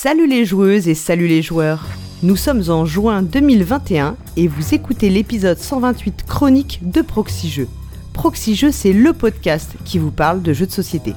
Salut les joueuses et salut les joueurs. Nous sommes en juin 2021 et vous écoutez l'épisode 128 chronique de Proxy Jeux. C'est le podcast qui vous parle de jeux de société.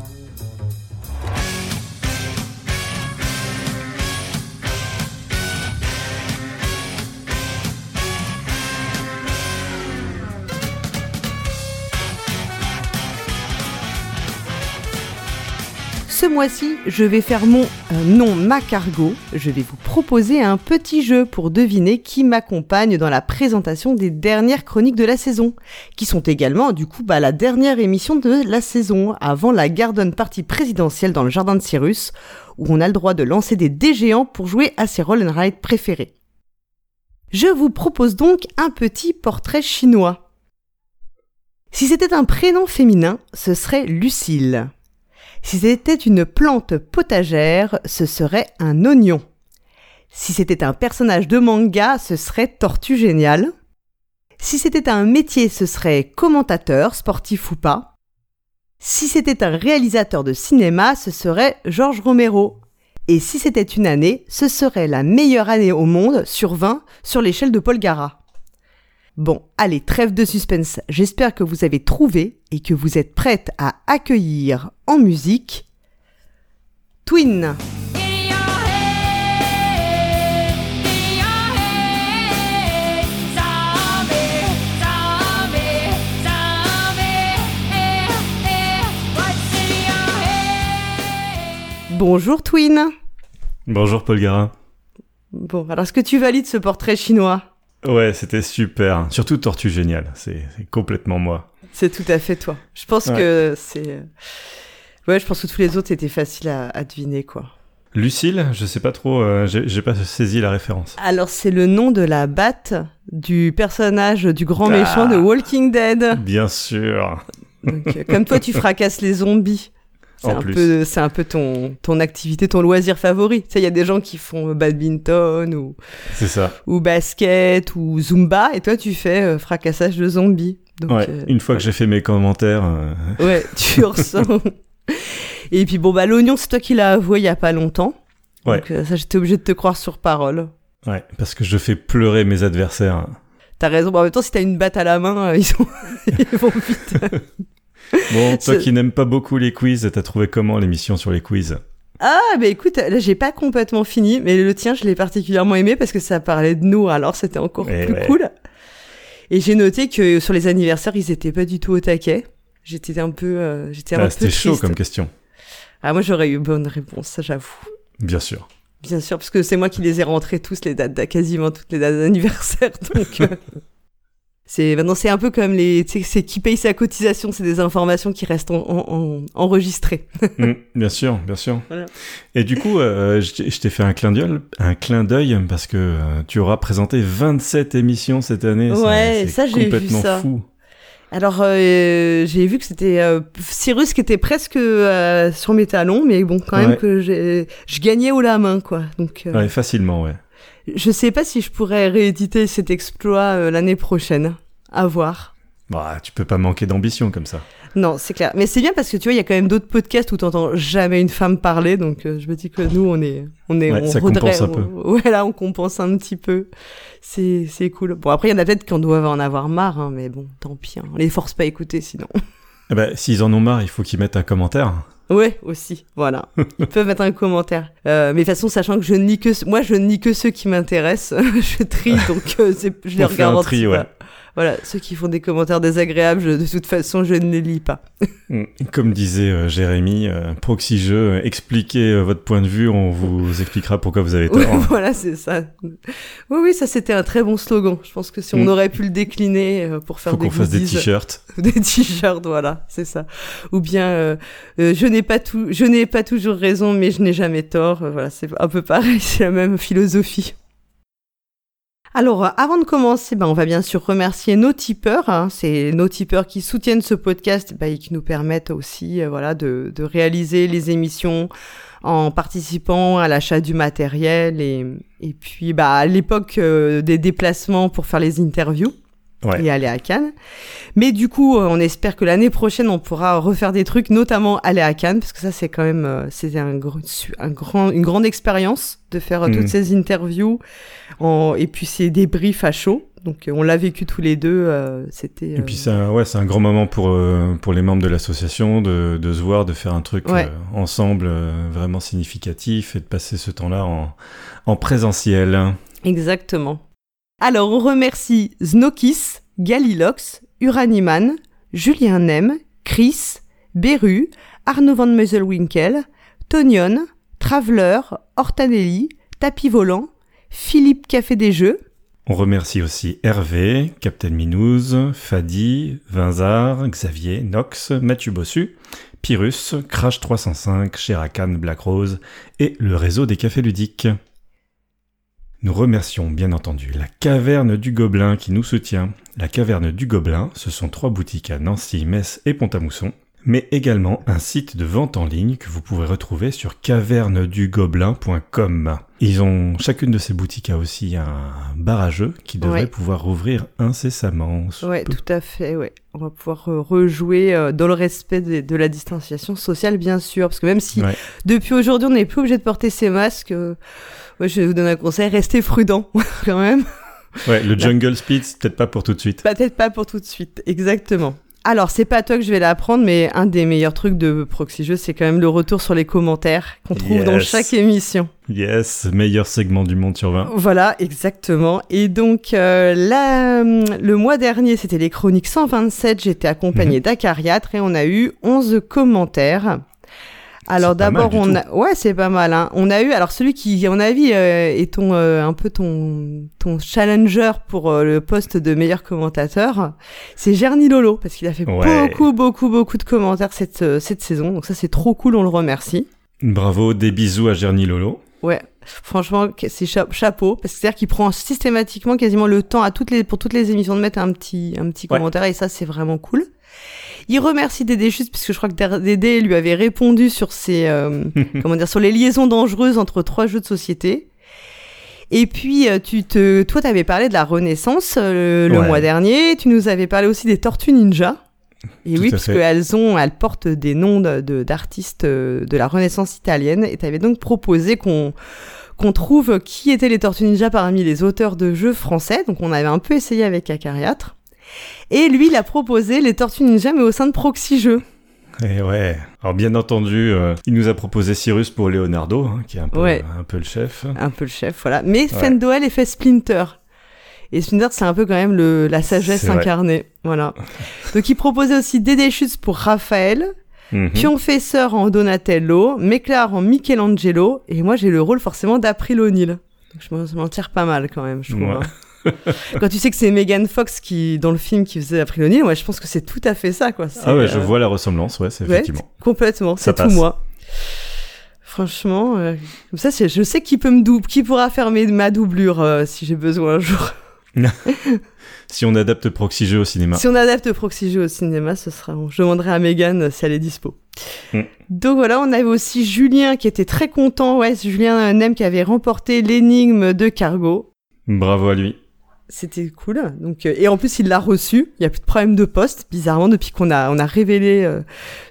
Mois-ci, je vais faire mon euh, nom ma cargo. Je vais vous proposer un petit jeu pour deviner qui m'accompagne dans la présentation des dernières chroniques de la saison, qui sont également du coup bah, la dernière émission de la saison avant la garden party présidentielle dans le jardin de Cyrus, où on a le droit de lancer des dés géants pour jouer à ses roll and ride préférés. Je vous propose donc un petit portrait chinois. Si c'était un prénom féminin, ce serait Lucille. Si c'était une plante potagère, ce serait un oignon. Si c'était un personnage de manga, ce serait Tortue Géniale. Si c'était un métier, ce serait commentateur, sportif ou pas. Si c'était un réalisateur de cinéma, ce serait Georges Romero. Et si c'était une année, ce serait la meilleure année au monde sur 20 sur l'échelle de Paul Gara. Bon, allez, trêve de suspense. J'espère que vous avez trouvé et que vous êtes prête à accueillir en musique Twin. Bonjour Twin. Bonjour Paul Gara. Bon, alors est-ce que tu valides ce portrait chinois? Ouais, c'était super. Surtout Tortue Géniale, c'est complètement moi. C'est tout à fait toi. Je pense que c'est... Ouais, je pense que tous les autres étaient faciles à, deviner, quoi. Lucille, je sais pas trop, euh, j'ai pas saisi la référence. Alors c'est le nom de la batte du personnage du grand méchant de ah. Walking Dead. Bien sûr. Euh, comme toi tu fracasses les zombies. C'est un, peu, c'est un peu ton, ton activité, ton loisir favori. Tu sais, il y a des gens qui font badminton ou, c'est ça. ou basket ou zumba et toi tu fais euh, fracassage de zombies. Donc, ouais, une fois que j'ai fait mes commentaires. Ouais, tu ressens. Et puis bon, bah l'oignon, c'est toi qui l'as avoué il y a pas longtemps. Ouais. Donc euh, ça, j'étais obligé de te croire sur parole. Ouais, parce que je fais pleurer mes adversaires. T'as raison. Bon, en même temps, si t'as une batte à la main, euh, ils, sont... ils vont vite. bon, toi qui n'aimes pas beaucoup les quiz, t'as trouvé comment l'émission sur les quiz? Ah, bah écoute, là j'ai pas complètement fini, mais le tien je l'ai particulièrement aimé parce que ça parlait de nous, alors c'était encore eh plus cool. Et j'ai noté que sur les anniversaires, ils étaient pas du tout au taquet. J'étais un peu, euh, j'étais un ah, C'était chaud comme question. Ah, moi, j'aurais eu bonne réponse, ça, j'avoue. Bien sûr. Bien sûr, parce que c'est moi qui les ai rentrés tous les dates, quasiment toutes les dates d'anniversaire, donc. Euh, c'est maintenant c'est un peu comme les c'est qui paye sa cotisation c'est des informations qui restent en, enregistrées. Mm, bien sûr bien sûr. Et du coup euh, je t'ai fait un clin d'œil un clin d'œil parce que tu auras présenté 27 émissions cette année. Ouais ça, j'ai vu ça. fou. Alors, euh, j'ai vu que c'était euh, Cyrus qui était presque euh, sur mes talons, mais bon, quand même que je gagnais haut la main, quoi. Donc, ouais, facilement, ouais. Je sais pas si je pourrais rééditer cet exploit l'année prochaine. À voir. Bah, tu peux pas manquer d'ambition comme ça. Non, c'est clair. Mais c'est bien parce que tu vois, il y a quand même d'autres podcasts où t'entends jamais une femme parler, donc je me dis que nous, on est, on est, ouais, on ça compense un peu. Ouais, là, on compense un petit peu c'est c'est cool. Bon après il y en a peut-être qui en doivent en avoir marre, hein, mais bon tant pis, hein. on les force pas à écouter sinon. Eh ben, s'ils en ont marre, il faut qu'ils mettent un commentaire. Ouais, aussi, voilà. Ils peuvent mettre un commentaire. Euh, mais de toute façon, sachant que je lis que moi, je lis que ceux qui m'intéressent. je trie, donc euh, je les regarde. Un tri, ouais. Voilà, ceux qui font des commentaires désagréables, de toute façon, je ne les lis pas. Mm. Comme disait euh, Jérémy, euh, proxy jeu, euh, expliquez votre point de vue, on vous expliquera pourquoi vous avez tort. voilà, c'est ça. Oui, oui, ça c'était un très bon slogan. Je pense que si on mm. aurait pu le décliner pour faire Faut des qu'on fasse des t-shirts. Des t-shirts, voilà, c'est ça. Ou bien, je n'ai pas tout, je n'ai pas toujours raison, mais je n'ai jamais tort. voilà, c'est un peu pareil, c'est la même philosophie. Alors, euh, avant de commencer, ben, on va bien sûr remercier nos tipeurs. Hein. C'est nos tipeurs qui soutiennent ce podcast ben, et qui nous permettent aussi euh, voilà, de, de, réaliser les émissions en participant à l'achat du matériel et, puis bah, à l'époque euh, des déplacements pour faire les interviews. Et aller à Cannes. Mais du coup, on espère que l'année prochaine, on pourra refaire des trucs, notamment aller à Cannes, parce que ça, c'est quand même, c'était un, un grand, une grande expérience de faire toutes mhm. ces interviews en, et puis ces débriefs à chaud. Donc on l'a vécu tous les deux. Euh, c'était. Et puis c'est un, ouais, c'est un grand moment pour euh, pour les membres de l'association de, de, se voir, de faire un truc euh, ensemble vraiment significatif et de passer ce temps-là en, en présentiel. Exactement. Alors on remercie Znokis, Galilox, Uraniman, Julien Nem, Chris, Beru, Arnaud van Meuselwinkel, Tonion, Traveler, Hortanelli, Tapis Volant, Philippe Café des Jeux, on remercie aussi Hervé, Captain Minouze, Fadi, Vinzard, Xavier, Nox, Mathieu Bossu, Pyrrhus, Crash 305, Sherakan, Black Rose et le réseau des cafés ludiques. Nous remercions bien entendu la Caverne du Gobelin qui nous soutient. La Caverne du Gobelin, ce sont trois boutiques à Nancy, Metz et Pont-à-Mousson mais également un site de vente en ligne que vous pouvez retrouver sur cavernedugobelin.com. Ils ont chacune de ces boutiques a aussi un bar à jeux qui devrait pouvoir rouvrir incessamment. Ouais, tout à fait. Ouais, on va pouvoir euh, rejouer euh, dans le respect de, la distanciation sociale, bien sûr, parce que même si depuis aujourd'hui on n'est plus obligé de porter ces masques, euh, je vais vous donner un conseil restez prudent quand même. Ouais, le jungle speed, peut-être pas pour tout de suite. Peut-être pas pour tout de suite, exactement. Alors, c'est pas à toi que je vais l'apprendre, mais un des meilleurs trucs de Proxy Jeux, c'est quand même le retour sur les commentaires qu'on trouve dans chaque émission. Yes, meilleur segment du monde sur 20. Voilà, exactement. Et donc, euh, là, le mois dernier, c'était les chroniques 127. J'étais accompagnée d'Acariatre et on a eu 11 commentaires. Alors d'abord, on a, ouais, c'est pas mal. Hein. On a eu, alors celui qui, à mon avis, euh, est ton euh, un peu ton ton challenger pour euh, le poste de meilleur commentateur, c'est Gerny Lolo parce qu'il a fait beaucoup beaucoup beaucoup de commentaires cette cette saison. Donc ça c'est trop cool, on le remercie. Bravo, des bisous à Gerny Lolo. Ouais, franchement, c'est chapeau parce que c'est-à-dire qu'il prend systématiquement quasiment le temps à toutes les pour toutes les émissions de mettre un petit un petit commentaire et ça c'est vraiment cool. Il remercie Dédé juste parce que je crois que Dédé lui avait répondu sur ses euh, comment dire sur les liaisons dangereuses entre trois jeux de société. Et puis euh, tu te toi t'avais parlé de la Renaissance euh, le mois dernier, tu nous avais parlé aussi des Tortues Ninja. Et oui, parce qu'elles ont, elles portent des noms d'artistes de, de, la Renaissance italienne. Et tu avais donc proposé qu'on qu'on trouve qui étaient les Tortues Ninja parmi les auteurs de jeux français. Donc on avait un peu essayé avec Acariatre. Et lui, il a proposé les Tortues Ninja, mais au sein de Proxy Jeux. Et eh ouais. Alors bien entendu, euh, il nous a proposé Cyrus pour Leonardo, hein, qui est un peu, un peu, le chef. Un peu le chef, voilà. Mais Fendoel et fait Splinter. Et Splinter, c'est un peu quand même le, la sagesse incarnée. Voilà. Donc il proposait aussi Dédé Schutz pour Raphaël, mm Pionfesseur en Donatello, Méclar en Michelangelo, et moi j'ai le rôle forcément d'April O'Neill. Je m'en tire pas mal quand même, je trouve. Hein. Quand tu sais que c'est Megan Fox qui, dans le film qui faisait April O'Neil, ouais, je pense que c'est tout à fait ça, quoi. Ah ouais, je euh, vois la ressemblance, ouais, c'est effectivement. Complètement, c'est tout moi. Franchement, euh, comme ça, je sais qui peut me double, qui pourra faire ma doublure euh, si j'ai besoin un jour. si on adapte Proxy au cinéma. Si on adapte Proxy au cinéma, ce sera. Je demanderai à Megan si elle est dispo. Mm. Donc voilà, on avait aussi Julien qui était très content. Ouais, Julien Nem qui avait remporté l'énigme de Cargo. Bravo à lui c'était cool. Donc euh, et en plus il l'a reçu. Il y a plus de problème de poste. Bizarrement depuis qu'on a on a révélé euh,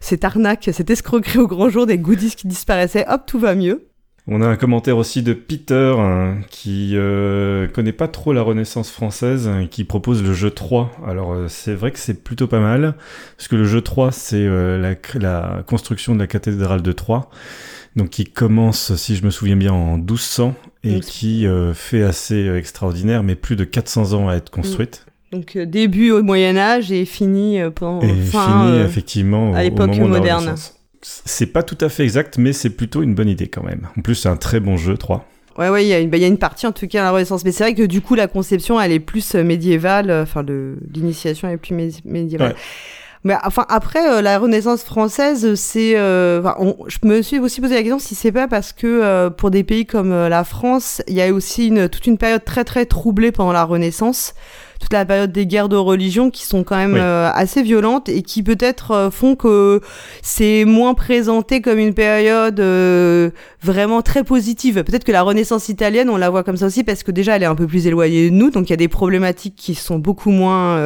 cette arnaque, cette escroquerie au grand jour des goodies qui disparaissaient. Hop, tout va mieux. On a un commentaire aussi de Peter hein, qui euh, connaît pas trop la Renaissance française, hein, qui propose le jeu 3. Alors c'est vrai que c'est plutôt pas mal, parce que le jeu 3 c'est la, la, construction de la cathédrale de Troyes donc qui commence, si je me souviens bien, en 1200 et qui euh, fait assez euh, extraordinaire, mais plus de 400 ans à être construite. Mm. Donc euh, début au Moyen Âge et fini pendant et fini effectivement à l'époque moderne. C'est pas tout à fait exact, mais c'est plutôt une bonne idée quand même. En plus, c'est un très bon jeu 3. Ouais, ouais, il y, a une, bah, y a une partie en tout cas à la Renaissance, mais c'est vrai que du coup la conception elle est plus médiévale, enfin l'initiation est plus médiévale. Mais enfin après euh, la Renaissance française, c'est, euh, je me suis aussi posé la question si c'est pas parce que euh, pour des pays comme la France, il y a aussi une, toute une période très très troublée pendant la Renaissance. Toute la période des guerres de religion qui sont quand même assez violentes et qui peut-être font que c'est moins présenté comme une période vraiment très positive. Peut-être que la Renaissance italienne, on la voit comme ça aussi parce que déjà elle est un peu plus éloignée de nous, donc il y a des problématiques qui sont beaucoup moins,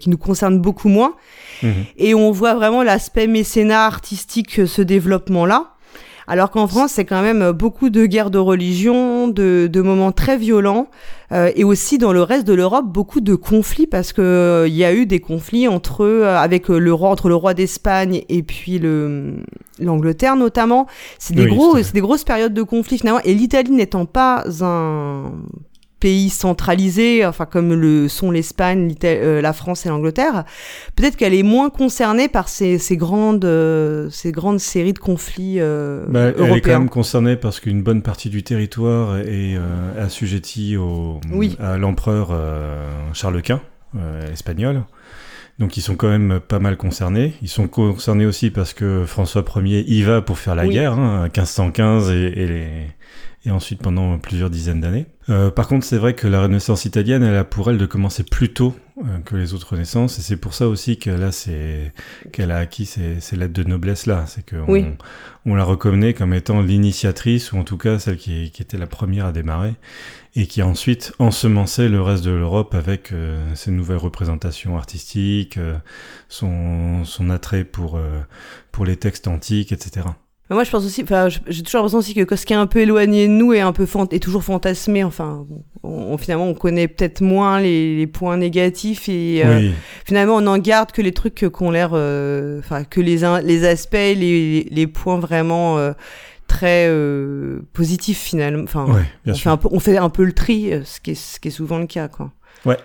qui nous concernent beaucoup moins. Mhm. Et on voit vraiment l'aspect mécénat artistique, ce développement-là. Alors qu'en France, c'est quand même beaucoup de guerres de religion, de, moments très violents, euh, et aussi dans le reste de l'Europe, beaucoup de conflits parce que euh, il y a eu des conflits entre euh, avec le roi entre le roi d'Espagne et puis le l'Angleterre notamment. C'est des gros, c'est des grosses périodes de conflits finalement. Et l'Italie n'étant pas un pays centralisés, enfin comme le sont l'Espagne, euh, la France et l'Angleterre, peut-être qu'elle est moins concernée par ces, grandes, euh, ces grandes séries de conflits euh, bah, Elle est quand même concernée parce qu'une bonne partie du territoire est assujettie au, à l'empereur Charles Quint, espagnol. Donc ils sont quand même pas mal concernés. Ils sont concernés aussi parce que François Ier y va pour faire la guerre, hein, 1515 et, et les et ensuite pendant plusieurs dizaines d'années. Euh, par contre, c'est vrai que la Renaissance italienne, elle a pour elle de commencer plus tôt euh, que les autres Renaissances, et c'est pour ça aussi qu'elle a, qu'elle a acquis ces, ces, lettres de noblesse là. C'est qu'on on la reconnaît comme étant l'initiatrice, ou en tout cas celle qui, qui, était la première à démarrer, et qui ensuite ensemencé le reste de l'Europe avec euh, ses nouvelles représentations artistiques, euh, son, son attrait pour, pour les textes antiques, etc moi, je pense aussi, enfin, j'ai toujours l'impression aussi que ce qui est un peu éloigné de nous est un peu est toujours fantasmé. Enfin, on, finalement, on connaît peut-être moins les, points négatifs et euh, finalement, on en garde que les trucs qu'on l'air, euh, enfin, que les les aspects, les, les points vraiment euh, très positifs finalement. Enfin, on, fait un peu, on fait un peu le tri, ce qui est, ce qui est souvent le cas, quoi. Ouais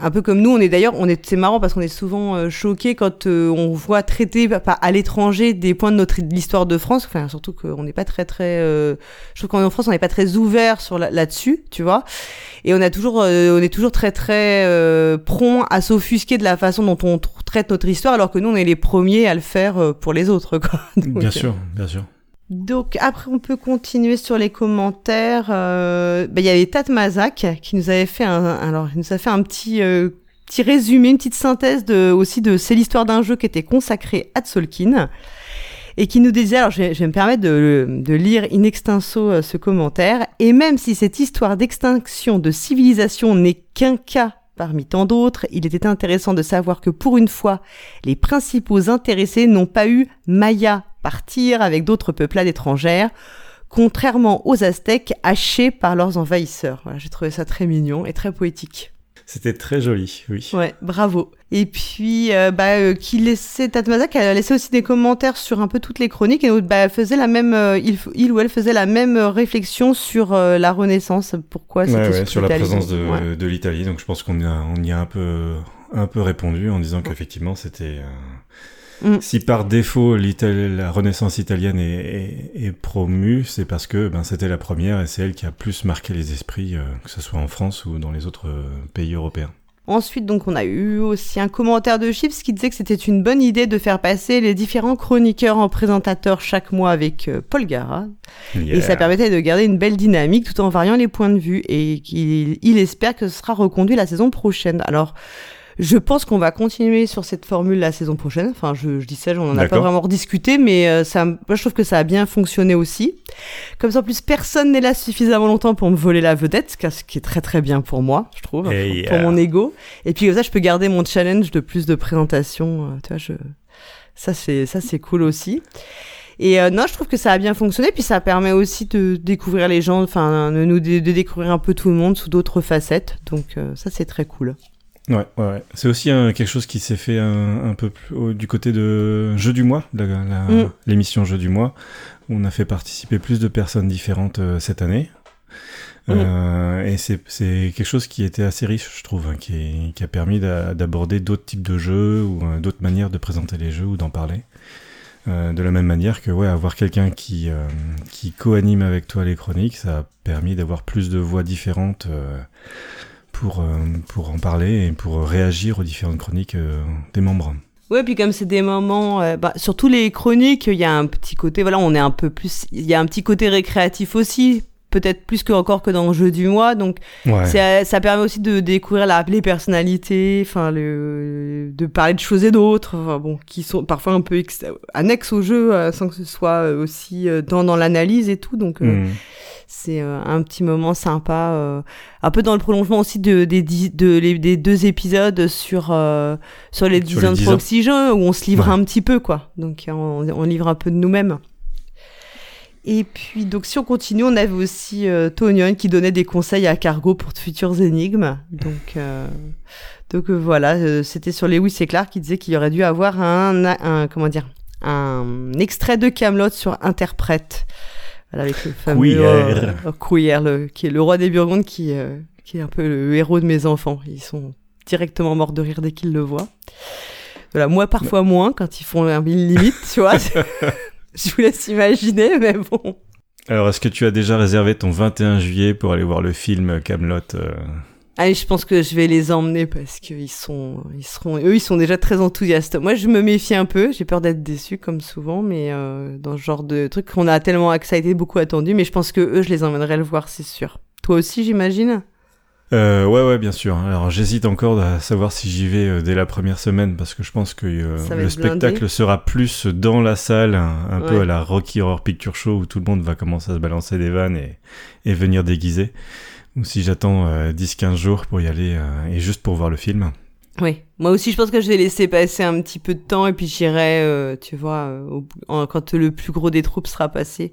un peu comme nous, on est d'ailleurs, on est, c'est marrant parce qu'on est souvent euh, choqué quand euh, on voit traiter à l'étranger des points de notre l'histoire de France. Enfin, surtout qu'on n'est pas très très, euh, je trouve qu'en France on n'est pas très ouvert sur là-dessus, tu vois. Et on a toujours, on est toujours très très prompt à s'offusquer de la façon dont on traite notre histoire, alors que nous on est les premiers à le faire pour les autres, quoi. bien sûr, bien sûr. Donc après on peut continuer sur les commentaires. Euh, bah, il y avait Tat Mazak qui nous avait fait un, alors il nous a fait un petit euh, petit résumé, une petite synthèse de aussi de c'est l'histoire d'un jeu qui était consacré à Tzolk'in et qui nous disait alors je vais, me permettre de, de, lire in extenso euh, ce commentaire et même si cette histoire d'extinction de civilisation n'est qu'un cas Parmi tant d'autres, il était intéressant de savoir que pour une fois, les principaux intéressés n'ont pas eu Maya partir avec d'autres peuplades étrangères, contrairement aux Aztèques hachés par leurs envahisseurs. Voilà, j'ai trouvé ça très mignon et très poétique. C'était très joli, oui. Ouais, bravo. Et puis, euh, bah, euh, qui laissait Tatmazak, elle a laissé aussi des commentaires sur un peu toutes les chroniques et bah, faisait la même, euh, il, ou elle faisait la même réflexion sur la Renaissance. Pourquoi c'était ouais, sur la présence de, de l'Italie. Donc, je pense qu'on y a, on y a un peu, un peu répondu en disant qu'effectivement, c'était Mm. Si par défaut la Renaissance italienne est, promue, c'est parce que ben, c'était la première et c'est elle qui a plus marqué les esprits, euh, que ce soit en France ou dans les autres euh, pays européens. Ensuite, donc, on a eu aussi un commentaire de Chips qui disait que c'était une bonne idée de faire passer les différents chroniqueurs en présentateur chaque mois avec euh, Paul Gara. Et ça permettait de garder une belle dynamique tout en variant les points de vue. Et qu'il il espère que ce sera reconduit la saison prochaine. Alors, je pense qu'on va continuer sur cette formule la saison prochaine. Enfin, je, dis ça, on n'en a pas vraiment rediscuté, mais euh, ça, moi, je trouve que ça a bien fonctionné aussi. Comme ça, en plus, personne n'est là suffisamment longtemps pour me voler la vedette, ce qui est très très bien pour moi, je trouve, pour, mon ego. Et puis comme ça, je peux garder mon challenge de plus de présentations. Euh, tu vois, je... ça c'est ça c'est cool aussi. Et euh, non, je trouve que ça a bien fonctionné, puis ça permet aussi de découvrir les gens, enfin, de nous de, découvrir un peu tout le monde sous d'autres facettes. Donc ça, c'est très cool. Ouais, ouais, c'est aussi quelque chose qui s'est fait un, peu plus, du côté de Jeu du mois, mm. l'émission Jeu du mois. Où on a fait participer plus de personnes différentes euh, cette année. Mm. Euh, et c'est quelque chose qui était assez riche, je trouve, hein, qui, qui, a permis d'aborder d'autres types de jeux ou euh, d'autres manières de présenter les jeux ou d'en parler. de la même manière que ouais, avoir quelqu'un qui, qui co-anime avec toi les chroniques, ça a permis d'avoir plus de voix différentes pour, euh, pour en parler et pour réagir aux différentes chroniques euh, des membres. Ouais, puis comme c'est des moments, euh, bah, surtout les chroniques, il y a un petit côté, voilà, on est un peu plus, il y a un petit côté récréatif aussi, peut-être plus que encore que dans le jeu du mois. Donc ça permet aussi de découvrir la, les personnalités, enfin le, de parler de choses et d'autres, bon, qui sont parfois un peu annexes au jeu sans que ce soit aussi dans, dans l'analyse et tout. Donc hmm c'est euh, un petit moment sympa, euh, un peu dans le prolongement aussi de, des, des deux épisodes sur, euh, sur les 10 ans de Proxy où on se livre un petit peu, quoi. Donc on, on livre un peu de nous-mêmes. Et puis, donc, si on continue, on avait aussi euh, qui donnait des conseils à Cargo pour de futures énigmes. Donc, donc voilà, c'était sur Lewis et Clark qui disait qu'il aurait dû avoir un, un, comment dire, un extrait de Camelot sur Interprète avec le fameux euh, qui est le roi des Burgondes, qui, euh, qui est un peu le héros de mes enfants. Ils sont directement morts de rire dès qu'ils le voient. Voilà, moi parfois moins quand ils font un limite, tu vois. Je vous laisse imaginer, mais bon. Alors, est-ce que tu as déjà réservé ton 21 juillet pour aller voir le film Camelot euh Allez, je pense que je vais les emmener parce qu'ils sont, ils seront, eux, ils sont déjà très enthousiastes. Moi, je me méfie un peu. J'ai peur d'être déçu comme souvent, mais euh, dans ce genre de truc qu'on a tellement, été beaucoup attendu. Mais je pense que eux, je les emmènerai le voir, c'est sûr. Toi aussi, j'imagine? Euh, ouais, ouais, bien sûr. Alors, j'hésite encore à savoir si j'y vais euh, dès la première semaine parce que je pense que euh, le spectacle sera plus dans la salle, un, peu à la Rocky Horror Picture Show où tout le monde va commencer à se balancer des vannes et, et venir déguiser ou si j'attends 10-15 euh, jours pour y aller euh, et juste pour voir le film. Oui, moi aussi je pense que je vais laisser passer un petit peu de temps et puis j'irai, euh, tu vois, quand le plus gros des troupes sera passé.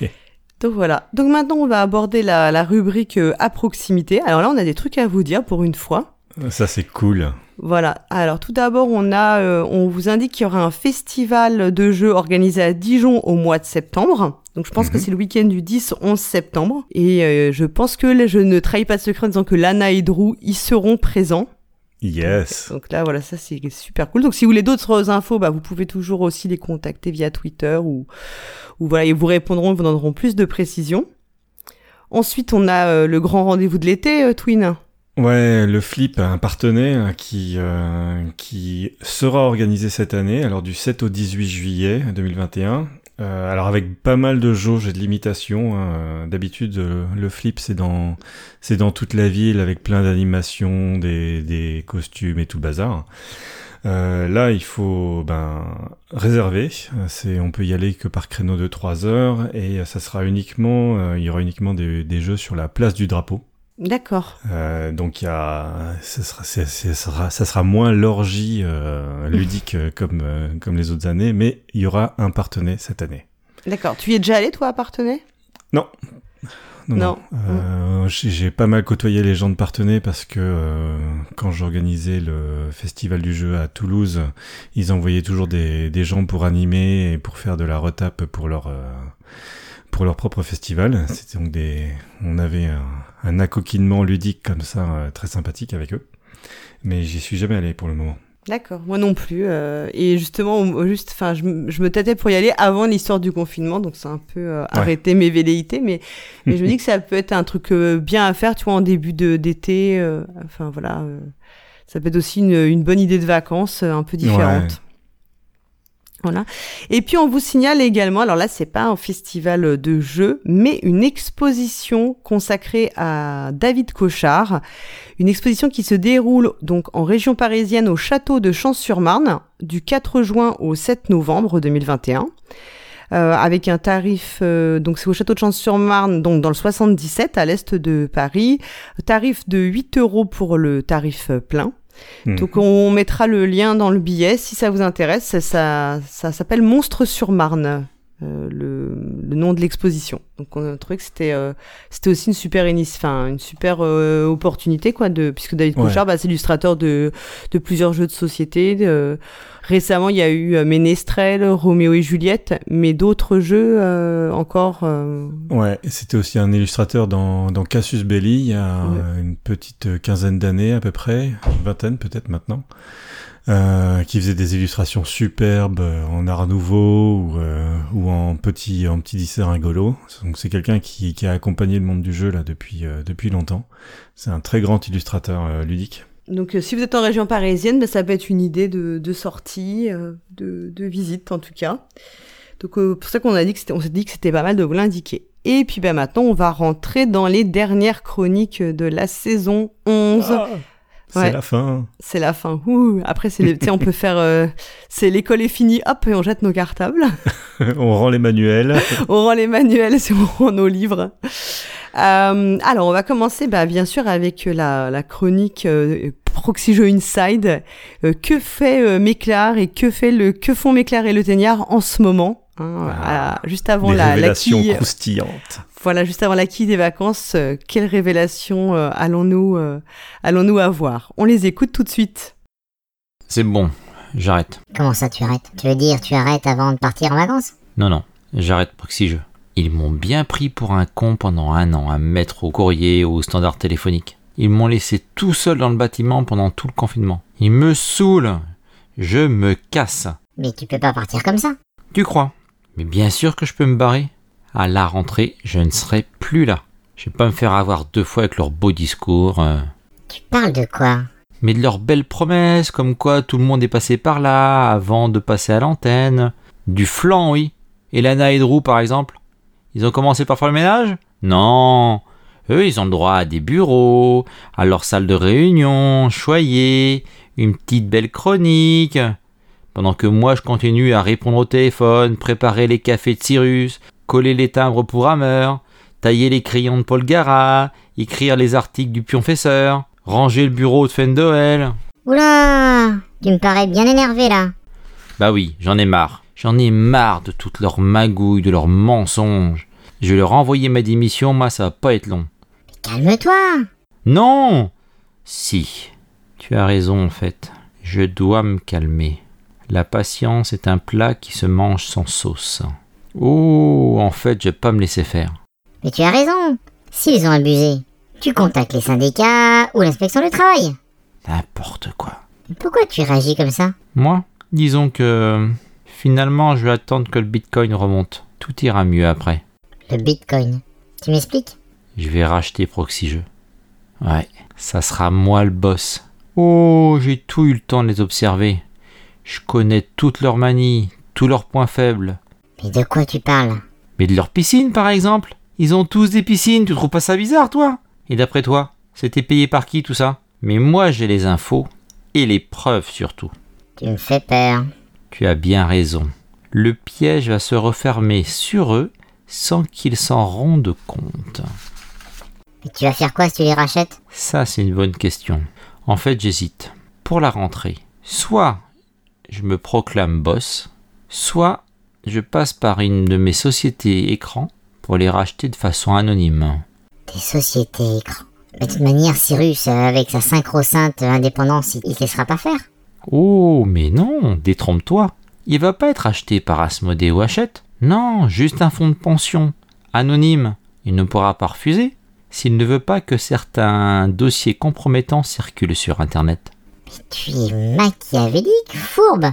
Donc voilà. Donc maintenant on va aborder la, la rubrique à proximité. Alors là on a des trucs à vous dire pour une fois. Ça c'est cool. Voilà. Alors tout d'abord, on a, euh, on vous indique qu'il y aura un festival de jeux organisé à Dijon au mois de septembre. Donc je pense que mhm. c'est le week-end du 10-11 septembre. Et euh, je pense que je ne trahis pas de secret en disant que Lana et Drew y seront présents. Yes. Donc, là, voilà, ça c'est super cool. Donc si vous voulez d'autres infos, bah, vous pouvez toujours aussi les contacter via Twitter ou, ou voilà, ils vous répondront, ils vous donneront plus de précisions. Ensuite, on a euh, le grand rendez-vous de l'été, Twin. Ouais, le flip a un partenaire qui, euh, qui sera organisé cette année, alors du 7 au 18 juillet 2021. Euh, alors avec pas mal de jauges et de limitations. Hein. D'habitude, euh, le flip c'est dans c'est dans toute la ville avec plein d'animations, des, des costumes et tout le bazar. Euh, là, il faut ben, réserver. C'est, on peut y aller que par créneau de 3 heures et ça sera uniquement, euh, il y aura uniquement des, des, jeux sur la place du drapeau. D'accord. Euh, donc y a, ça sera, ça sera, ça sera moins l'orgie euh, ludique euh, comme euh, comme les autres années, mais il y aura un partenaire cette année. D'accord. Tu y es déjà allé toi à partenaire Non. Non. non. J'ai pas mal côtoyé les gens de Partenay parce que quand j'organisais le festival du jeu à Toulouse, ils envoyaient toujours des, des gens pour animer et pour faire de la retape pour leur pour leur propre festival. C'était donc des, on avait un, un accoquinement ludique comme ça, euh, très sympathique avec eux. Mais j'y suis jamais allé pour le moment. D'accord, moi non plus. Euh, et justement, juste, enfin, je, me tâtais pour y aller avant l'histoire du confinement, donc c'est un peu euh, arrêté mes velléités, mais, mais je me dis que ça peut être un truc bien à faire, tu vois, en début d'été. enfin voilà, ça peut être aussi une, une, bonne idée de vacances, un peu différente. Voilà. Et puis on vous signale également, alors là c'est pas un festival de jeux, mais une exposition consacrée à David Cochard, une exposition qui se déroule donc en région parisienne au château de Champs-sur-Marne du 4 juin au 7 novembre 2021. Euh, avec un tarif, euh, donc c'est au château de Champs-sur-Marne, donc dans le 77 à l'est de Paris, tarif de 8 euros pour le tarif plein Hmm. Donc on mettra le lien dans le billet si ça vous intéresse. Ça, ça, s'appelle Monstre sur Marne. Euh, le, nom de l'exposition. Donc on a trouvé que c'était euh, c'était aussi une super enfin une super euh, opportunité quoi de puisque David Couchard bah, c'est illustrateur de de plusieurs jeux de société. De, récemment il y a eu Ménestrel, Roméo et Juliette, mais d'autres jeux encore. Ouais, c'était aussi un illustrateur dans dans Cassius Belli il y a une petite quinzaine d'années à peu près, une vingtaine peut-être maintenant. Euh, qui faisait des illustrations superbes euh, en art nouveau ou, euh, ou en petit en petit dessin rigolo. Donc c'est quelqu'un qui, qui, a accompagné le monde du jeu là depuis depuis longtemps. C'est un très grand illustrateur ludique. Donc si vous êtes en région parisienne, ben, ça peut être une idée de, de sortie, de, de visite en tout cas. Donc pour ça qu'on a dit que c'était, on s'est dit que c'était pas mal de vous l'indiquer. Et puis bah, maintenant, on va rentrer dans les dernières chroniques de la saison 11. Ah, c'est la fin. C'est la fin. Ouh. Après, c'est les- on peut faire. euh, c'est l'école est finie, hop, et on jette nos cartables. On rend les manuels. on rend les manuels, c'est on rend nos livres. Euh, alors, on va commencer, bah, bien sûr, avec la, la chronique euh, Inside. Euh, que fait euh, Méclar et que fait le que font Méclar et le Teignard en ce moment hein, Ah, à- Juste avant la, la révélations quille. croustillantes. Voilà, juste avant la quille des vacances, euh, quelle révélation euh, allons-nous euh, allons-nous avoir? On les écoute tout de suite. C'est bon, j'arrête. Comment ça tu arrêtes? Tu veux dire tu arrêtes avant de partir en vacances? Non, non, j'arrête Proxy Jeux. Ils m'ont bien pris pour un con pendant un an à me mettre au courrier ou au standard téléphonique. Ils m'ont laissé tout seul dans le bâtiment pendant tout le confinement. Ils me saoulent. Je me casse. Mais tu peux pas partir comme ça. Tu crois? Mais bien sûr que je peux me barrer. À la rentrée, je ne serai plus là. Je vais pas me faire avoir deux fois avec leurs beaux discours. euh, Tu parles de quoi? Mais de leurs belles promesses, comme quoi tout le monde est passé par là avant de passer à l'antenne. Du flan, oui. Et Lana et Drew, par exemple. Ils ont commencé par faire le ménage? Non. Eux, ils ont le droit à des bureaux, à leur salle de réunion, choyer, une petite belle chronique. Pendant que moi, je continue à répondre au téléphone, préparer les cafés de Cyrus, coller les timbres pour Hammer, tailler les crayons de Paul Gara, écrire les articles du pionfesseur, ranger le bureau de Fendoel. Oula Tu me parais bien énervé là. Bah oui, j'en ai marre. J'en ai marre de toutes leurs magouilles, de leurs mensonges. Je vais leur envoyer ma démission, moi ça va pas être long. Calme-toi Non Si, tu as raison en fait. Je dois me calmer. La patience est un plat qui se mange sans sauce. Oh, en fait, je vais pas me laisser faire. Mais tu as raison S'ils ont abusé, tu contactes les syndicats ou l'inspection du travail. N'importe quoi. Pourquoi tu réagis comme ça? Moi, disons que finalement, je vais attendre que le bitcoin remonte. Tout ira mieux après. Le bitcoin. Tu m'expliques? Je vais racheter Proxy Jeux. Ouais, ça sera moi le boss. Oh, j'ai tout eu le temps de les observer. Je connais toutes leurs manies, tous leurs points faibles. Mais de quoi tu parles? Mais de leur piscine, par exemple Ils ont tous des piscines, tu trouves pas ça bizarre, toi? Et d'après toi, c'était payé par qui tout ça? Mais moi, j'ai les infos, et les preuves surtout. Tu me fais peur. Tu as bien raison. Le piège va se refermer sur eux sans qu'ils s'en rendent compte. Mais tu vas faire quoi si tu les rachètes? Ça, c'est une bonne question. En fait, j'hésite. Pour la rentrée, soit je me proclame boss, soit je passe par une de mes sociétés écrans pour les racheter de façon anonyme. Des sociétés écran. Mais de toute manière, Cyrus, euh, avec sa synchro-sainte indépendance, il, te laissera pas faire. Oh, mais non, détrompe-toi. Il va pas être acheté par Asmodée ou Hachette. Non, juste un fonds de pension. Anonyme. Il ne pourra pas refuser s'il ne veut pas que certains dossiers compromettants circulent sur Internet. Tu es machiavélique, fourbe.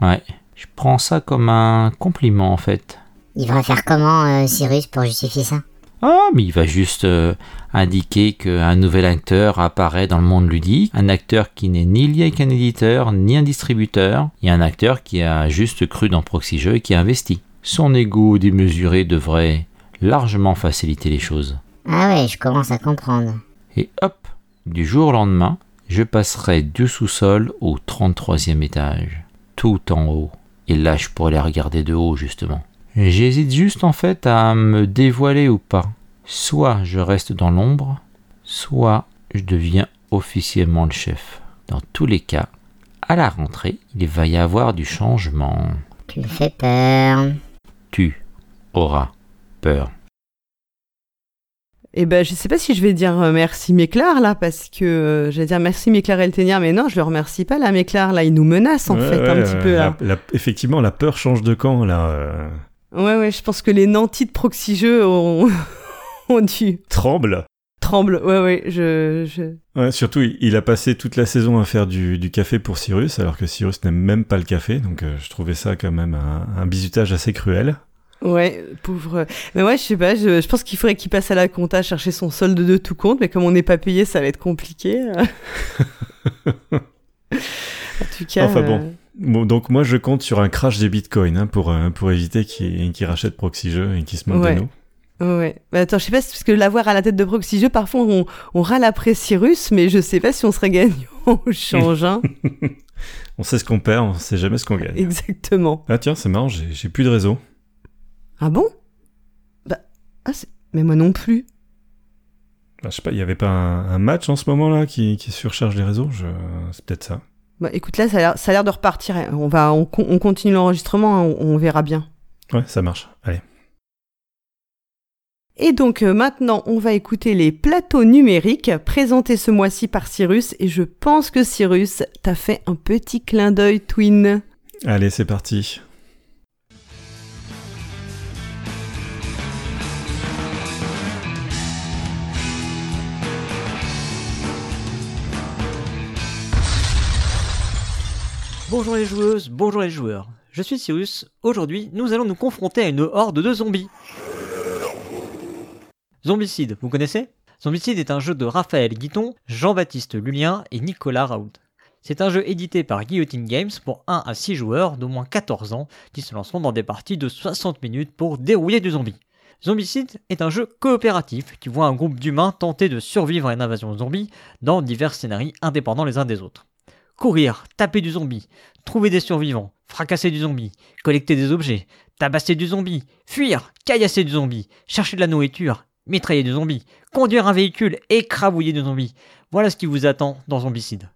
Ouais, je prends ça comme un compliment en fait. Il va faire comment, euh, Cyrus, pour justifier ça? Ah, mais il va juste euh, indiquer qu'un nouvel acteur apparaît dans le monde ludique, un acteur qui n'est ni lié avec un éditeur, ni un distributeur, et un acteur qui a juste cru dans Proxy Jeux et qui a investi. Son ego démesuré devrait largement faciliter les choses. Ah ouais, je commence à comprendre. Et hop, du jour au lendemain, je passerai du sous-sol au 33e étage, tout en haut. Et là, je pourrais les regarder de haut, justement. J'hésite juste en fait à me dévoiler ou pas. Soit je reste dans l'ombre, soit je deviens officiellement le chef. Dans tous les cas, à la rentrée, il va y avoir du changement. Tu me fais peur. Tu auras peur. Eh ben, je sais pas si je vais dire euh, merci Méclar là, parce que euh, j'allais dire merci Méclar et le mais non, je le remercie pas là, Méclar là, il nous menace en Ouais, fait un petit peu là. la- la- effectivement, la peur change de camp, là. euh, Ouais, ouais, je pense que les nantis de proxy jeux ont, ont dû tremble. tremble. Ouais, ouais, je, je... Ouais, surtout, il, a passé toute la saison à faire du, du café pour Cyrus, alors que Cyrus n'aime même pas le café, donc euh, je trouvais ça quand même un, un bisutage assez cruel. Ouais, pauvre. Mais ouais, je sais pas, je, je pense qu'il faudrait qu'il passe à la compta chercher son solde de tout compte, mais comme on n'est pas payé, ça va être compliqué. en tout cas. Enfin bon. euh, Bon, donc moi, je compte sur un crash des bitcoins hein, pour, euh, pour éviter qu'il qu'il rachète Proxy Jeux et qu'il se moque Ouais. de nous. Ouais. Bah, attends, je sais pas, si- parce que l'avoir à la tête de proxy parfois on, on râle après Cyrus, mais je sais pas si on serait gagnant au change. hein. On sait ce qu'on perd, on sait jamais ce qu'on gagne. Exactement. Ah tiens, c'est marrant, j'ai plus de réseau. Ah bon? Bah, ah, mais moi non plus. Ah, je sais pas, il y avait pas un, un match en ce moment-là qui, qui surcharge les réseaux? Je... C'est peut-être ça. Bah écoute, là, ça a l'air- de repartir. On, va, on, on continue l'enregistrement, hein, on, on verra bien. Ouais, ça marche. Allez. Et donc euh, maintenant, on va écouter les plateaux numériques présentés ce mois-ci par Cyrus. Et je pense que Cyrus t'a fait un petit clin d'œil, Twin. Allez, c'est parti. Bonjour les joueuses, bonjour les joueurs. Je suis Cyrus. Aujourd'hui, nous allons nous confronter à une horde de zombies. Zombicide, vous connaissez? Zombicide est un jeu de Raphaël Guiton, Jean-Baptiste Lulien et Nicolas Raoult. C'est un jeu édité par Guillotine Games pour 1 à 6 joueurs d'au moins 14 ans qui se lanceront dans des parties de 60 minutes pour dérouiller du zombie. Zombicide est un jeu coopératif qui voit un groupe d'humains tenter de survivre à une invasion zombie dans divers scénarios indépendants les uns des autres. Courir, taper du zombie, trouver des survivants, fracasser du zombie, collecter des objets, tabasser du zombie, fuir, caillasser du zombie, chercher de la nourriture, mitrailler du zombie, conduire un véhicule, écrabouiller du zombie. Voilà ce qui vous attend dans Zombicide.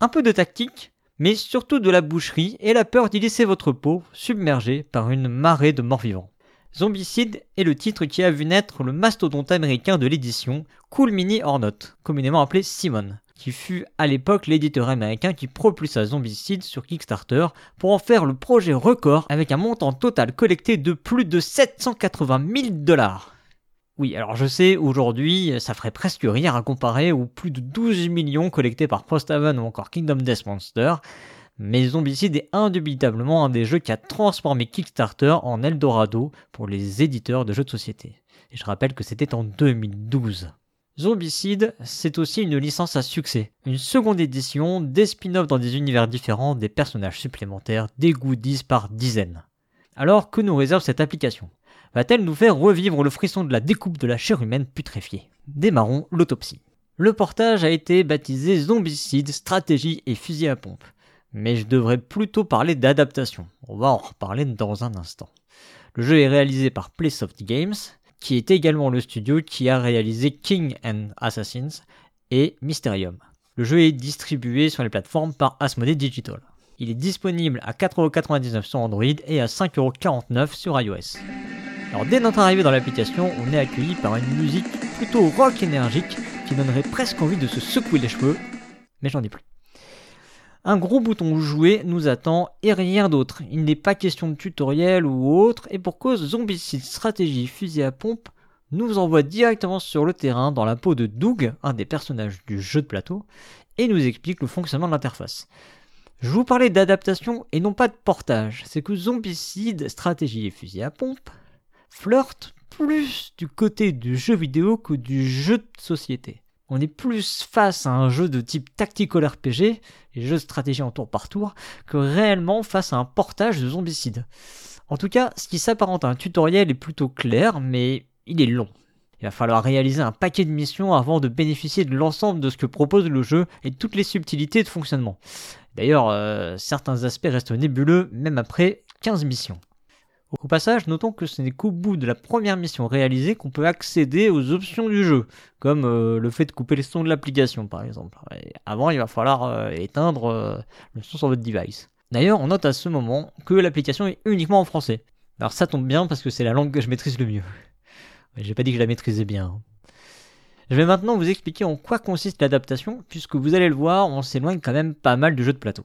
Un peu de tactique, mais surtout de la boucherie et la peur d'y laisser votre peau submergée par une marée de morts vivants. Zombicide est le titre qui a vu naître le mastodonte américain de l'édition Cool Mini or Not, communément appelé Simon, qui fut à l'époque l'éditeur américain qui propulsa Zombicide sur Kickstarter pour en faire le projet record avec un montant total collecté de plus de 780 000 dollars. Oui, alors je sais, aujourd'hui, ça ferait presque rire à comparer aux plus de 12 millions collectés par Posthaven ou encore Kingdom Death Monster, mais Zombicide est indubitablement un des jeux qui a transformé Kickstarter en Eldorado pour les éditeurs de jeux de société. Et je rappelle que c'était en 2012. Zombicide, c'est aussi une licence à succès. Une seconde édition, des spin-offs dans des univers différents, des personnages supplémentaires, des goodies par dizaines. Alors que nous réserve cette application? Va-t-elle nous faire revivre le frisson de la découpe de la chair humaine putréfiée? Démarrons l'autopsie. Le portage a été baptisé Zombicide, stratégie et fusil à pompe. Mais je devrais plutôt parler d'adaptation. On va en reparler dans un instant. Le jeu est réalisé par Playsoft Games, qui est également le studio qui a réalisé King and Assassins et Mysterium. Le jeu est distribué sur les plateformes par Asmodee Digital. Il est disponible à 4,99€ sur Android et à 5,49€ sur iOS. Alors dès notre arrivée dans l'application, on est accueilli par une musique plutôt rock énergique qui donnerait presque envie de se secouer les cheveux, mais j'en dis plus. Un gros bouton jouer nous attend et rien d'autre. Il n'est pas question de tutoriel ou autre, et pour cause Zombicide Stratégie Fusil à Pompe nous envoie directement sur le terrain dans la peau de Doug, un des personnages du jeu de plateau, et nous explique le fonctionnement de l'interface. Je vous parlais d'adaptation et non pas de portage, c'est que Zombicide Stratégie et Fusil à Pompe flirte plus du côté du jeu vidéo que du jeu de société. On est plus face à un jeu de type tactical RPG, les jeux de stratégie en tour par tour, que réellement face à un portage de zombicide. En tout cas, ce qui s'apparente à un tutoriel est plutôt clair, mais il est long. Il va falloir réaliser un paquet de missions avant de bénéficier de l'ensemble de ce que propose le jeu et de toutes les subtilités de fonctionnement. D'ailleurs, euh, certains aspects restent nébuleux même après 15 missions. Au passage, notons que ce n'est qu'au bout de la première mission réalisée qu'on peut accéder aux options du jeu, comme euh, le fait de couper les sons de l'application par exemple. Avant, il va falloir euh, éteindre euh, le son sur votre device. D'ailleurs, on note à ce moment que l'application est uniquement en français. Alors ça tombe bien parce que c'est la langue que je maîtrise le mieux. J'ai pas dit que je la maîtrisais bien. Je vais maintenant vous expliquer en quoi consiste l'adaptation, puisque vous allez le voir, on s'éloigne quand même pas mal du jeu de plateau.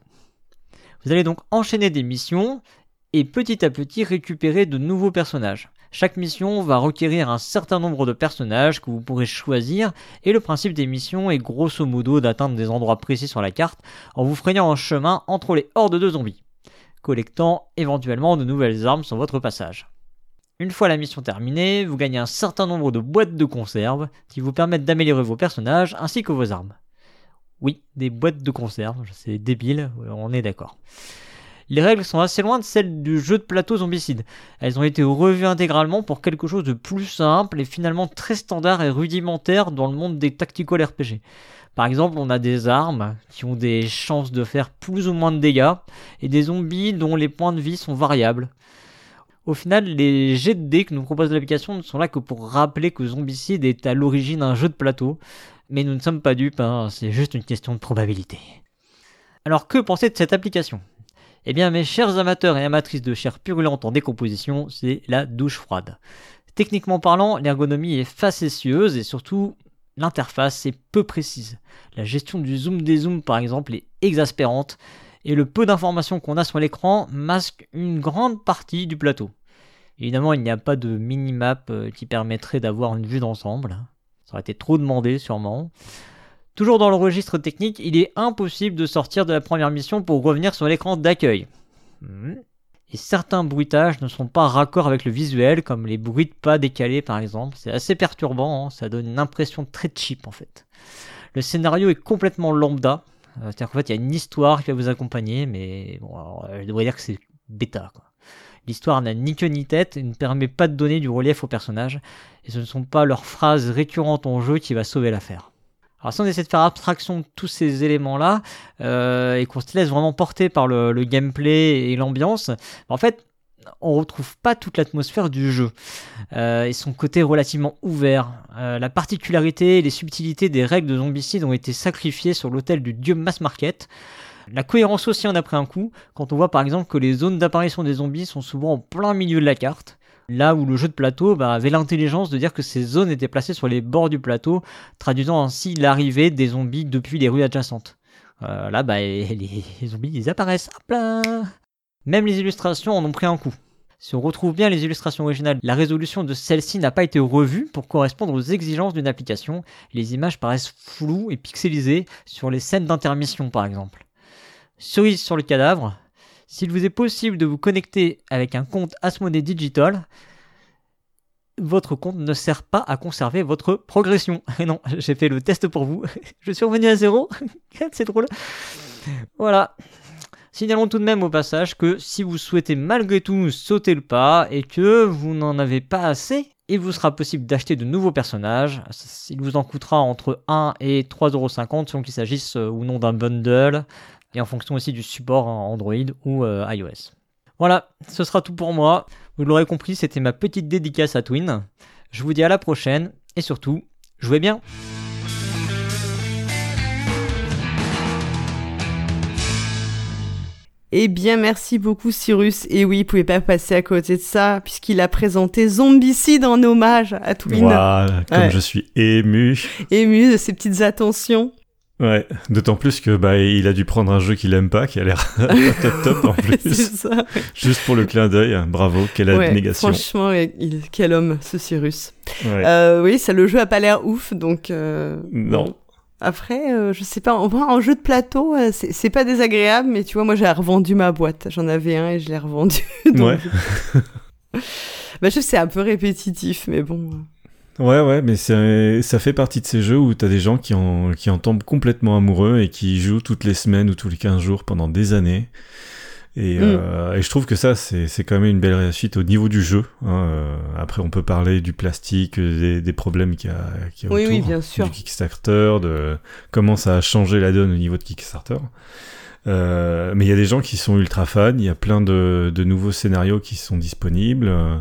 Vous allez donc enchaîner des missions et petit à petit récupérer de nouveaux personnages. Chaque mission va requérir un certain nombre de personnages que vous pourrez choisir et le principe des missions est grosso modo d'atteindre des endroits précis sur la carte en vous frayant un chemin entre les hordes de zombies, collectant éventuellement de nouvelles armes sur votre passage. Une fois la mission terminée, vous gagnez un certain nombre de boîtes de conserve qui vous permettent d'améliorer vos personnages ainsi que vos armes. Oui, des boîtes de conserve, c'est débile, on est d'accord. Les règles sont assez loin de celles du jeu de plateau zombicide. Elles ont été revues intégralement pour quelque chose de plus simple et finalement très standard et rudimentaire dans le monde des tactical RPG. Par exemple, on a des armes qui ont des chances de faire plus ou moins de dégâts et des zombies dont les points de vie sont variables. Au final, les jets de dés que nous propose l'application ne sont là que pour rappeler que Zombicide est à l'origine un jeu de plateau, mais nous ne sommes pas dupes, hein, c'est juste une question de probabilité. Alors que penser de cette application? Eh bien mes chers amateurs et amatrices de chair purulente en décomposition, c'est la douche froide. Techniquement parlant, l'ergonomie est facétieuse et surtout l'interface est peu précise. La gestion du zoom des zooms par exemple est exaspérante et le peu d'informations qu'on a sur l'écran masque une grande partie du plateau. Évidemment, il n'y a pas de minimap euh, qui permettrait d'avoir une vue d'ensemble. Ça aurait été trop demandé sûrement. Toujours dans le registre technique, il est impossible de sortir de la première mission pour revenir sur l'écran d'accueil. Hmm. Et certains bruitages ne sont pas raccords avec le visuel, comme les bruits de pas décalés par exemple. C'est assez perturbant, hein. ça donne une impression très cheap en fait. Le scénario est complètement lambda, euh, c'est-à-dire qu'en fait, il y a une histoire qui va vous accompagner, mais bon, alors, euh, je devrais dire que c'est bêta. L'histoire n'a ni queue ni tête et ne permet pas de donner du relief aux personnages, et ce ne sont pas leurs phrases récurrentes en jeu qui va sauver l'affaire. Alors si on essaie de faire abstraction de tous ces éléments-là, euh, et qu'on se laisse vraiment porter par le, gameplay et l'ambiance, en fait, on retrouve pas toute l'atmosphère du jeu euh, et son côté relativement ouvert. Euh, la particularité et les subtilités des règles de zombicide ont été sacrifiées sur l'autel du dieu mass market. La cohérence aussi en a pris un coup quand on voit par exemple que les zones d'apparition des zombies sont souvent en plein milieu de la carte. Là où le jeu de plateau bah, avait l'intelligence de dire que ces zones étaient placées sur les bords du plateau, traduisant ainsi l'arrivée des zombies depuis les rues adjacentes. Euh, là, bah, les, zombies ils apparaissent. Hop même les illustrations en ont pris un coup. Si on retrouve bien les illustrations originales, la résolution de celle-ci n'a pas été revue pour correspondre aux exigences d'une application. Les images paraissent floues et pixelisées sur les scènes d'intermission par exemple. Cerise sur le cadavre, s'il vous est possible de vous connecter avec un compte Asmodee Digital, votre compte ne sert pas à conserver votre progression. Et non, j'ai fait le test pour vous. Je suis revenu à zéro. C'est drôle. Voilà. Signalons tout de même au passage que si vous souhaitez malgré tout sauter le pas et que vous n'en avez pas assez, il vous sera possible d'acheter de nouveaux personnages. Il vous en coûtera entre 1 et 3,50€ selon qu'il s'agisse euh, ou non d'un bundle et en fonction aussi du support Android ou euh, iOS. Voilà, ce sera tout pour moi. Vous l'aurez compris, c'était ma petite dédicace à Twin. Je vous dis à la prochaine et surtout, jouez bien! Eh bien, merci beaucoup Cyrus. Et oui, il pouvait pas passer à côté de ça, puisqu'il a présenté Zombicide en hommage à Twin. Voilà, comme je suis ému. Ému de ses petites attentions. Ouais, d'autant plus que bah il a dû prendre un jeu qu'il aime pas, qui a l'air top top en plus. Ça. Juste pour le clin d'œil, bravo, quelle Ouais, abnégation. franchement, il- quel homme ce Cyrus. Ouais. Euh, oui, ça le jeu a pas l'air ouf, donc. euh, Non. bon. Après, euh, je sais pas, en, en jeu de plateau, euh, c'est pas désagréable, mais tu vois, moi j'ai revendu ma boîte. J'en avais un et je l'ai revendu. donc- Ouais. Bah, je sais c'est un peu répétitif, mais bon. Ouais, ouais, mais ça fait partie de ces jeux où t'as des gens qui en, qui en tombent complètement amoureux et qui y jouent toutes les semaines ou tous les 15 jours pendant des années. Et, Mm. euh, et je trouve que ça, c'est quand même une belle réussite au niveau du jeu. hein. Euh, après, on peut parler du plastique, des, des problèmes qu'il y a, qu'il y a Oui, autour oui, bien sûr. du Kickstarter, de comment ça a changé la donne au niveau de Kickstarter. Euh, mais il y a des gens qui sont ultra fans, il y a plein de, de nouveaux scénarios qui sont disponibles euh,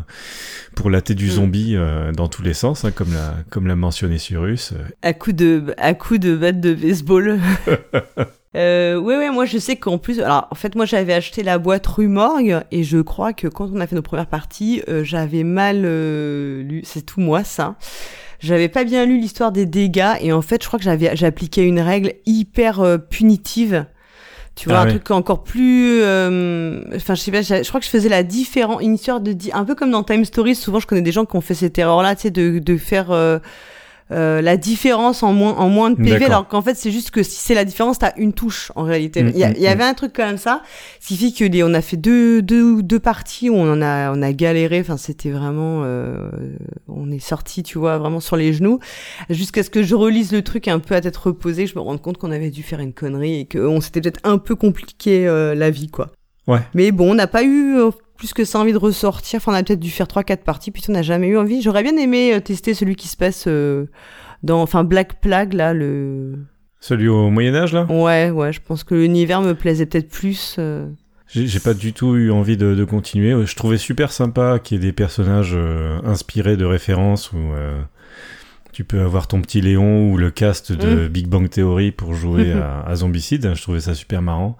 pour latter du Mm. zombie euh, dans tous les sens, hein, comme l'a comme l'a mentionné Cyrus. À coup de, à coup de batte de baseball. euh, ouais, ouais, moi je sais qu'en plus, alors en fait, moi j'avais acheté la boîte rue Morgue et je crois que quand on a fait nos premières parties, euh, j'avais mal euh, lu, c'est tout moi ça. J'avais pas bien lu l'histoire des dégâts et en fait, je crois que j'avais j'ai appliqué une règle hyper euh, punitive. Tu vois, Ah un truc encore plus. euh, Enfin, je sais pas, je crois que je faisais la différence. Une histoire de. Un peu comme dans Time Stories, souvent je connais des gens qui ont fait cette erreur-là, tu sais, de, de faire. Euh, la différence en moins en moins de PV alors qu'en fait c'est juste que si c'est la différence t'as une touche en réalité. Mm, il y, a- mm, il y avait un truc comme ça ce qui fait que les, on a fait deux, deux, deux parties où on en a on a galéré. Enfin c'était vraiment euh, on est sorti tu vois vraiment sur les genoux. Jusqu'à ce que je relise le truc un peu à tête reposée je me rende compte qu'on avait dû faire une connerie et qu'on s'était peut-être un peu compliqué euh, la vie quoi. Ouais. Mais bon, on n'a pas eu euh, plus que ça envie de ressortir. Enfin, on a peut-être dû faire 3-4 parties, puis on n'a jamais eu envie. J'aurais bien aimé euh, tester celui qui se passe euh, dans. Enfin, Black Plague, là, le. Celui au Moyen-Âge, là? Ouais, ouais, je pense que l'univers me plaisait peut-être plus. euh. J'ai pas du tout eu envie de, de continuer. Je trouvais super sympa qu'il y ait des personnages euh, inspirés de références où euh, tu peux avoir ton petit Léon ou le cast de Big Bang Theory pour jouer à, à Zombicide. Je trouvais ça super marrant.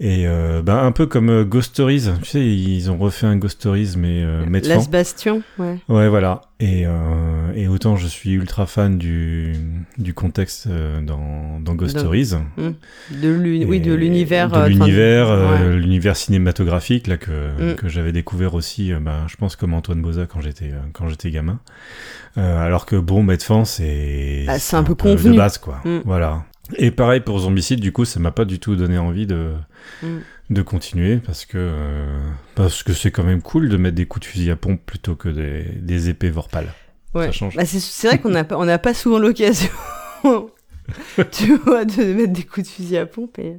Et euh, ben, un peu comme euh, Ghost Stories. Tu sais, ils ont refait un Ghost Stories, mais euh. Las Bastion, ouais. Ouais, voilà. Et, euh, et autant je suis ultra fan du, du contexte euh, dans, dans Ghost De- Stories. De oui, de l'univers. de euh, l'univers euh, ouais. l'univers cinématographique là que, Mm. que j'avais découvert aussi ben, je pense comme Antoine Boza quand j'étais quand j'étais gamin Euh, alors que bon Medfan c'est Bah, c'est un peu convenu. de base quoi Mm. voilà et pareil pour Zombicide du coup ça m'a pas du tout donné envie de Mm. de continuer parce que euh, parce que c'est quand même cool de mettre des coups de fusil à pompe plutôt que des, des épées Vorpal Ouais. ça change Bah, c'est vrai qu'on n'a pas, on n'a pas souvent l'occasion, tu vois, de mettre des coups de fusil à pompe. Et...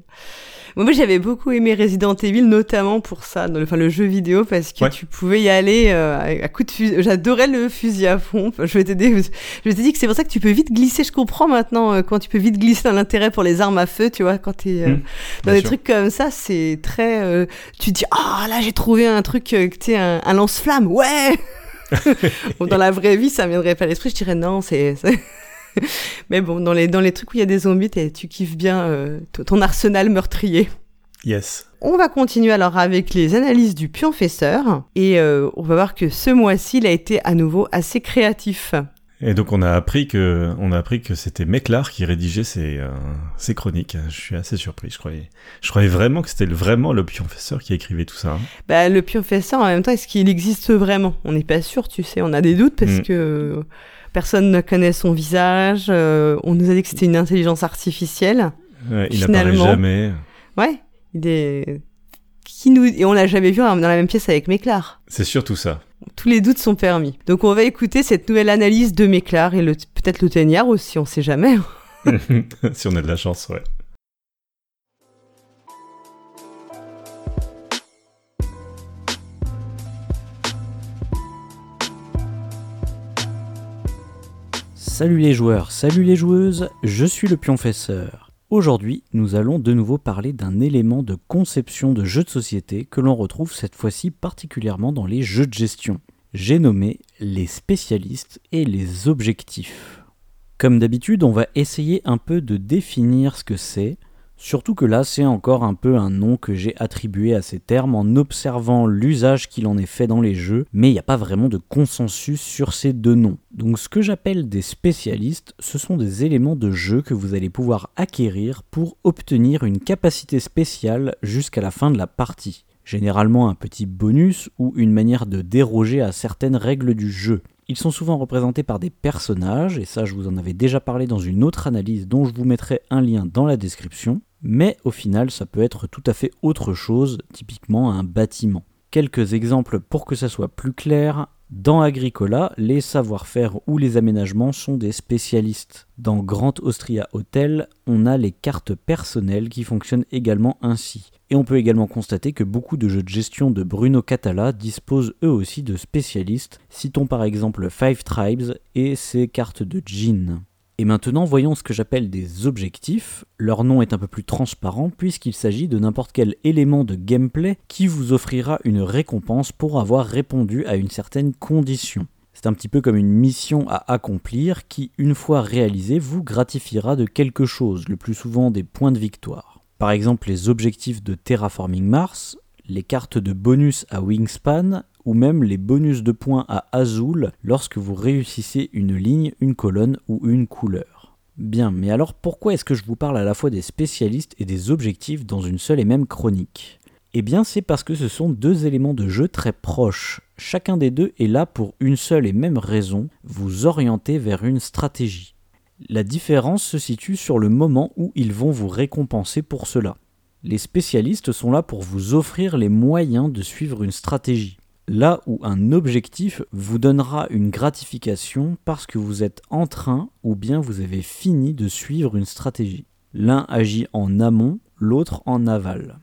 Bon, moi, j'avais beaucoup aimé Resident Evil, notamment pour ça, dans le, enfin, le jeu vidéo, parce que Ouais. tu pouvais y aller euh, à coups de fusil. J'adorais le fusil à pompe. Je m'étais dit, je m'étais dit que c'est pour ça que tu peux vite glisser. Je comprends maintenant euh, quand tu peux vite glisser dans l'intérêt pour les armes à feu, tu vois, quand t'es euh, Mm, dans des sûr. trucs comme ça, c'est très. euh, tu te dis, ah là, j'ai trouvé un truc, euh, tu sais, un, un lance-flamme, ouais! Dans la vraie vie, ça me viendrait pas à l'esprit. Je dirais non, c'est. Mais bon, dans les, dans les trucs où il y a des zombies, tu kiffes bien euh, ton arsenal meurtrier. yes On va continuer alors avec les analyses du pionfesseur. Et euh, on va voir que ce mois-ci, il a été à nouveau assez créatif. Et donc on a appris que on a appris que c'était Meclar qui rédigeait ses, euh, ses chroniques. Je suis assez surpris. Je croyais, je croyais vraiment que c'était vraiment le pionfesseur qui écrivait tout ça. hein. Bah, le pionfesseur, en même temps, est-ce qu'il existe vraiment? On n'est pas sûr, tu sais. On a des doutes parce Mm. que personne ne connaît son visage. euh, on nous a dit que c'était une intelligence artificielle. Ouais, il n'apparaît jamais. Ouais, il est... Qui nous... Et on l'a jamais vu dans la même pièce avec Méclar. C'est surtout ça. Tous les doutes sont permis. Donc on va écouter cette nouvelle analyse de Méclar et le... peut-être le Teignard aussi, on sait jamais. si on a de la chance, ouais. Salut les joueurs, salut les joueuses, je suis le pionfesseur. Aujourd'hui, nous allons de nouveau parler d'un élément de conception de jeux de société que l'on retrouve cette fois-ci particulièrement dans les jeux de gestion. J'ai nommé les spécialistes et les objectifs. Comme d'habitude, on va essayer un peu de définir ce que c'est, surtout que là c'est encore un peu un nom que j'ai attribué à ces termes en observant l'usage qu'il en est fait dans les jeux, mais il n'y a pas vraiment de consensus sur ces deux noms. Donc ce que j'appelle des spécialistes, ce sont des éléments de jeu que vous allez pouvoir acquérir pour obtenir une capacité spéciale jusqu'à la fin de la partie. Généralement un petit bonus ou une manière de déroger à certaines règles du jeu. Ils sont souvent représentés par des personnages, et ça je vous en avais déjà parlé dans une autre analyse dont je vous mettrai un lien dans la description, mais au final ça peut être tout à fait autre chose, typiquement un bâtiment. Quelques exemples pour que ça soit plus clair. Dans Agricola, les savoir-faire ou les aménagements sont des spécialistes. Dans Grand Austria Hotel, on a les cartes personnelles qui fonctionnent également ainsi. Et on peut également constater que beaucoup de jeux de gestion de Bruno Catala disposent eux aussi de spécialistes. Citons par exemple Five Tribes et ses cartes de Gin. Et maintenant, voyons ce que j'appelle des objectifs. Leur nom est un peu plus transparent puisqu'il s'agit de n'importe quel élément de gameplay qui vous offrira une récompense pour avoir répondu à une certaine condition. C'est un petit peu comme une mission à accomplir qui, une fois réalisée, vous gratifiera de quelque chose, le plus souvent des points de victoire. Par exemple, les objectifs de Terraforming Mars, les cartes de bonus à Wingspan, ou même les bonus de points à Azul lorsque vous réussissez une ligne, une colonne ou une couleur. Bien, mais alors pourquoi est-ce que je vous parle à la fois des spécialistes et des objectifs dans une seule et même chronique? Eh bien c'est parce que ce sont deux éléments de jeu très proches. Chacun des deux est là pour une seule et même raison, vous orienter vers une stratégie. La différence se situe sur le moment où ils vont vous récompenser pour cela. Les spécialistes sont là pour vous offrir les moyens de suivre une stratégie. Là où un objectif vous donnera une gratification parce que vous êtes en train ou bien vous avez fini de suivre une stratégie. L'un agit en amont, l'autre en aval.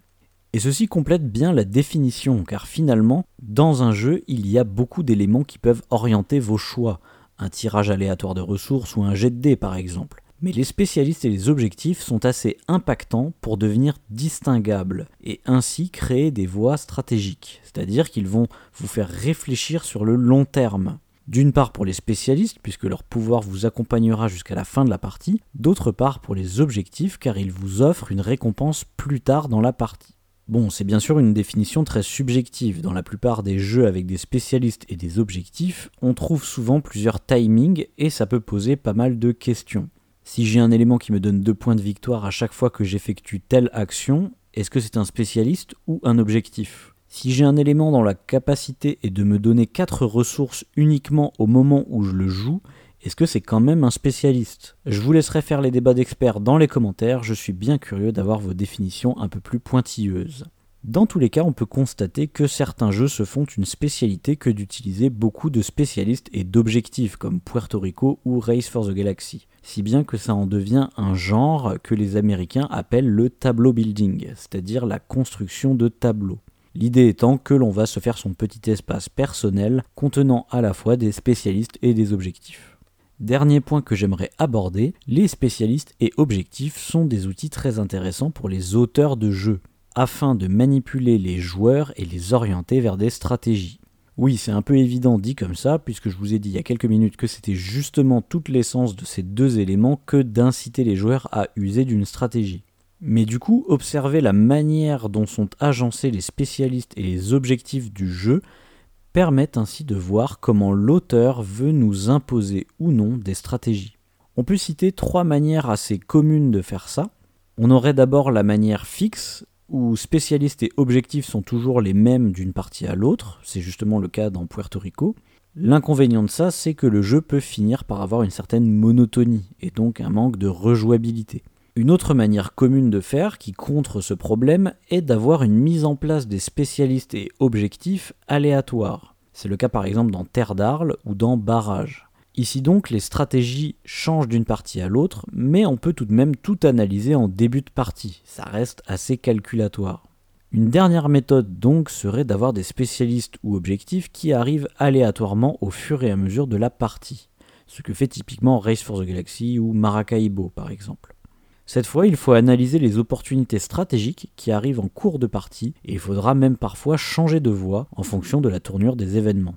Et ceci complète bien la définition, car finalement, dans un jeu, il y a beaucoup d'éléments qui peuvent orienter vos choix. Un tirage aléatoire de ressources ou un jet de dés par exemple. Mais les spécialistes et les objectifs sont assez impactants pour devenir distinguables et ainsi créer des voies stratégiques, c'est-à-dire qu'ils vont vous faire réfléchir sur le long terme. D'une part pour les spécialistes, puisque leur pouvoir vous accompagnera jusqu'à la fin de la partie, d'autre part pour les objectifs, car ils vous offrent une récompense plus tard dans la partie. Bon, c'est bien sûr une définition très subjective. Dans la plupart des jeux avec des spécialistes et des objectifs, on trouve souvent plusieurs timings et ça peut poser pas mal de questions. Si j'ai un élément qui me donne deux points de victoire à chaque fois que j'effectue telle action, est-ce que c'est un spécialiste ou un objectif? Si j'ai un élément dont la capacité est de me donner 4 ressources uniquement au moment où je le joue, est-ce que c'est quand même un spécialiste? Je vous laisserai faire les débats d'experts dans les commentaires, je suis bien curieux d'avoir vos définitions un peu plus pointilleuses. Dans tous les cas, on peut constater que certains jeux se font une spécialité que d'utiliser beaucoup de spécialistes et d'objectifs comme Puerto Rico ou Race for the Galaxy, si bien que ça en devient un genre que les Américains appellent le tableau building, c'est-à-dire la construction de tableaux. L'idée étant que l'on va se faire son petit espace personnel contenant à la fois des spécialistes et des objectifs. Dernier point que j'aimerais aborder, les spécialistes et objectifs sont des outils très intéressants pour les auteurs de jeux, afin de manipuler les joueurs et les orienter vers des stratégies. Oui, c'est un peu évident dit comme ça, puisque je vous ai dit il y a quelques minutes que c'était justement toute l'essence de ces deux éléments que d'inciter les joueurs à user d'une stratégie. Mais du coup, observer la manière dont sont agencés les spécialistes et les objectifs du jeu permet ainsi de voir comment l'auteur veut nous imposer ou non des stratégies. On peut citer trois manières assez communes de faire ça. On aurait d'abord la manière fixe, où spécialistes et objectifs sont toujours les mêmes d'une partie à l'autre, c'est justement le cas dans Puerto Rico. L'inconvénient de ça, c'est que le jeu peut finir par avoir une certaine monotonie, et donc un manque de rejouabilité. Une autre manière commune de faire qui contre ce problème est d'avoir une mise en place des spécialistes et objectifs aléatoires. C'est le cas par exemple dans Terre d'Arles ou dans Barrage. Ici donc les stratégies changent d'une partie à l'autre, mais on peut tout de même tout analyser en début de partie, ça reste assez calculatoire. Une dernière méthode donc serait d'avoir des spécialistes ou objectifs qui arrivent aléatoirement au fur et à mesure de la partie, ce que fait typiquement Race for the Galaxy ou Maracaibo par exemple. Cette fois, il faut analyser les opportunités stratégiques qui arrivent en cours de partie et il faudra même parfois changer de voie en fonction de la tournure des événements.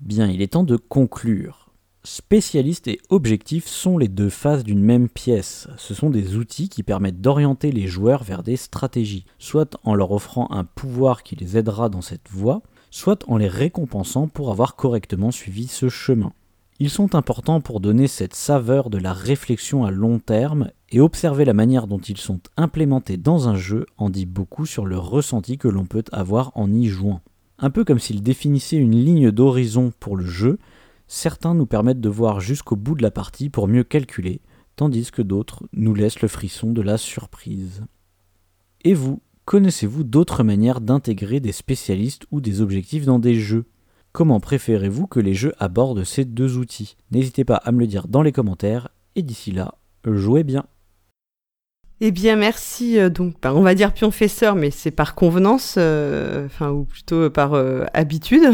Bien, il est temps de conclure. Spécialistes et objectifs sont les deux faces d'une même pièce. Ce sont des outils qui permettent d'orienter les joueurs vers des stratégies, soit en leur offrant un pouvoir qui les aidera dans cette voie, soit en les récompensant pour avoir correctement suivi ce chemin. Ils sont importants pour donner cette saveur de la réflexion à long terme et observer la manière dont ils sont implémentés dans un jeu en dit beaucoup sur le ressenti que l'on peut avoir en y jouant. Un peu comme s'ils définissaient une ligne d'horizon pour le jeu, certains nous permettent de voir jusqu'au bout de la partie pour mieux calculer, tandis que d'autres nous laissent le frisson de la surprise. Et vous, connaissez-vous d'autres manières d'intégrer des spécialistes ou des objectifs dans des jeux? Comment préférez-vous que les jeux abordent ces deux outils? N'hésitez pas à me le dire dans les commentaires et d'ici là, jouez bien. Eh bien, merci. euh, Donc, bah, on va dire pionfesseur, mais c'est par convenance, euh, enfin, ou plutôt par euh, habitude.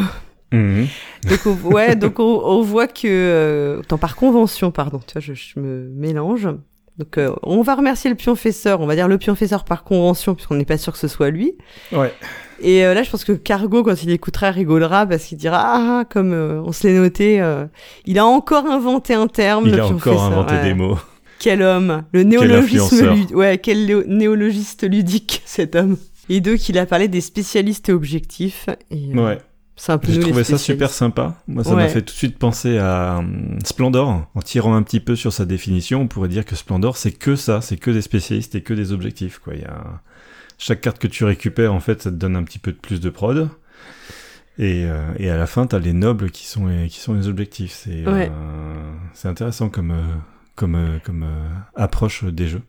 Mhm. Donc, on, ouais, donc on, on voit que, euh, autant par convention, pardon, tu vois, je, je me mélange. Donc, euh, on va remercier le pionfesseur, on va dire le pionfesseur par convention, puisqu'on n'est pas sûr que ce soit lui. Ouais. Et euh, là, je pense que Cargo, quand il écoutera, rigolera parce qu'il dira ah, comme euh, on se l'est noté, euh, il a encore inventé un terme. Il le a encore inventé ouais. des mots. Quel homme, le néologisme, lud- ouais, quel néologiste ludique cet homme. Et donc, il a parlé des spécialistes et objectifs. Et, euh, Ouais. C'est un peu J'ai trouvé ça super sympa. Moi, ça m'a fait tout de suite penser à hum, Splendor. En tirant un petit peu sur sa définition, on pourrait dire que Splendor, c'est que ça, c'est que des spécialistes et que des objectifs. Quoi. Il y a... Chaque carte que tu récupères, en fait, ça te donne un petit peu de plus de prod. Et, euh, et à la fin, tu as les nobles qui sont les, qui sont les objectifs. C'est Ouais. euh, intéressant comme, euh, comme, euh, comme approche des jeux.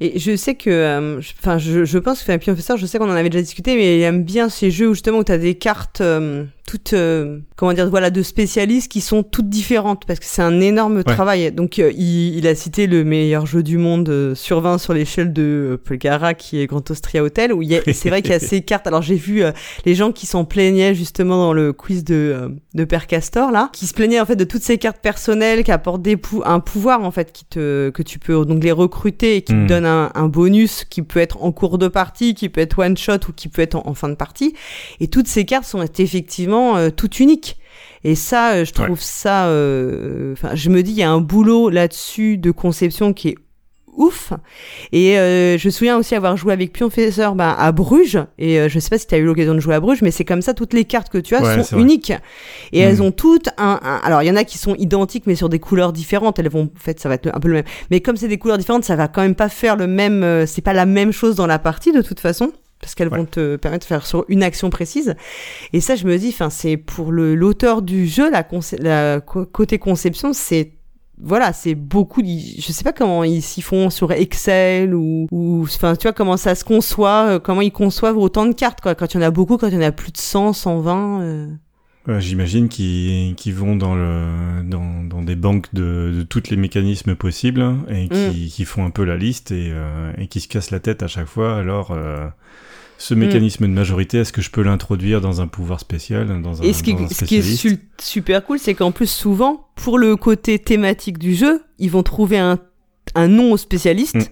Et je sais que, euh, enfin, je, je pense que Fabien Professeur, je sais qu'on en avait déjà discuté, mais il aime bien ces jeux où justement où t'as des cartes, euh, toutes, euh, comment dire, voilà, de spécialistes qui sont toutes différentes parce que c'est un énorme travail. Donc, euh, il, il, a cité le meilleur jeu du monde euh, sur 20 sur l'échelle de Polgara qui est Grand Austria Hotel où c'est vrai qu'il y a ces cartes. Alors, j'ai vu les gens qui s'en plaignaient justement dans le quiz de, de Père Castor là, qui se plaignaient en fait de toutes ces cartes personnelles qui apportent des un pouvoir en fait qui te, que tu peux donc les recruter et qui te hmm. donne un, un, bonus qui peut être en cours de partie, qui peut être one shot ou qui peut être en, en fin de partie. Et toutes ces cartes sont effectivement euh, tout unique. Et ça, euh, je trouve ça. Euh, enfin, je me dis, il y a un boulot là-dessus de conception qui est ouf. Et je me souviens aussi avoir joué avec Pionfesseur bah, à Bruges. Et je sais pas si tu as eu l'occasion de jouer à Bruges, mais c'est comme ça, toutes les cartes que tu as sont uniques. Et elles hmm. ont toutes un, Alors, il y en a qui sont identiques, mais sur des couleurs différentes. Elles vont, en fait, ça va être un peu le même. Mais comme c'est des couleurs différentes, ça va quand même pas faire le même. c'est pas la même chose dans la partie, de toute façon parce qu'elles vont te permettre de faire sur une action précise. Et ça, je me dis, enfin, c'est pour le l'auteur du jeu, la, la côté conception, c'est voilà, c'est beaucoup. Je sais pas comment ils s'y font sur Excel ou, ou, enfin, tu vois comment ça se conçoit, euh, comment ils conçoivent autant de cartes, quoi. Quand il y en a beaucoup, quand il y en a plus de 100, 120. Euh... J'imagine qu'ils vont dans, le, dans, dans des banques de, de tous les mécanismes possibles et qui, mm. qui, font un peu la liste et, euh, et qui se cassent la tête à chaque fois. Alors, euh, ce mécanisme de majorité, est-ce que je peux l'introduire dans un pouvoir spécial dans un, Et ce qui, ce qui est super cool, c'est qu'en plus, souvent, pour le côté thématique du jeu, ils vont trouver un, un nom au spécialiste mm.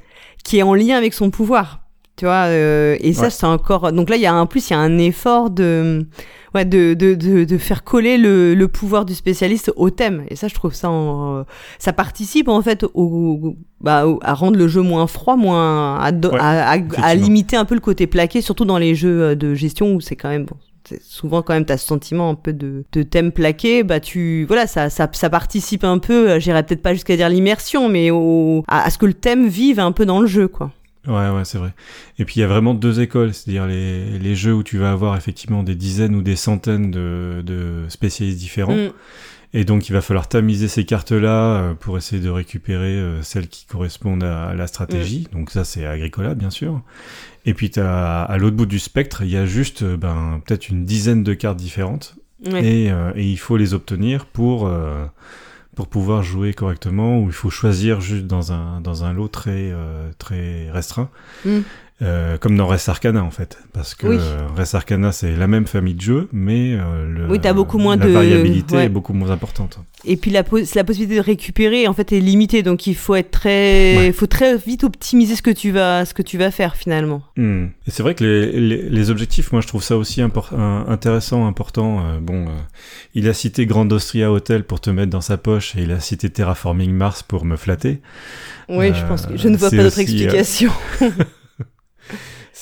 qui est en lien avec son pouvoir. Tu vois, euh, et ça, c'est encore. Donc là, il y a en plus, il y a un effort de ouais, de, de, de, de, faire coller le, le, pouvoir du spécialiste au thème. Et ça, je trouve ça, en, ça participe en fait au, bah, à rendre le jeu moins froid, moins à, à, à, limiter un peu le côté plaqué, surtout dans les jeux euh, de gestion où c'est quand même bon, souvent quand même t'as ce sentiment un peu de, de thème plaqué bah tu voilà ça ça, ça participe un peu euh, j'irais peut-être pas jusqu'à dire l'immersion mais au, à, à, ce que le thème vive un peu dans le jeu quoi Ouais, ouais, c'est vrai. Et puis il y a vraiment deux écoles, c'est-à-dire les, les, jeux où tu vas avoir effectivement des dizaines ou des centaines de, de spécialistes différents. Mm. Et donc il va falloir tamiser ces cartes-là euh, pour essayer de récupérer euh, celles qui correspondent à la stratégie. Mm. Donc ça c'est Agricola bien sûr. Et puis as, à l'autre bout du spectre, il y a juste euh, ben, peut-être une dizaine de cartes différentes. Et, et, il faut les obtenir pour pour pouvoir jouer correctement, où il faut choisir juste dans un, dans un lot très, euh, très restreint. Mm. Euh, comme dans Res Arcana en fait, parce que euh, Res Arcana c'est la même famille de jeux, mais euh, le, oui, as beaucoup moins la de... variabilité est beaucoup moins importante. Et puis la, la possibilité de récupérer en fait est limitée, donc il faut être très, il faut très vite optimiser ce que tu vas, ce que tu vas faire finalement. Hmm. Et c'est vrai que les, les, objectifs, moi je trouve ça aussi intéressant, important. bon, il a cité Grand Austria Hotel pour te mettre dans sa poche, et il a cité Terraforming Mars pour me flatter. Oui, je pense que je ne vois pas d'autre explication.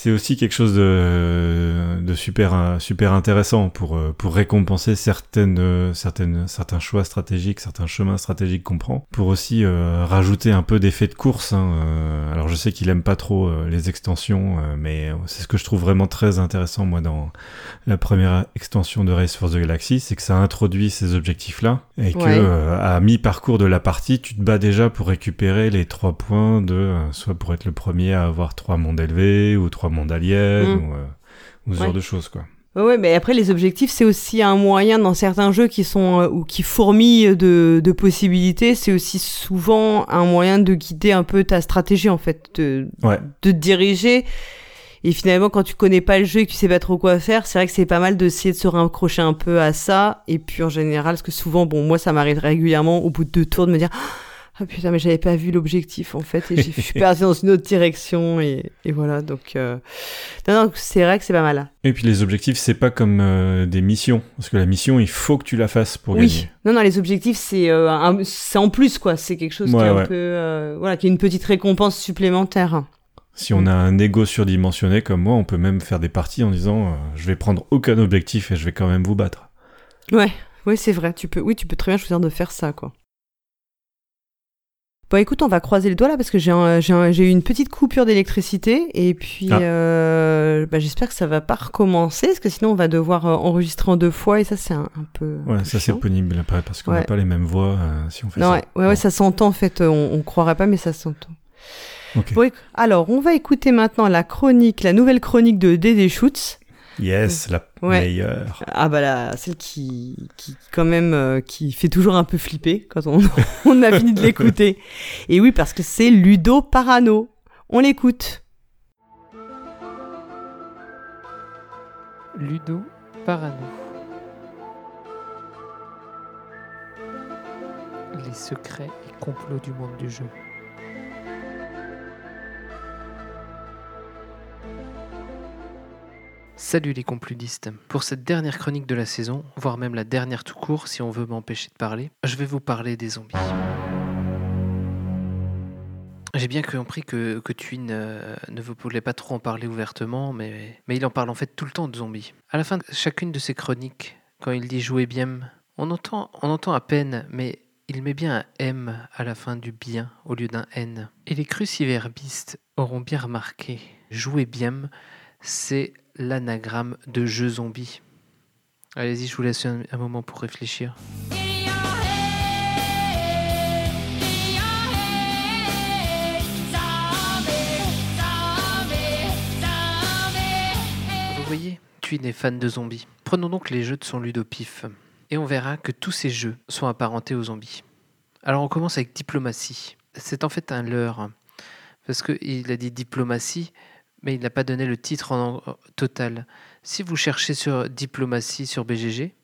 c'est aussi quelque chose de, super super intéressant pour euh, pour récompenser certaines certaines certains choix stratégiques, certains chemins stratégiques qu'on prend, pour aussi euh, rajouter un peu d'effet de course. Hein, euh. alors je sais qu'il aime pas trop les extensions, mais c'est ce que je trouve vraiment très intéressant moi dans la première extension de Race for the Galaxy, c'est que ça introduit ces objectifs là et que à mi-parcours de la partie, tu te bats déjà pour récupérer les trois points de soit pour être le premier à avoir trois mondes élevés ou trois monde alien mm. ou, euh, ou, ce genre de choses, quoi. Ouais, mais après les objectifs, c'est aussi un moyen dans certains jeux qui sont euh, ou qui fourmillent de, de possibilités. C'est aussi souvent un moyen de guider un peu ta stratégie en fait, de, de te diriger. Et finalement, quand tu connais pas le jeu et que tu sais pas trop quoi faire, c'est vrai que c'est pas mal d'essayer de se raccrocher un peu à ça. Et puis en général, parce que souvent, bon, moi ça m'arrive régulièrement au bout de deux tours de me dire ah putain, mais j'avais pas vu l'objectif en fait, et je suis parti dans une autre direction, et, et voilà, donc. Euh... Non, non, c'est vrai que c'est pas mal. Et puis les objectifs, c'est pas comme euh, des missions, parce que la mission, il faut que tu la fasses pour oui. gagner. Non, non, les objectifs, c'est euh, en plus, quoi, c'est quelque chose qui est un peu. Euh, voilà, qui est une petite récompense supplémentaire. Si on a un ego surdimensionné comme moi, on peut même faire des parties en disant je vais prendre aucun objectif et je vais quand même vous battre. Ouais, ouais, c'est vrai. Tu peux, oui, tu peux très bien choisir de faire ça, quoi. Bon, écoute, on va croiser les doigts là parce que j'ai eu une petite coupure d'électricité et puis ah. euh, bah, j'espère que ça va pas recommencer parce que sinon on va devoir euh, enregistrer en deux fois et ça c'est un, peu. Ouais, ça c'est pénible après parce qu'on n'a pas les mêmes voix euh, si on fait ça. Ouais, ouais, ouais, ça s'entend en fait. On, on croirait pas, mais ça s'entend. Okay. Bon, alors, on va écouter maintenant la chronique, la nouvelle chronique de Dédé Schutz. Yes, la Ouais. meilleure. Ah bah là, celle qui, qui quand même, euh, qui fait toujours un peu flipper quand on, on a fini de l'écouter. Et oui, parce que c'est Ludo Parano. On l'écoute. Ludo Parano. Les secrets et complots du monde du jeu. Salut les compludistes. Pour cette dernière chronique de la saison, voire même la dernière tout court si on veut m'empêcher de parler, je vais vous parler des zombies. J'ai bien compris que, que Twin euh, ne voulait pas trop en parler ouvertement, mais, mais il en parle en fait tout le temps de zombies. À la fin de chacune de ses chroniques, quand il dit jouer bien, on entend, on entend à peine, mais il met bien un M à la fin du bien au lieu d'un N. Et les cruciverbistes auront bien remarqué, jouer bien, c'est l'anagramme de jeu zombie. Allez-y, je vous laisse un, moment pour réfléchir. Vous voyez, Twin est fan de zombies. Prenons donc les jeux de son ludopif. Et on verra que tous ces jeux sont apparentés aux zombies. Alors on commence avec diplomatie. C'est en fait un leurre. Parce qu'il a dit diplomatie, mais il n'a pas donné le titre en total. Si vous cherchez sur diplomatie sur BGG,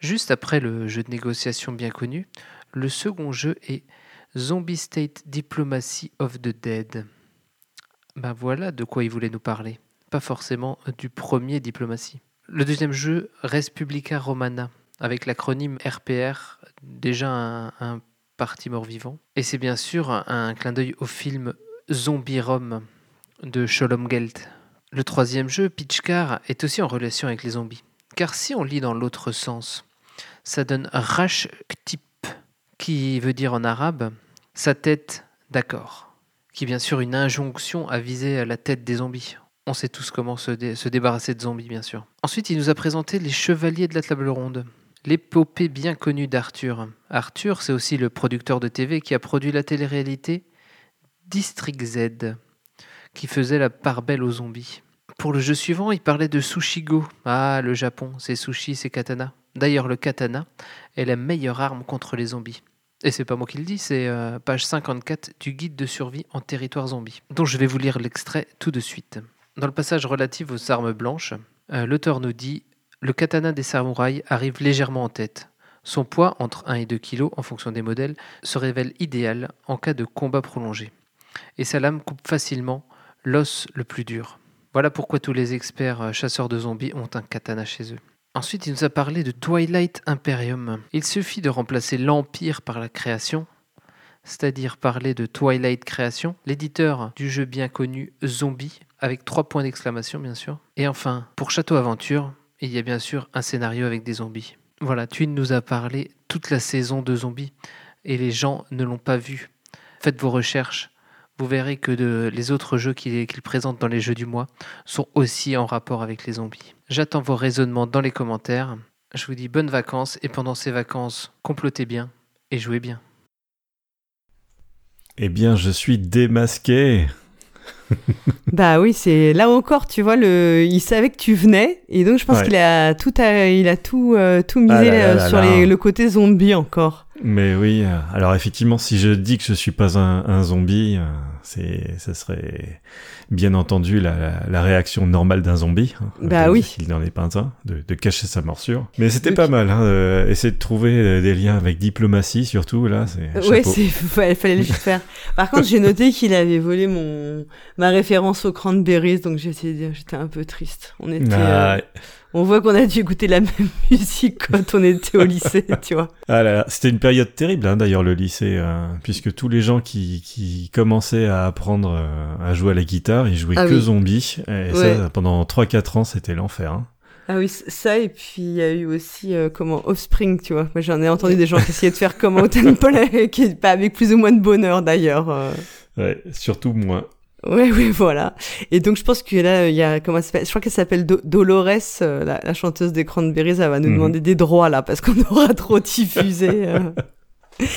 juste après le jeu de négociation bien connu, le second jeu est Zombie State Diplomacy of the Dead. Ben voilà de quoi il voulait nous parler. Pas forcément du premier diplomatie. Le deuxième jeu, Respublica Romana, avec l'acronyme RPR, déjà un, un parti mort-vivant. Et c'est bien sûr un, un clin d'œil au film Zombie Rome de Sholom Gelt. Le troisième jeu, Pitchcar, est aussi en relation avec les zombies. Car si on lit dans l'autre sens, ça donne Rash Ktip, qui veut dire en arabe sa tête d'accord, qui est bien sûr une injonction à viser à la tête des zombies. On sait tous comment se, se débarrasser de zombies, bien sûr. Ensuite, il nous a présenté les Chevaliers de la Table Ronde, l'épopée bien connue d'Arthur. Arthur, c'est aussi le producteur de TV qui a produit la télé-réalité District Z, qui faisait la part belle aux zombies. Pour le jeu suivant, il parlait de Sushigo. Ah, le Japon, c'est sushi, c'est katana. D'ailleurs, le katana est la meilleure arme contre les zombies. Et c'est pas moi qui le dis, c'est euh, page 54 du guide de survie en territoire zombie, dont je vais vous lire l'extrait tout de suite. Dans le passage relatif aux armes blanches, euh, l'auteur nous dit Le katana des samouraïs arrive légèrement en tête. Son poids, entre 1 et 2 kg en fonction des modèles, se révèle idéal en cas de combat prolongé. Et sa lame coupe facilement l'os le plus dur. Voilà pourquoi tous les experts euh, chasseurs de zombies ont un katana chez eux. Ensuite, il nous a parlé de Twilight Imperium. Il suffit de remplacer l'Empire par la création, c'est-à-dire parler de Twilight Création, l'éditeur du jeu bien connu Zombie, avec trois points d'exclamation bien sûr. Et enfin, pour Château Aventure, il y a bien sûr un scénario avec des zombies. Voilà, Twin nous a parlé toute la saison de zombies, et les gens ne l'ont pas vu. Faites vos recherches. Vous verrez que de- les autres jeux qu'il qu'il présente dans les jeux du mois sont aussi en rapport avec les zombies. J'attends vos raisonnements dans les commentaires. Je vous dis bonnes vacances et pendant ces vacances, complotez bien et jouez bien. Eh bien, je suis démasqué. Bah oui, c'est là encore, tu vois, le... il savait que tu venais, et donc je pense Ouais. qu'il a tout, à- il a tout, euh, tout misé Ah là là là sur là. les- le côté zombie encore. Mais oui, euh, alors effectivement, si je dis que je suis pas un, un zombie, euh, c'est, ça serait bien entendu la, la- la réaction normale d'un zombie. hein, Bah de- oui. Il n'en est pas un, de, de cacher sa morsure. Mais c'était Oui. pas mal, hein, euh, essayer de trouver euh, des liens avec diplomatie, surtout, là, c'est Ouais, fallait, fallait le faire. Par contre, j'ai noté qu'il avait volé mon ma référence aux cranberries, donc j'étais j'étais un peu triste. On était, Ah, euh, on voit qu'on a dû écouter la même musique quand on était au lycée, tu vois. Ah là là, c'était une période terrible hein, d'ailleurs le lycée, euh, puisque tous les gens qui, qui commençaient à apprendre euh, à jouer à la guitare, ils jouaient Ah que oui. zombies, et Ouais. ça pendant 3-4 ans c'était l'enfer. hein. Ah oui, ça, et puis il y a eu aussi, euh, comment, Offspring, tu vois. Moi, j'en ai entendu des gens qui essayaient de faire comme Autumn Play, qui pas avec plus ou moins de bonheur d'ailleurs. euh. Ouais, surtout moi. Ouais, oui, voilà. Et donc, je pense que là, il y a, comment elle s'appelle Je crois qu'elle s'appelle Do- Dolores, euh, la, la chanteuse des Cranberries. Elle va nous Mhm. demander des droits, là, parce qu'on aura trop diffusé. euh.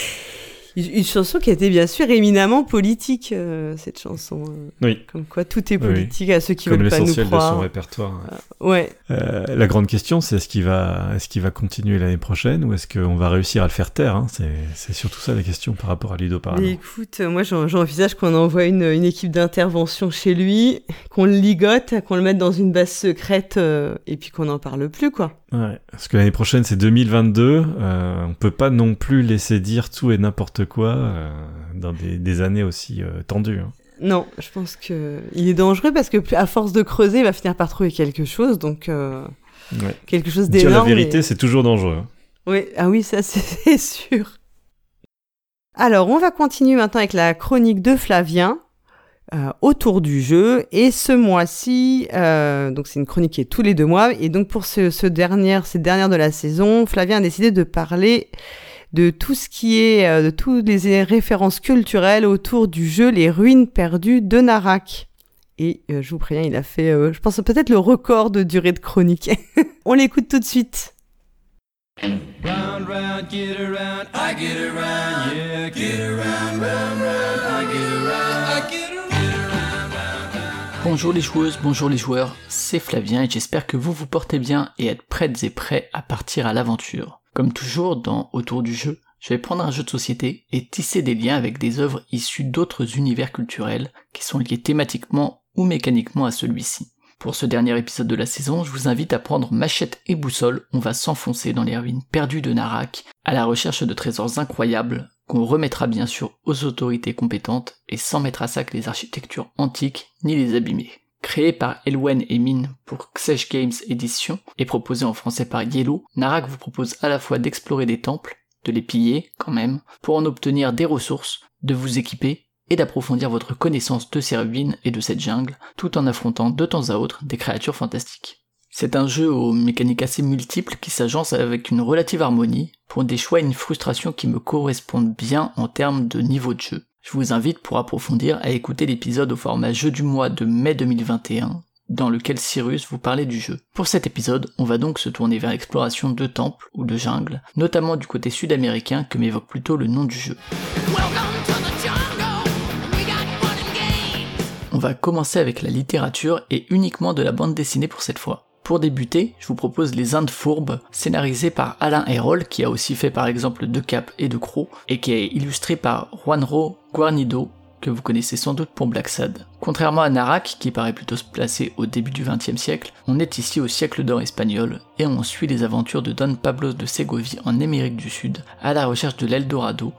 Une, chanson qui était bien sûr éminemment politique, euh, cette chanson. euh. Oui. Comme quoi tout est oui. politique à ceux qui Comme veulent pas nous l'essentiel de son croire. répertoire. Ouais. Euh, la grande question, c'est est-ce qu'il va, est-ce qu'il va continuer l'année prochaine ou est-ce qu'on va réussir à le faire taire hein? C'est, c'est surtout ça la question par rapport à Ludo Parano. Mais écoute, moi j'en- j'envisage qu'on envoie une, une équipe d'intervention chez lui, qu'on le ligote, qu'on le mette dans une base secrète euh, et puis qu'on n'en parle plus quoi. Ouais, parce que l'année prochaine c'est 2022, euh, on peut pas non plus laisser dire tout et n'importe quoi euh, dans des, des années aussi euh, tendues. hein. Non, je pense que il est dangereux parce que à force de creuser, il va finir par trouver quelque chose, donc euh, Ouais. quelque chose Dire la d'énorme. vérité, et- c'est toujours dangereux. hein. Oui, ah oui, ça c'est sûr. Alors, on va continuer maintenant avec la chronique de Flavien euh, autour du jeu. Et ce mois-ci, euh, donc c'est une chronique qui est tous les deux mois. Et donc pour ce, ce dernier, cette dernière de la saison, Flavien a décidé de parler de tout ce qui est, euh, de toutes les références culturelles autour du jeu Les Ruines perdues de Narak. Et je vous préviens, il a fait, je pense peut-être le record de durée de chronique. on l'écoute tout de suite. Round, round, get around, I get around, yeah, get around, round, round, I get around. Bonjour les joueuses, bonjour les joueurs, c'est Flavien et j'espère que vous vous portez bien et êtes prêtes et prêts à partir à l'aventure. Comme toujours dans Autour du jeu, je vais prendre un jeu de société et tisser des liens avec des œuvres issues d'autres univers culturels qui sont liés thématiquement ou mécaniquement à celui-ci. Pour ce dernier épisode de la saison, je vous invite à prendre machette et boussole, on va s'enfoncer dans les ruines perdues de Narak, à la recherche de trésors incroyables, qu'on remettra bien sûr aux autorités compétentes et sans mettre à sac les architectures antiques ni les abîmer. Créé par Elwen et Min pour Xesh Games Edition et proposé en français par Yellow, Narak vous propose à la fois d'explorer des temples, de les piller quand même, pour en obtenir des ressources, de vous équiper et d'approfondir votre connaissance de ces ruines et de cette jungle, tout en affrontant de temps à autre des créatures fantastiques. C'est un jeu aux mécaniques assez multiples qui s'agence avec une relative harmonie, pour des choix et une frustration qui me correspondent bien en termes de niveau de jeu. Je vous invite pour approfondir à écouter l'épisode au format jeu du mois de mai 2021, dans lequel Cyrus vous parlait du jeu. Pour cet épisode, on va donc se tourner vers l'exploration de temples ou de jungles, notamment du côté sud-américain que m'évoque plutôt le nom du jeu. On va commencer avec la littérature et uniquement de la bande dessinée pour cette fois. Pour débuter, je vous propose Les Indes Fourbes, scénarisé par Alain Hérol, qui a aussi fait par exemple De Cap et De Croc, et qui est illustré par Juanro Guarnido, que vous connaissez sans doute pour Black Sad. Contrairement à Narak, qui paraît plutôt se placer au début du XXe siècle, on est ici au siècle d'or espagnol, et on suit les aventures de Don Pablos de Ségovie en Amérique du Sud, à la recherche de l'Eldorado,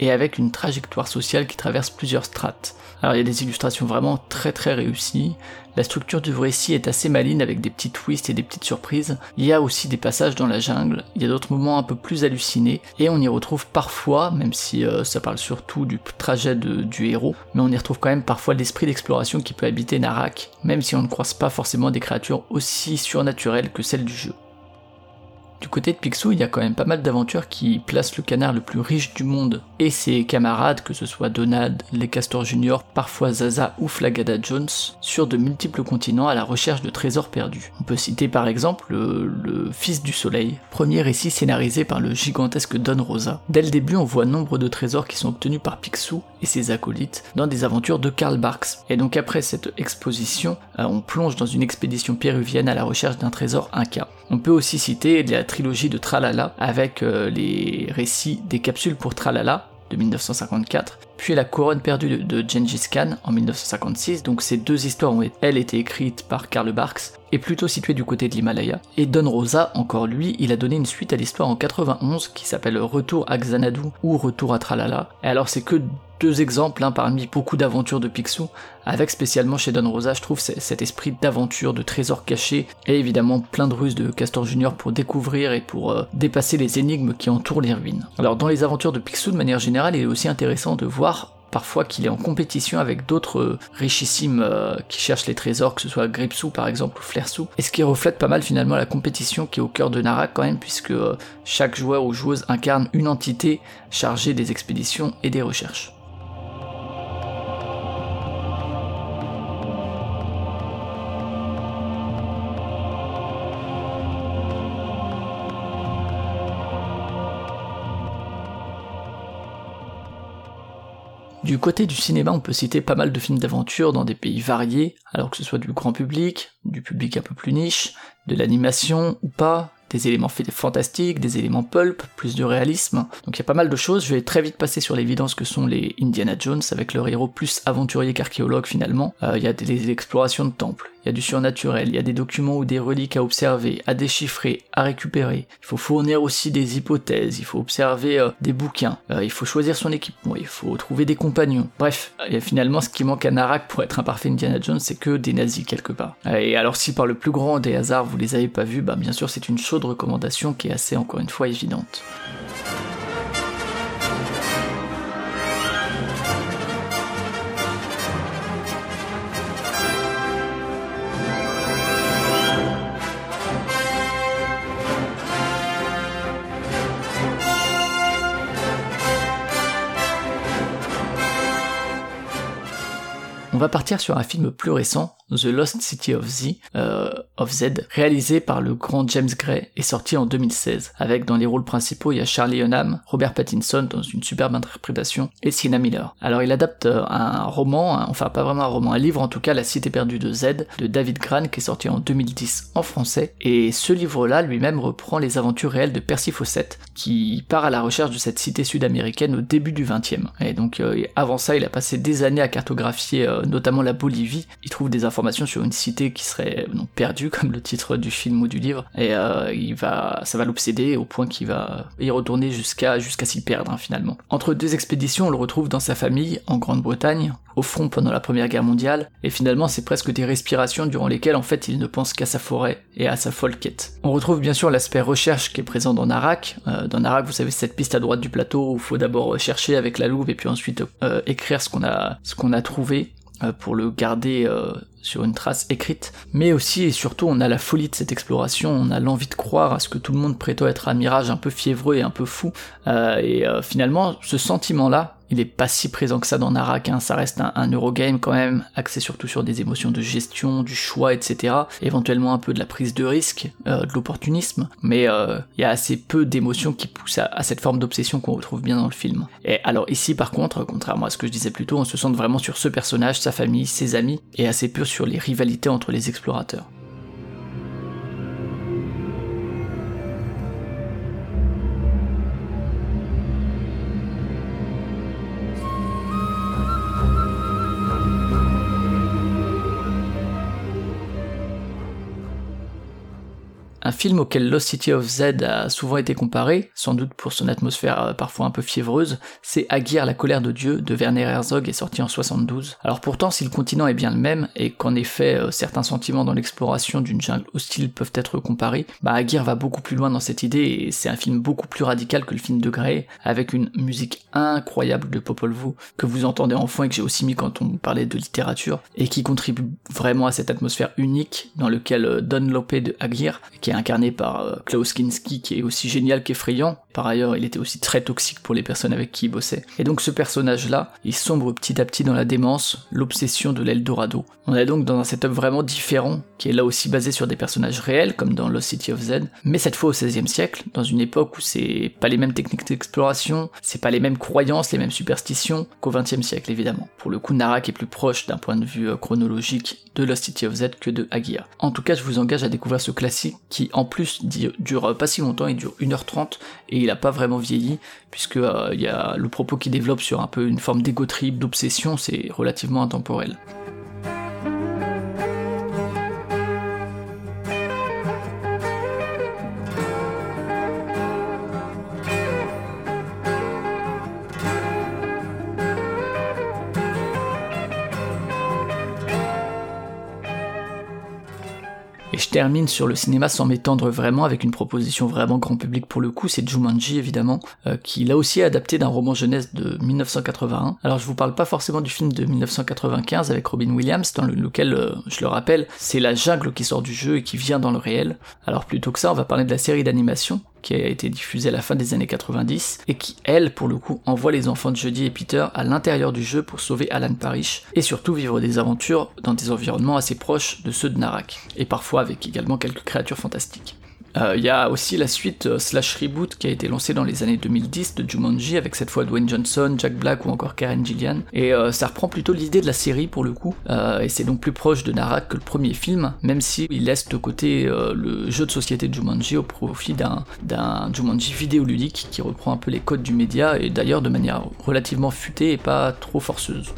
et avec une trajectoire sociale qui traverse plusieurs strates. Alors il y a des illustrations vraiment très très réussies, la structure du récit est assez maline avec des petits twists et des petites surprises, il y a aussi des passages dans la jungle, il y a d'autres moments un peu plus hallucinés, et on y retrouve parfois, même si euh, ça parle surtout du trajet du héros, mais on y retrouve quand même parfois l'esprit d'exploration qui peut habiter Narak, même si on ne croise pas forcément des créatures aussi surnaturelles que celles du jeu. Du côté de Picsou, il y a quand même pas mal d'aventures qui placent le canard le plus riche du monde et ses camarades, que ce soit Donald, les Castors Junior, parfois Zaza ou Flagada Jones, sur de multiples continents à la recherche de trésors perdus. On peut citer par exemple le, le Fils du Soleil, premier récit scénarisé par le gigantesque Don Rosa. Dès le début, on voit nombre de trésors qui sont obtenus par Picsou et ses acolytes dans des aventures de Karl Barks. Et donc après cette exposition, euh, on plonge dans une expédition péruvienne à la recherche d'un trésor inca. On peut aussi citer la trilogie de Tralala avec euh, les récits des capsules pour Tralala de 1954, puis La couronne perdue de, de Gengis Khan en 1956. Donc ces deux histoires ont elles été écrites par Karl Barks et plutôt situées du côté de l'Himalaya. Et Don Rosa, encore lui, il a donné une suite à l'histoire en 91 qui s'appelle Retour à Xanadu ou Retour à Tralala. Et alors c'est que deux exemples hein, parmi beaucoup d'aventures de Picsou, avec spécialement chez Don Rosa, je trouve cet esprit d'aventure, de trésors cachés, et évidemment plein de ruses de Castor Junior pour découvrir et pour euh, dépasser les énigmes qui entourent les ruines. Alors dans les aventures de Picsou, de manière générale, il est aussi intéressant de voir parfois qu'il est en compétition avec d'autres euh, richissimes euh, qui cherchent les trésors, que ce soit Gripsou par exemple ou Flersou, et ce qui reflète pas mal finalement la compétition qui est au cœur de Narak quand même, puisque chaque joueur ou joueuse incarne une entité chargée des expéditions et des recherches. Du côté du cinéma, on peut citer pas mal de films d'aventure dans des pays variés, alors que ce soit du grand public, du public un peu plus niche, de l'animation ou pas, des éléments fa- fantastiques, des éléments pulp, plus de réalisme. Donc il y a pas mal de choses. Je vais très vite passer sur l'évidence que sont les Indiana Jones avec leur héros plus aventurier qu'archéologue finalement. Euh, Il y a des explorations de temples, il y a du surnaturel, il y a des documents ou des reliques à observer, à déchiffrer, à récupérer. Il faut fournir aussi des hypothèses, il faut observer euh, des bouquins, Euh, il faut choisir son équipement, il faut trouver des compagnons. Bref, finalement ce qui manque à Narak pour être un parfait Indiana Jones, c'est que des nazis quelque part. Et alors si par le plus grand des hasards vous les avez pas vus, bah bien sûr c'est une chaude recommandation qui est assez encore une fois évidente. On va partir sur un film plus récent, The Lost City of Z, euh, réalisé par le grand James Gray et sorti en 2016, avec dans les rôles principaux il y a Charlie Hunnam, Robert Pattinson dans une superbe interprétation et Sienna Miller. Alors il adapte euh, un roman, un- enfin pas vraiment un roman, un livre en tout cas, La Cité perdue de Z de David Gran qui est sorti en 2010 en français et ce livre-là lui-même reprend les aventures réelles de Percy Fawcett qui part à la recherche de cette cité sud-américaine au début du 20e. Et donc euh, avant ça, il a passé des années à cartographier notamment la Bolivie. Il trouve des informations sur une cité qui serait perdue comme le titre du film ou du livre et euh, il va ça va l'obséder au point qu'il va y retourner jusqu'à jusqu'à s'y perdre hein, finalement. Entre deux expéditions, on le retrouve dans sa famille en Grande-Bretagne, au front pendant la Première Guerre mondiale et finalement c'est presque des respirations durant lesquelles en fait il ne pense qu'à sa forêt et à sa folle quête. On retrouve bien sûr l'aspect recherche qui est présent dans Narak. Euh, dans Narak, vous savez cette piste à droite du plateau où il faut d'abord chercher avec la loupe et puis ensuite euh, écrire ce qu'on a ce qu'on a trouvé pour le garder euh, sur une trace écrite, mais aussi et surtout on a la folie de cette exploration, on a l'envie de croire à ce que tout le monde prétend être un mirage un peu fiévreux et un peu fou, Euh, et euh, finalement ce sentiment-là, il est pas si présent que ça dans Narak, hein. ça reste un, Eurogame quand même, axé surtout sur des émotions de gestion, du choix, etc. Éventuellement un peu de la prise de risque, euh, de l'opportunisme, mais euh, il y a assez peu d'émotions qui poussent à, à cette forme d'obsession qu'on retrouve bien dans le film. Et alors ici par contre, contrairement à ce que je disais plus tôt, on se centre vraiment sur ce personnage, sa famille, ses amis, et assez peu sur les rivalités entre les explorateurs. Un film auquel Lost City of Z a souvent été comparé, sans doute pour son atmosphère euh, parfois un peu fiévreuse, c'est Aguirre la colère de Dieu de Werner Herzog est sorti en 72. Alors pourtant si le continent est bien le même et qu'en effet euh, certains sentiments dans l'exploration d'une jungle hostile peuvent être comparés, bah Aguirre va beaucoup plus loin dans cette idée et c'est un film beaucoup plus radical que le film de Gray, avec une musique incroyable de Popol Vuh que vous entendez en fond et que j'ai aussi mis quand on parlait de littérature et qui contribue vraiment à cette atmosphère unique dans lequel euh, Don Lope de Aguirre, qui est incarné par euh, Klaus Kinski, qui est aussi génial qu'effrayant. Par ailleurs, il était aussi très toxique pour les personnes avec qui il bossait. Et donc ce personnage-là, il sombre petit à petit dans la démence, l'obsession de l'Eldorado. On est donc dans un setup vraiment différent, qui est là aussi basé sur des personnages réels, comme dans Lost City of Z, mais cette fois au XVIe siècle, dans une époque où c'est pas les mêmes techniques d'exploration, c'est pas les mêmes croyances, les mêmes superstitions qu'au XXe siècle évidemment. Pour le coup, Narak est plus proche d'un point de vue euh, chronologique de Lost City of Z que de Aguirre. En tout cas, je vous engage à découvrir ce classique qui, en plus, dure pas si longtemps, il dure 1h30 et il a pas vraiment vieilli, puisque euh, il y a le propos qui développe sur un peu une forme d'égo trip, d'obsession, c'est relativement intemporel. Je termine sur le cinéma sans m'étendre vraiment avec une proposition vraiment grand public pour le coup, c'est Jumanji évidemment, euh, qui là aussi est adapté d'un roman jeunesse de 1981. Alors je vous parle pas forcément du film de 1995 avec Robin Williams, dans le- lequel, euh, je le rappelle, c'est la jungle qui sort du jeu et qui vient dans le réel. Alors plutôt que ça, on va parler de la série d'animation qui a été diffusée à la fin des années 90 et qui, elle, pour le coup, envoie les enfants de Jodie et Peter à l'intérieur du jeu pour sauver Alan Parrish et surtout vivre des aventures dans des environnements assez proches de ceux de Narak et parfois avec également quelques créatures fantastiques. Euh, Il y a aussi la suite euh, slash reboot qui a été lancée dans les années 2010 de Jumanji avec cette fois Dwayne Johnson, Jack Black ou encore Karen Gillian. Et euh, ça reprend plutôt l'idée de la série pour le coup, et c'est donc plus proche de Narak que le premier film, même si il laisse de côté le jeu de société Jumanji au profit d'un d'un Jumanji vidéoludique qui reprend un peu les codes du média et d'ailleurs de manière relativement futée et pas trop forceuse.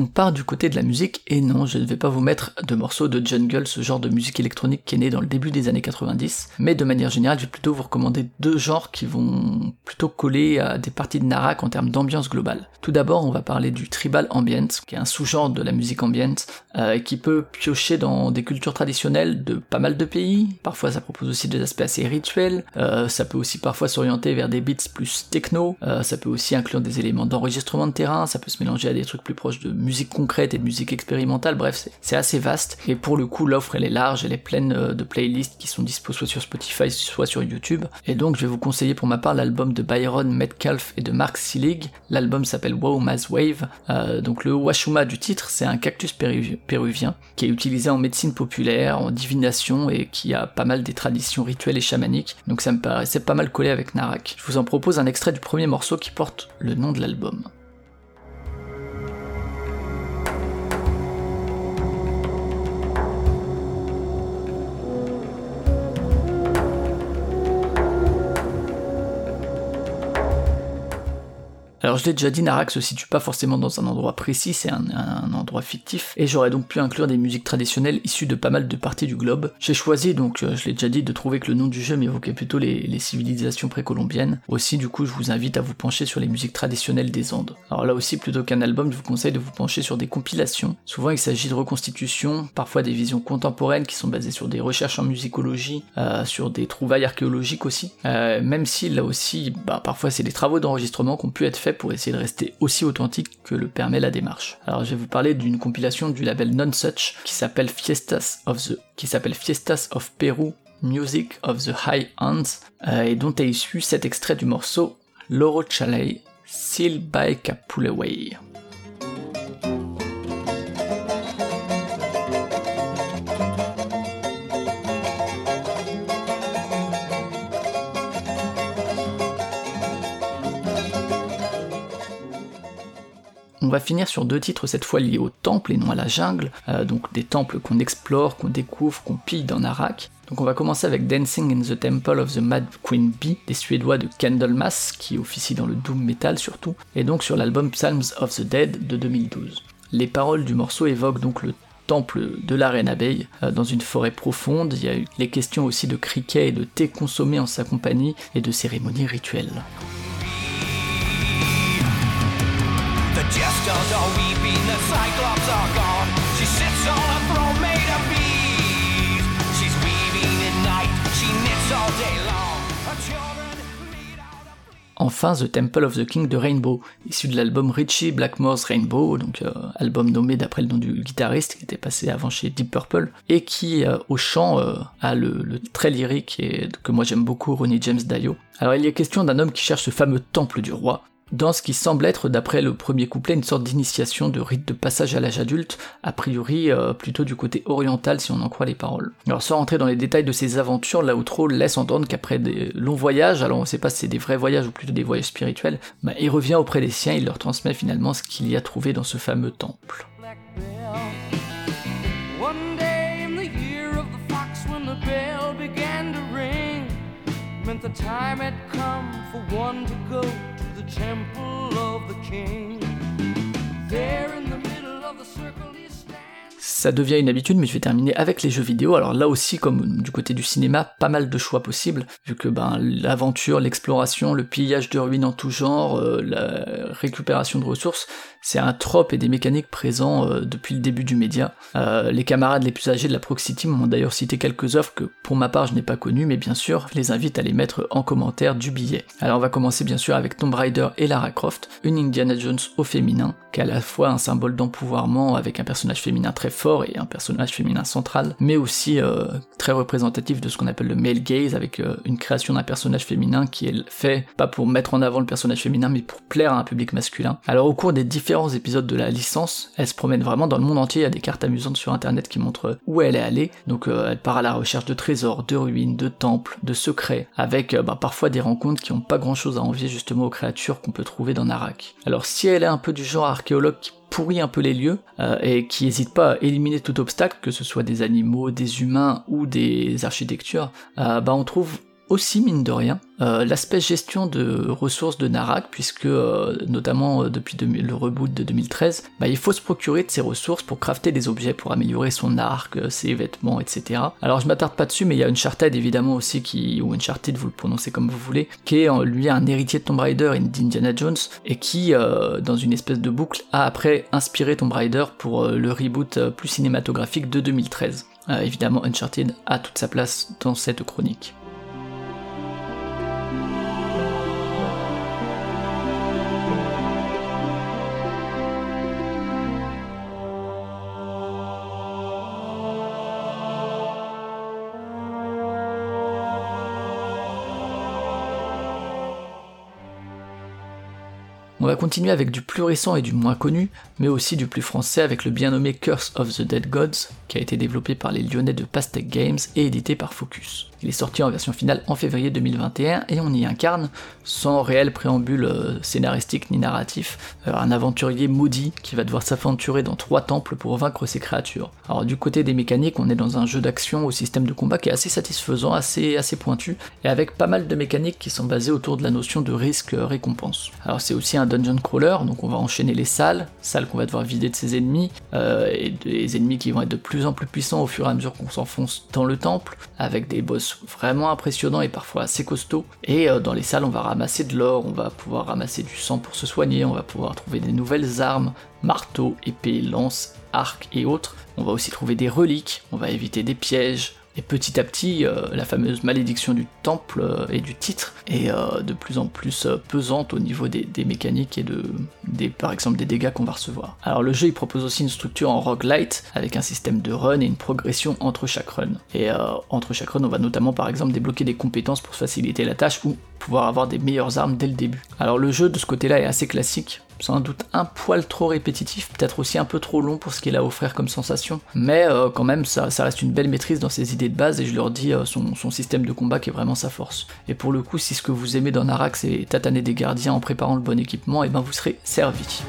On part du côté de la musique, et non, je ne vais pas vous mettre de morceaux de jungle, ce genre de musique électronique qui est né dans le début des années 90, mais de manière générale, je vais plutôt vous recommander deux genres qui vont plutôt coller à des parties de Narak en termes d'ambiance globale. Tout d'abord, on va parler du tribal ambient, qui est un sous-genre de la musique ambient, euh, qui peut piocher dans des cultures traditionnelles de pas mal de pays, parfois ça propose aussi des aspects assez rituels, euh, ça peut aussi parfois s'orienter vers des beats plus techno, euh, ça peut aussi inclure des éléments d'enregistrement de terrain, ça peut se mélanger à des trucs plus proches de musique concrète et de musique expérimentale, bref, c'est- assez vaste, et pour le coup, l'offre elle est large, elle est pleine euh, de playlists qui sont dispo soit sur Spotify, soit sur YouTube, et donc je vais vous conseiller pour ma part l'album de Byron Metcalf et de Mark Selig, l'album s'appelle Wow Mass Wave, Euh, donc le washuma du titre, c'est un cactus péru- péruvien, qui est utilisé en médecine populaire, en divination, et qui a pas mal des traditions rituelles et chamaniques, donc ça me paraissait pas mal collé avec Narak. Je vous en propose un extrait du premier morceau qui porte le nom de l'album. Alors je l'ai déjà dit, Narak se situe pas forcément dans un endroit précis, c'est un, endroit fictif, et j'aurais donc pu inclure des musiques traditionnelles issues de pas mal de parties du globe. J'ai choisi donc, euh, je l'ai déjà dit, de trouver que le nom du jeu m'évoquait plutôt les, les civilisations précolombiennes. Aussi du coup je vous invite à vous pencher sur les musiques traditionnelles des Andes. Alors là aussi plutôt qu'un album, je vous conseille de vous pencher sur des compilations. Souvent il s'agit de reconstitutions, parfois des visions contemporaines qui sont basées sur des recherches en musicologie, euh, sur des trouvailles archéologiques aussi. Euh, même si là aussi, bah, parfois c'est des travaux d'enregistrement qui ont pu être faits pour essayer de rester aussi authentique que le permet la démarche. Alors je vais vous parler d'une compilation du label Non Such qui s'appelle Fiestas of the qui s'appelle Fiestas of Peru Music of the High Hands euh, et dont est issu cet extrait du morceau Loro Chalet Sil by Capuleway. Va finir sur deux titres cette fois liés au temple et non à la jungle, euh, donc des temples qu'on explore, qu'on découvre, qu'on pille dans Narak. Donc on va commencer avec Dancing in the Temple of the Mad Queen Bee des Suédois de Candlemas, qui officie dans le doom metal surtout, et donc sur l'album Psalms of the Dead de 2012. Les paroles du morceau évoquent donc le temple de la reine abeille, euh, dans une forêt profonde, il y a eu les questions aussi de criquets et de thé consommé en sa compagnie, et de cérémonies rituelles. Enfin, The Temple of the King de Rainbow, issu de l'album Richie Blackmore's Rainbow, donc euh, album nommé d'après le nom du guitariste qui était passé avant chez Deep Purple, et qui euh, au chant euh, a le, le très lyrique et que moi j'aime beaucoup, Ronnie James Dio. Alors il a question d'un homme qui cherche ce fameux temple du roi, dans ce qui semble être, d'après le premier couplet, une sorte d'initiation de rite de passage à l'âge adulte, a priori euh, plutôt du côté oriental si on en croit les paroles. Alors sans rentrer dans les détails de ses aventures, l'outro laisse entendre qu'après des longs voyages, alors on sait pas si c'est des vrais voyages ou plutôt des voyages spirituels, bah, il revient auprès des siens, il leur transmet finalement ce qu'il y a trouvé dans ce fameux temple. Ça devient une habitude, mais je vais terminer avec les jeux vidéo. Alors là aussi, comme du côté du cinéma, pas mal de choix possibles, vu que ben l'aventure, l'exploration, le pillage de ruines en tout genre, euh, la récupération de ressources, c'est un trope et des mécaniques présents euh, depuis le début du média. Euh, les camarades les plus âgés de la Proxy Team m'ont d'ailleurs cité quelques offres que pour ma part je n'ai pas connues, mais bien sûr, je les invite à les mettre en commentaire du billet. Alors on va commencer bien sûr avec Tomb Raider et Lara Croft, une Indiana Jones au féminin, qui est à la fois un symbole d'empouvoirment avec un personnage féminin très fort, et un personnage féminin central, mais aussi euh, très représentatif de ce qu'on appelle le male gaze, avec une création d'un personnage féminin qui est fait pas pour mettre en avant le personnage féminin, mais pour plaire à un public masculin. Alors au cours des différents épisodes de la licence, elle se promène vraiment dans le monde entier, il y a des cartes amusantes sur internet qui montrent où elle est allée, donc euh, elle part à la recherche de trésors, de ruines, de temples, de secrets, avec euh, bah, parfois des rencontres qui ont pas grand chose à envier justement aux créatures qu'on peut trouver dans Narak. Alors si elle est un peu du genre archéologue qui pourrit un peu les lieux euh, et qui n'hésite pas à éliminer tout obstacle, que ce soit des animaux, des humains ou des architectures, euh, bah on trouve aussi mine de rien euh, l'aspect gestion de ressources de Narak puisque euh, notamment euh, depuis 2000 le reboot de 2013 bah, il faut se procurer de ces ressources pour crafter des objets pour améliorer son arc ses vêtements etc alors je m'attarde pas dessus mais il y a Uncharted évidemment aussi qui ou Uncharted vous le prononcez comme vous voulez qui est lui un héritier de Tomb Raider et d'Indiana Jones et qui dans une espèce de boucle a après inspiré Tomb Raider pour le reboot plus cinématographique de 2013 Euh, évidemment Uncharted a toute sa place dans cette chronique On va continuer avec du plus récent et du moins connu, mais aussi du plus français avec le bien nommé Curse of the Dead Gods, qui a été développé par les Lyonnais de Pastec Games et édité par Focus. Il est sorti en version finale en février 2021 et on y incarne, sans réel préambule euh, scénaristique ni narratif, euh, un aventurier maudit qui va devoir s'aventurer dans trois temples pour vaincre ses créatures. Alors du côté des mécaniques, on est dans un jeu d'action au système de combat qui est assez satisfaisant, assez, assez pointu, et avec pas mal de mécaniques qui sont basées autour de la notion de risque-récompense. Alors c'est aussi un dungeon crawler, donc on va enchaîner les salles, salles qu'on va devoir vider de ses ennemis, euh, et des ennemis qui vont être de plus en plus puissants au fur et à mesure qu'on s'enfonce dans le temple, avec des boss vraiment impressionnants et parfois assez costauds. Et euh, dans les salles, on va ramasser de l'or, on va pouvoir ramasser du sang pour se soigner, on va pouvoir trouver des nouvelles armes, marteaux, épées, lances, arcs et autres. On va aussi trouver des reliques, on va éviter des pièges, et petit à petit, euh, la fameuse malédiction du temple euh, et du titre est euh, de plus en plus pesante au niveau des, mécaniques et de, des, par exemple des dégâts qu'on va recevoir. Alors le jeu il propose aussi une structure en roguelite avec un système de run et une progression entre chaque run. Et entre chaque run, on va notamment par exemple débloquer des compétences pour faciliter la tâche ou pouvoir avoir des meilleures armes dès le début. Alors le jeu de ce côté-là est assez classique, sans doute un poil trop répétitif, peut-être aussi un peu trop long pour ce qu'il a à offrir comme sensation, mais euh, quand même ça, reste une belle maîtrise dans ses idées de base et je leur dis euh, son, système de combat qui est vraiment sa force. Et pour le coup, si ce que vous aimez dans Narak c'est tataner des gardiens en préparant le bon équipement, et ben vous serez servi.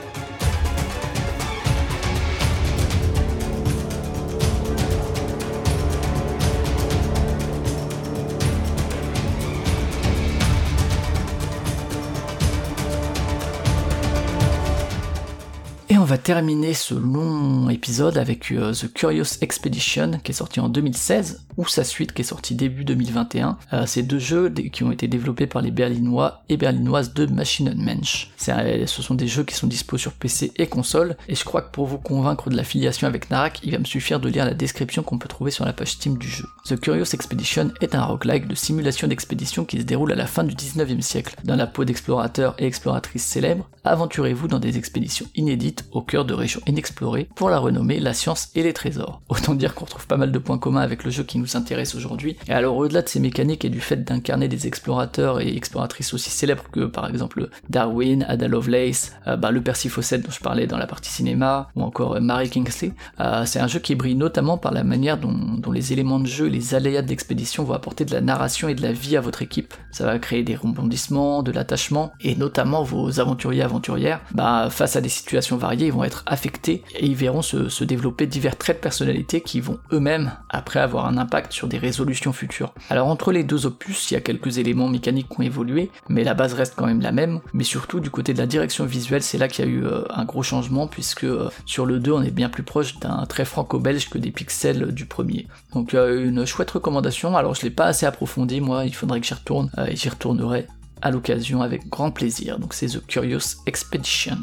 Et on va terminer ce long épisode avec euh, The Curious Expedition qui est sorti en 2016 ou sa suite qui est sortie début 2021. Euh, c'est deux jeux qui ont été développés par les Berlinois et Berlinoises de Machine Mensch. Un- ce sont des jeux qui sont dispo sur PC et console et je crois que pour vous convaincre de l'affiliation avec Narak, il va me suffire de lire la description qu'on peut trouver sur la page Steam du jeu. The Curious Expedition est un roguelike de simulation d'expédition qui se déroule à la fin du 19e siècle. Dans la peau d'explorateurs et exploratrices célèbres, aventurez-vous dans des expéditions inédites au cœur de régions inexplorées pour la renommée, la science et les trésors. Autant dire qu'on retrouve pas mal de points communs avec le jeu qui nous intéresse aujourd'hui. Et alors au-delà de ces mécaniques et du fait d'incarner des explorateurs et exploratrices aussi célèbres que par exemple Darwin, Ada Lovelace, euh, bah, le Percy Fawcett dont je parlais dans la partie cinéma, ou encore euh, Mary Kingsley, euh, c'est un jeu qui brille notamment par la manière dont, les éléments de jeu et les aléas de l'expédition vont apporter de la narration et de la vie à votre équipe. Ça va créer des rebondissements, de l'attachement, et notamment vos aventuriers aventurières, bah, face à des situations variées, ils vont être affectés et ils verront se, se développer divers traits de personnalité qui vont eux-mêmes après avoir un impact sur des résolutions futures. Alors entre les deux opus, il y a quelques éléments mécaniques qui ont évolué, mais la base reste quand même la même, mais surtout du côté de la direction visuelle, c'est là qu'il y a eu euh, un gros changement puisque euh, sur le 2, on est bien plus proche d'un trait franco-belge que des pixels du premier. Donc une chouette recommandation, alors je l'ai pas assez approfondi, moi il faudrait que j'y retourne, euh, et j'y retournerai à l'occasion avec grand plaisir. Donc c'est The Curious Expedition.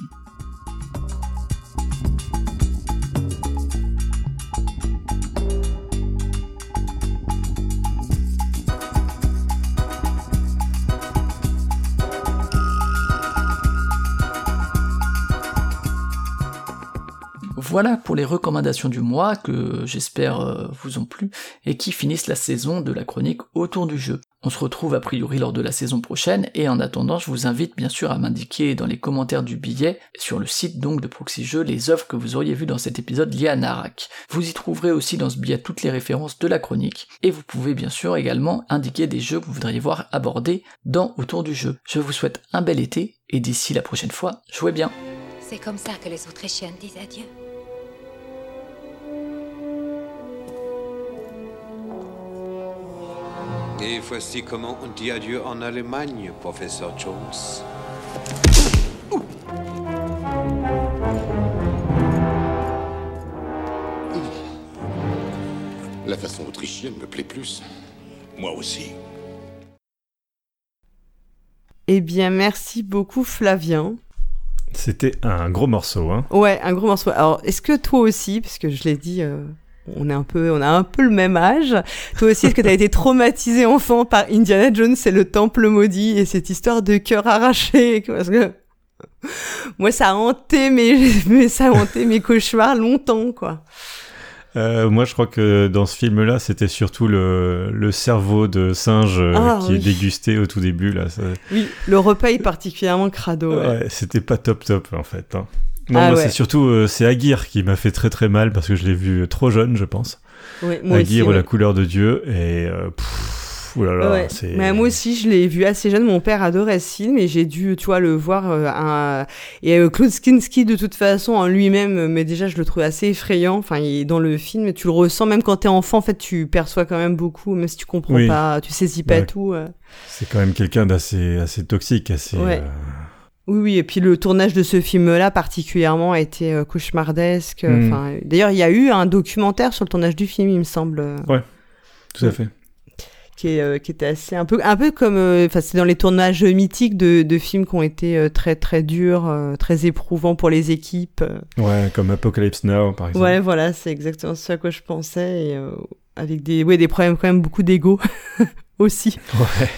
Voilà pour les recommandations du mois que j'espère euh, vous ont plu et qui finissent la saison de la chronique autour du jeu. On se retrouve a priori lors de la saison prochaine et en attendant je vous invite bien sûr à m'indiquer dans les commentaires du billet sur le site donc de Proxy Jeux les œuvres que vous auriez vues dans cet épisode lié à Narak. Vous y trouverez aussi dans ce billet toutes les références de la chronique et vous pouvez bien sûr également indiquer des jeux que vous voudriez voir abordés dans autour du jeu. Je vous souhaite un bel été et d'ici la prochaine fois, jouez bien. C'est comme ça que les Autrichiennes disent adieu. Et voici comment on dit adieu en Allemagne, professeur Jones. La façon autrichienne me plaît plus. Moi aussi. Eh bien, merci beaucoup, Flavien. C'était un gros morceau, hein. Ouais, un gros morceau. Alors, est-ce que toi aussi, parce que je l'ai dit, euh, on est un peu, on a un peu le même âge. Toi aussi, est-ce que tu as été traumatisé enfant par Indiana Jones et le Temple maudit et cette histoire de cœur arraché? Parce que moi, ça a hanté mes, mais ça a hanté mes cauchemars longtemps, quoi. Euh, moi, je crois que dans ce film-là, c'était surtout le, le cerveau de singe euh, Ah, qui oui. est dégusté au tout début. Là, ça- Oui, le repas est particulièrement crado. ouais. Ouais, c'était pas top top en fait. hein. Non, Ah moi ouais. c'est surtout euh, c'est Aguirre qui m'a fait très très mal parce que je l'ai vu trop jeune, je pense. Ouais, moi Aguirre aussi, ou la couleur de Dieu et euh, pff, oulala, Ouais. c'est. Mais moi aussi, je l'ai vu assez jeune. Mon père adorait ce film et j'ai dû, tu vois, le voir. euh, un... Et euh, Claude Kinski, de toute façon, en lui-même, euh, mais déjà, je le trouve assez effrayant. Enfin, il est dans le film, tu le ressens, même quand t'es enfant, en fait, tu perçois quand même beaucoup, même si tu comprends Oui. pas, tu saisis pas tout. euh. C'est quand même quelqu'un d'assez assez toxique, assez. Euh, Oui, oui, et puis le tournage de ce film-là, particulièrement, a été euh, cauchemardesque. Mm. Enfin, D'ailleurs, il y a eu un documentaire sur le tournage du film, il me semble. euh, Ouais, tout à fait. qui, est, euh, qui était assez un peu un peu comme euh, enfin c'est dans les tournages mythiques de, de films qui ont été euh, très très durs euh, très éprouvants pour les équipes euh. Ouais, comme Apocalypse Now par exemple. ouais voilà c'est exactement ce à quoi je pensais et euh, avec des ouais des problèmes quand même beaucoup d'ego aussi Ouais.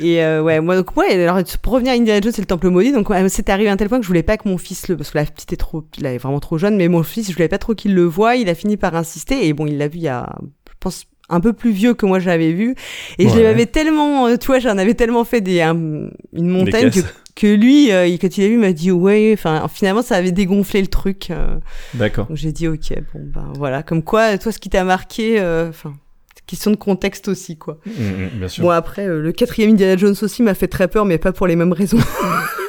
Et euh, ouais moi donc ouais alors pour revenir à Indiana Jones et le Temple maudit donc ouais, c'était arrivé à un tel point que je voulais pas que mon fils le parce que la petite est trop il est vraiment trop jeune mais mon fils je voulais pas trop qu'il le voie il a fini par insister et bon il l'a vu il y a je pense un peu plus vieux que moi je l'avais vu et je Ouais. l'avais tellement euh, tu vois j'en avais tellement fait des un- une montagne que, que lui euh, quand il a vu il m'a dit ouais enfin finalement ça avait dégonflé le truc euh. D'accord. j'ai dit ok bon ben voilà comme quoi toi ce qui t'a marqué euh, enfin question de contexte aussi quoi Mm, mm, bien sûr. Bon après, euh, le quatrième Indiana Jones aussi m'a fait très peur, mais pas pour les mêmes raisons.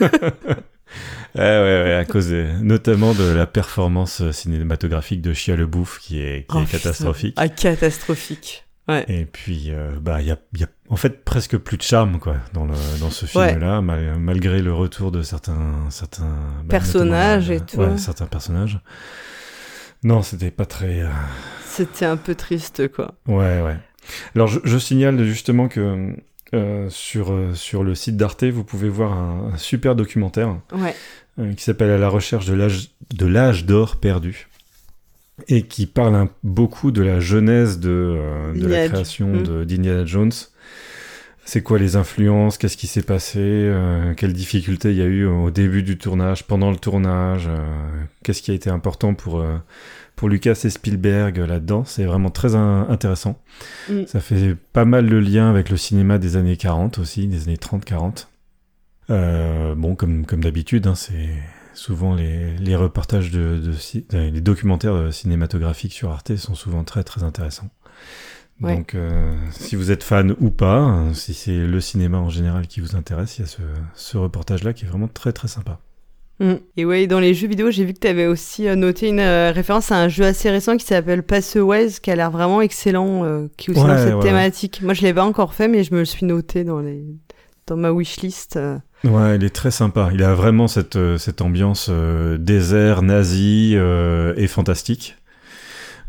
Ouais, ouais, ouais, à cause notamment de la performance euh, cinématographique de Chia le Bouffe qui est, qui Oh, est putain. catastrophique. Ah, catastrophique. Ouais. Et puis, euh, bah, il y a, y a en fait presque plus de charme, quoi, dans, le, dans ce Ouais. film-là, mal- malgré le retour de certains, certains bah, Personnages notamment, et tout. Ouais, certains personnages. Non, c'était pas très. euh, C'était un peu triste, quoi. Ouais, ouais. Alors, je, je signale justement que euh, sur, euh, sur le site d'Arte, vous pouvez voir un, un super documentaire Ouais. qui s'appelle À la recherche de l'âge d'or perdu et qui parle un- beaucoup de la genèse de, de la création Mm. de- d'Indiana Jones. C'est quoi les influences? Qu'est-ce qui s'est passé? Euh, Quelles difficultés il y a eu au début du tournage, pendant le tournage? Euh, Qu'est-ce qui a été important pour, euh, pour Lucas et Spielberg euh, là-dedans C'est vraiment très in- intéressant. Mm. Ça fait pas mal le lien avec le cinéma des années 40 aussi, des années 30-40. Euh, bon, comme, comme d'habitude, hein, c'est souvent les, les reportages de, de ci- euh, les documentaires euh, cinématographiques sur Arte sont souvent très très intéressants. Ouais. Donc, euh, si vous êtes fan ou pas, hein, si c'est le cinéma en général qui vous intéresse, il y a ce, ce reportage-là qui est vraiment très très sympa. Mm. Et ouais, dans les jeux vidéo, j'ai vu que tu avais aussi euh, noté une euh, référence à un jeu assez récent qui s'appelle Passaways, qui a l'air vraiment excellent, euh, qui est aussi Ouais, dans cette ouais, thématique. Moi, je l'ai pas encore fait, mais je me le suis noté dans les dans ma wishlist. euh. Ouais, il est très sympa. Il a vraiment cette, cette ambiance désert, nazi euh, et fantastique.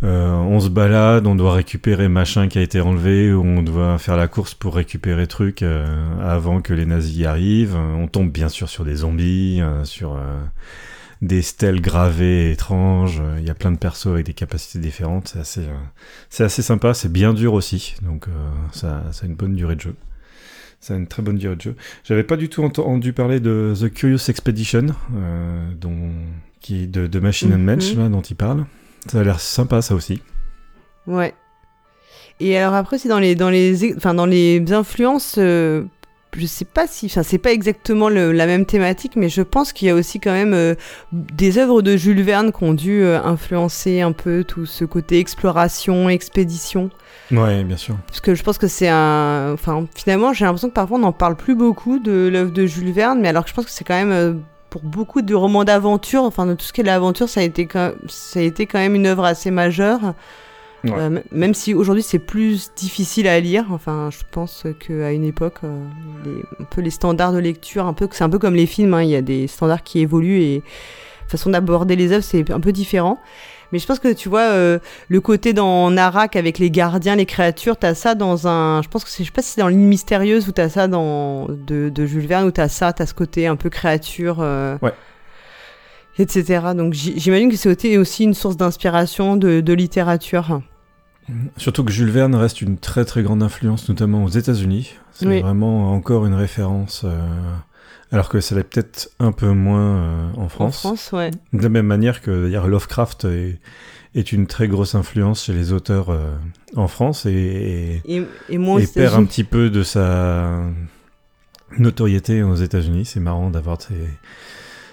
Euh, on se balade, on doit récupérer machin qui a été enlevé, ou on doit faire la course pour récupérer truc euh, avant que les nazis y arrivent. On tombe bien sûr sur des zombies, euh, sur euh, des stèles gravées étranges. Il y a plein de persos avec des capacités différentes. C'est assez, euh, c'est assez sympa. C'est bien dur aussi, donc euh, ça, ça a une bonne durée de jeu. Ça a une très bonne durée de jeu. J'avais pas du tout entendu parler de The Curious Expedition, euh, dont, qui, de, de Machine and Match, Mhm. là, dont il parle. Ça a l'air sympa, ça aussi. Ouais. Et alors après, c'est dans les, dans les, enfin, dans les influences, euh, je sais pas si, enfin, c'est pas exactement le- la même thématique, mais je pense qu'il y a aussi quand même euh, des œuvres de Jules Verne qui ont dû euh, influencer un peu tout ce côté exploration, expédition. Ouais, bien sûr. Parce que je pense que c'est un. Enfin, finalement, j'ai l'impression que parfois on n'en parle plus beaucoup de l'œuvre de Jules Verne, mais alors que je pense que c'est quand même. Pour beaucoup de romans d'aventure, enfin de tout ce qui est de l'aventure, ça a été quand ça a été quand même une œuvre assez majeure. Ouais. Euh, même si aujourd'hui c'est plus difficile à lire, enfin je pense qu'à une époque, euh, les, un peu les standards de lecture, un peu c'est un peu comme les films, hein, il y a des standards qui évoluent et la façon d'aborder les œuvres c'est un peu différent. Mais je pense que tu vois euh, le côté dans Narak avec les gardiens, les créatures, t'as ça dans un, je pense que c'est, je sais pas si c'est dans l'île mystérieuse ou t'as ça dans de, de Jules Verne ou t'as ça, t'as ce côté un peu créature. euh, Ouais. Etc. Donc j'imagine que c'est aussi une source d'inspiration de, de littérature. Surtout que Jules Verne reste une très très grande influence, notamment aux États-Unis. C'est Oui. vraiment encore une référence, euh, alors que ça l'est peut-être un peu moins euh, en En France. France, ouais. De la même manière que d'ailleurs, Lovecraft est, est une très grosse influence chez les auteurs euh, en France et, perd un petit peu de sa notoriété aux États-Unis. C'est marrant d'avoir ces,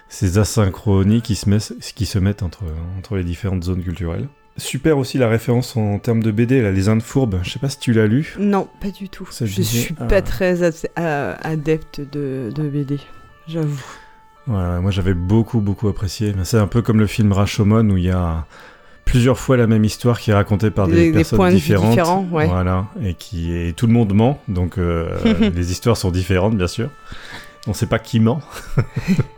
ces asynchronies qui se, met- qui se mettent entre, entre les différentes zones culturelles. Super aussi la référence en termes de BD, là, Les Indes Fourbes. Je sais pas si tu l'as lu. Non, pas du tout. Ça, je je suis ah. pas très euh, adepte de, de BD, j'avoue. Voilà, moi j'avais beaucoup beaucoup apprécié. Mais C'est un peu comme le film Rashomon où il y a plusieurs fois la même histoire qui est racontée par des, Des- des personnes points de vue différentes. différents, ouais. Voilà, et qui et tout le monde ment, donc euh, les histoires sont différentes bien sûr. On sait pas qui ment.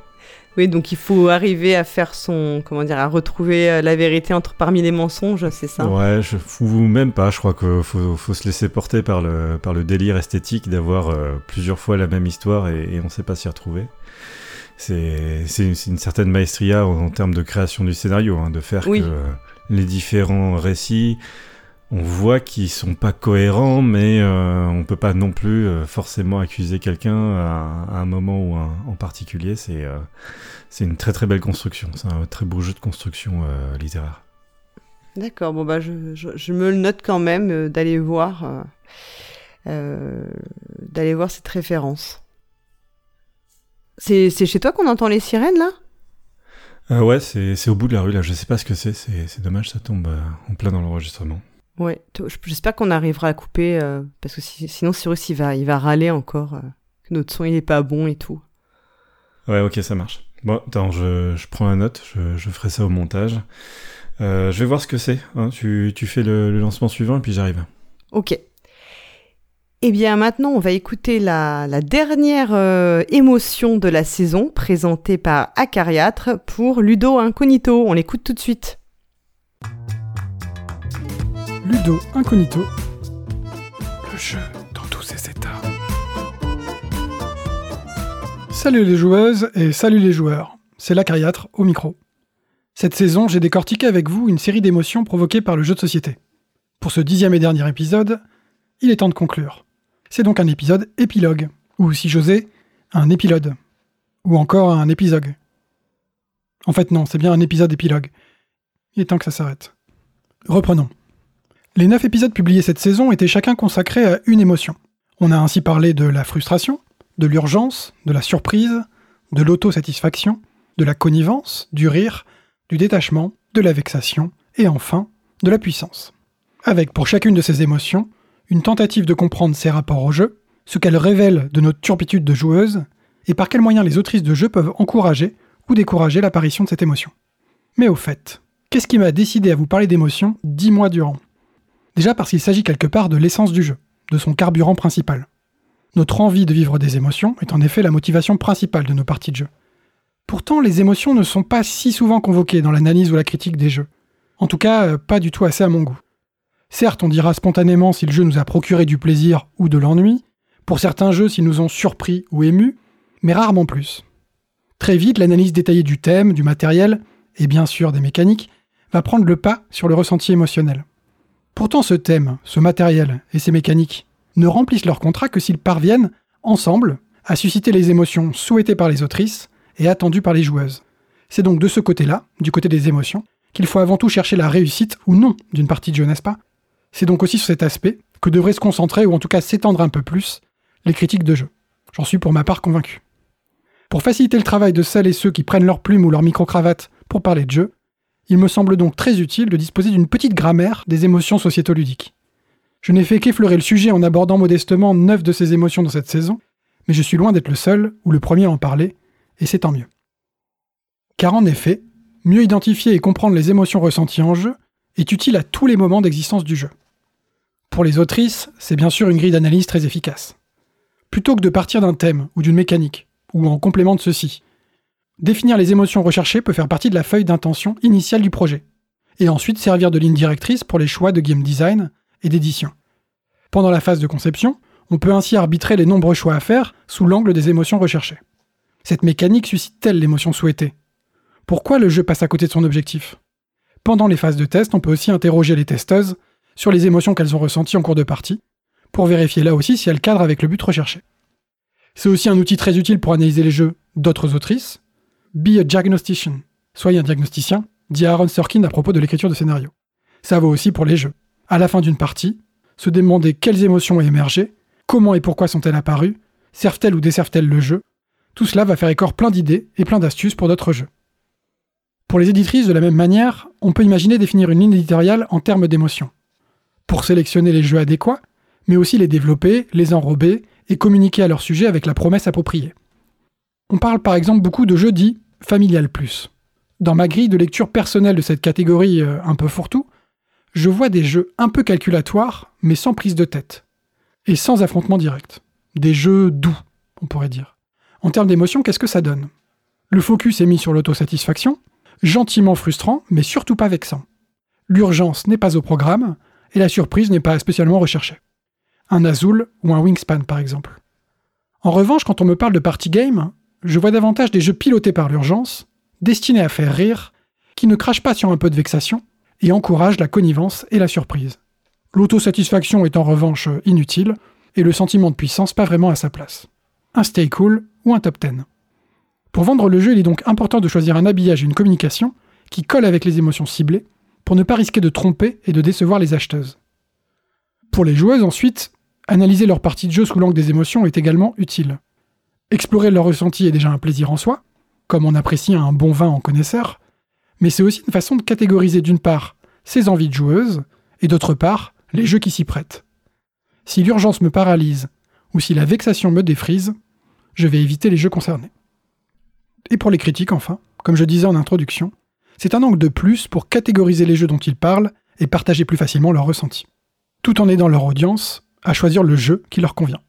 Oui, donc il faut arriver à faire son, comment dire, à retrouver euh, la vérité entre parmi les mensonges, c'est ça? Ouais, je fous même pas. Je crois qu'il faut, faut se laisser porter par le, par le délire esthétique d'avoir euh, plusieurs fois la même histoire et, et on sait pas s'y retrouver. C'est une, certaine maestria en, en termes de création du scénario, hein, de faire Oui. que euh, les différents récits, on voit qu'ils sont pas cohérents, mais euh, on peut pas non plus euh, forcément accuser quelqu'un à, à un moment ou un- en particulier. C'est euh, c'est une très très belle construction. C'est un très beau jeu de construction littéraire. D'accord, bon bah je, je, je me le note quand même d'aller voir, d'aller voir cette référence. C'est chez toi qu'on entend les sirènes là? Ouais, c'est au bout de la rue là. Je sais pas ce que c'est. C'est c'est dommage, ça tombe en plein dans l'enregistrement. Ouais, j'espère qu'on arrivera à couper euh, parce que si- sinon Cyrus il va, il va râler encore euh, que notre son il est pas bon et tout. Ouais, ok, ça marche. Bon, attends, je, je prends la note. Je, je ferai ça au montage. Euh, je vais voir ce que c'est. hein. Tu, tu fais le, le lancement suivant et puis j'arrive. Ok. Eh bien maintenant on va écouter la, la dernière euh, émotion de la saison présentée par Acariâtre pour Ludo Incognito. On l'écoute tout de suite. Ludo Incognito. Le jeu dans tous ses états. Salut les joueuses et salut les joueurs. C'est l'Acariâtre au micro. Cette saison, j'ai décortiqué avec vous une série d'émotions provoquées par le jeu de société. Pour ce dixième et dernier épisode, il est temps de conclure. C'est donc un épisode épilogue, ou si j'osais, un épilogue, ou encore un épisogue. En fait non, c'est bien un épisode épilogue. Il est temps que ça s'arrête. Reprenons. Les neuf épisodes publiés cette saison étaient chacun consacrés à une émotion. On a ainsi parlé de la frustration, de l'urgence, de la surprise, de l'autosatisfaction, de la connivence, du rire, du détachement, de la vexation, et enfin, de la puissance. Avec pour chacune de ces émotions, une tentative de comprendre ses rapports au jeu, ce qu'elles révèlent de notre turpitude de joueuse, et par quels moyens les autrices de jeu peuvent encourager ou décourager l'apparition de cette émotion. Mais au fait, qu'est-ce qui m'a décidé à vous parler d'émotions dix mois durant? Déjà parce qu'il s'agit quelque part de l'essence du jeu, de son carburant principal. Notre envie de vivre des émotions est en effet la motivation principale de nos parties de jeu. Pourtant, les émotions ne sont pas si souvent convoquées dans l'analyse ou la critique des jeux. En tout cas, euh, pas du tout assez à mon goût. Certes, on dira spontanément si le jeu nous a procuré du plaisir ou de l'ennui, pour certains jeux s'ils nous ont surpris ou émus, mais rarement plus. Très vite, l'analyse détaillée du thème, du matériel, et bien sûr des mécaniques, va prendre le pas sur le ressenti émotionnel. Pourtant ce thème, ce matériel et ces mécaniques ne remplissent leur contrat que s'ils parviennent, ensemble, à susciter les émotions souhaitées par les autrices et attendues par les joueuses. C'est donc de ce côté-là, du côté des émotions, qu'il faut avant tout chercher la réussite ou non d'une partie de jeu, n'est-ce pas? C'est donc aussi sur cet aspect que devraient se concentrer, ou en tout cas s'étendre un peu plus, les critiques de jeu. J'en suis pour ma part convaincu. Pour faciliter le travail de celles et ceux qui prennent leur plume ou leur micro-cravate pour parler de jeu, il me semble donc très utile de disposer d'une petite grammaire des émotions sociétoludiques. Je n'ai fait qu'effleurer le sujet en abordant modestement neuf de ces émotions dans cette saison, mais je suis loin d'être le seul ou le premier à en parler, et c'est tant mieux. Car en effet, mieux identifier et comprendre les émotions ressenties en jeu est utile à tous les moments d'existence du jeu. Pour les autrices, c'est bien sûr une grille d'analyse très efficace. Plutôt que de partir d'un thème ou d'une mécanique, ou en complément de ceci, définir les émotions recherchées peut faire partie de la feuille d'intention initiale du projet, et ensuite servir de ligne directrice pour les choix de game design et d'édition. Pendant la phase de conception, on peut ainsi arbitrer les nombreux choix à faire sous l'angle des émotions recherchées. Cette mécanique suscite-t-elle l'émotion souhaitée? Pourquoi le jeu passe à côté de son objectif? Pendant les phases de test, on peut aussi interroger les testeuses sur les émotions qu'elles ont ressenties en cours de partie, pour vérifier là aussi si elles cadrent avec le but recherché. C'est aussi un outil très utile pour analyser les jeux d'autres autrices. Be a diagnostician, soyez un diagnosticien, dit Aaron Sorkin à propos de l'écriture de scénario. Ça vaut aussi pour les jeux. À la fin d'une partie, se demander quelles émotions ont émergé, comment et pourquoi sont-elles apparues, servent-elles ou desservent-elles le jeu, tout cela va faire écor plein d'idées et plein d'astuces pour d'autres jeux. Pour les éditrices, de la même manière, on peut imaginer définir une ligne éditoriale en termes d'émotions. Pour sélectionner les jeux adéquats, mais aussi les développer, les enrober et communiquer à leur sujet avec la promesse appropriée. On parle par exemple beaucoup de jeux dits familial plus. Dans ma grille de lecture personnelle de cette catégorie euh, un peu fourre-tout, je vois des jeux un peu calculatoires, mais sans prise de tête. Et sans affrontement direct. Des jeux doux, on pourrait dire. En termes d'émotion, qu'est-ce que ça donne? Le focus est mis sur l'autosatisfaction, gentiment frustrant, mais surtout pas vexant. L'urgence n'est pas au programme, et la surprise n'est pas spécialement recherchée. Un Azul ou un Wingspan par exemple. En revanche, quand on me parle de party game, je vois davantage des jeux pilotés par l'urgence, destinés à faire rire, qui ne crachent pas sur un peu de vexation, et encouragent la connivence et la surprise. L'autosatisfaction est en revanche inutile, et le sentiment de puissance pas vraiment à sa place. Un stay cool ou un top 10. Pour vendre le jeu, il est donc important de choisir un habillage et une communication qui collent avec les émotions ciblées, pour ne pas risquer de tromper et de décevoir les acheteuses. Pour les joueuses ensuite, analyser leur partie de jeu sous l'angle des émotions est également utile. Explorer leur ressenti est déjà un plaisir en soi, comme on apprécie un bon vin en connaisseur, mais c'est aussi une façon de catégoriser d'une part ses envies de joueuse, et d'autre part les jeux qui s'y prêtent. Si l'urgence me paralyse, ou si la vexation me défrise, je vais éviter les jeux concernés. Et pour les critiques enfin, comme je disais en introduction, c'est un angle de plus pour catégoriser les jeux dont ils parlent et partager plus facilement leurs ressentis, tout en aidant leur audience à choisir le jeu qui leur convient.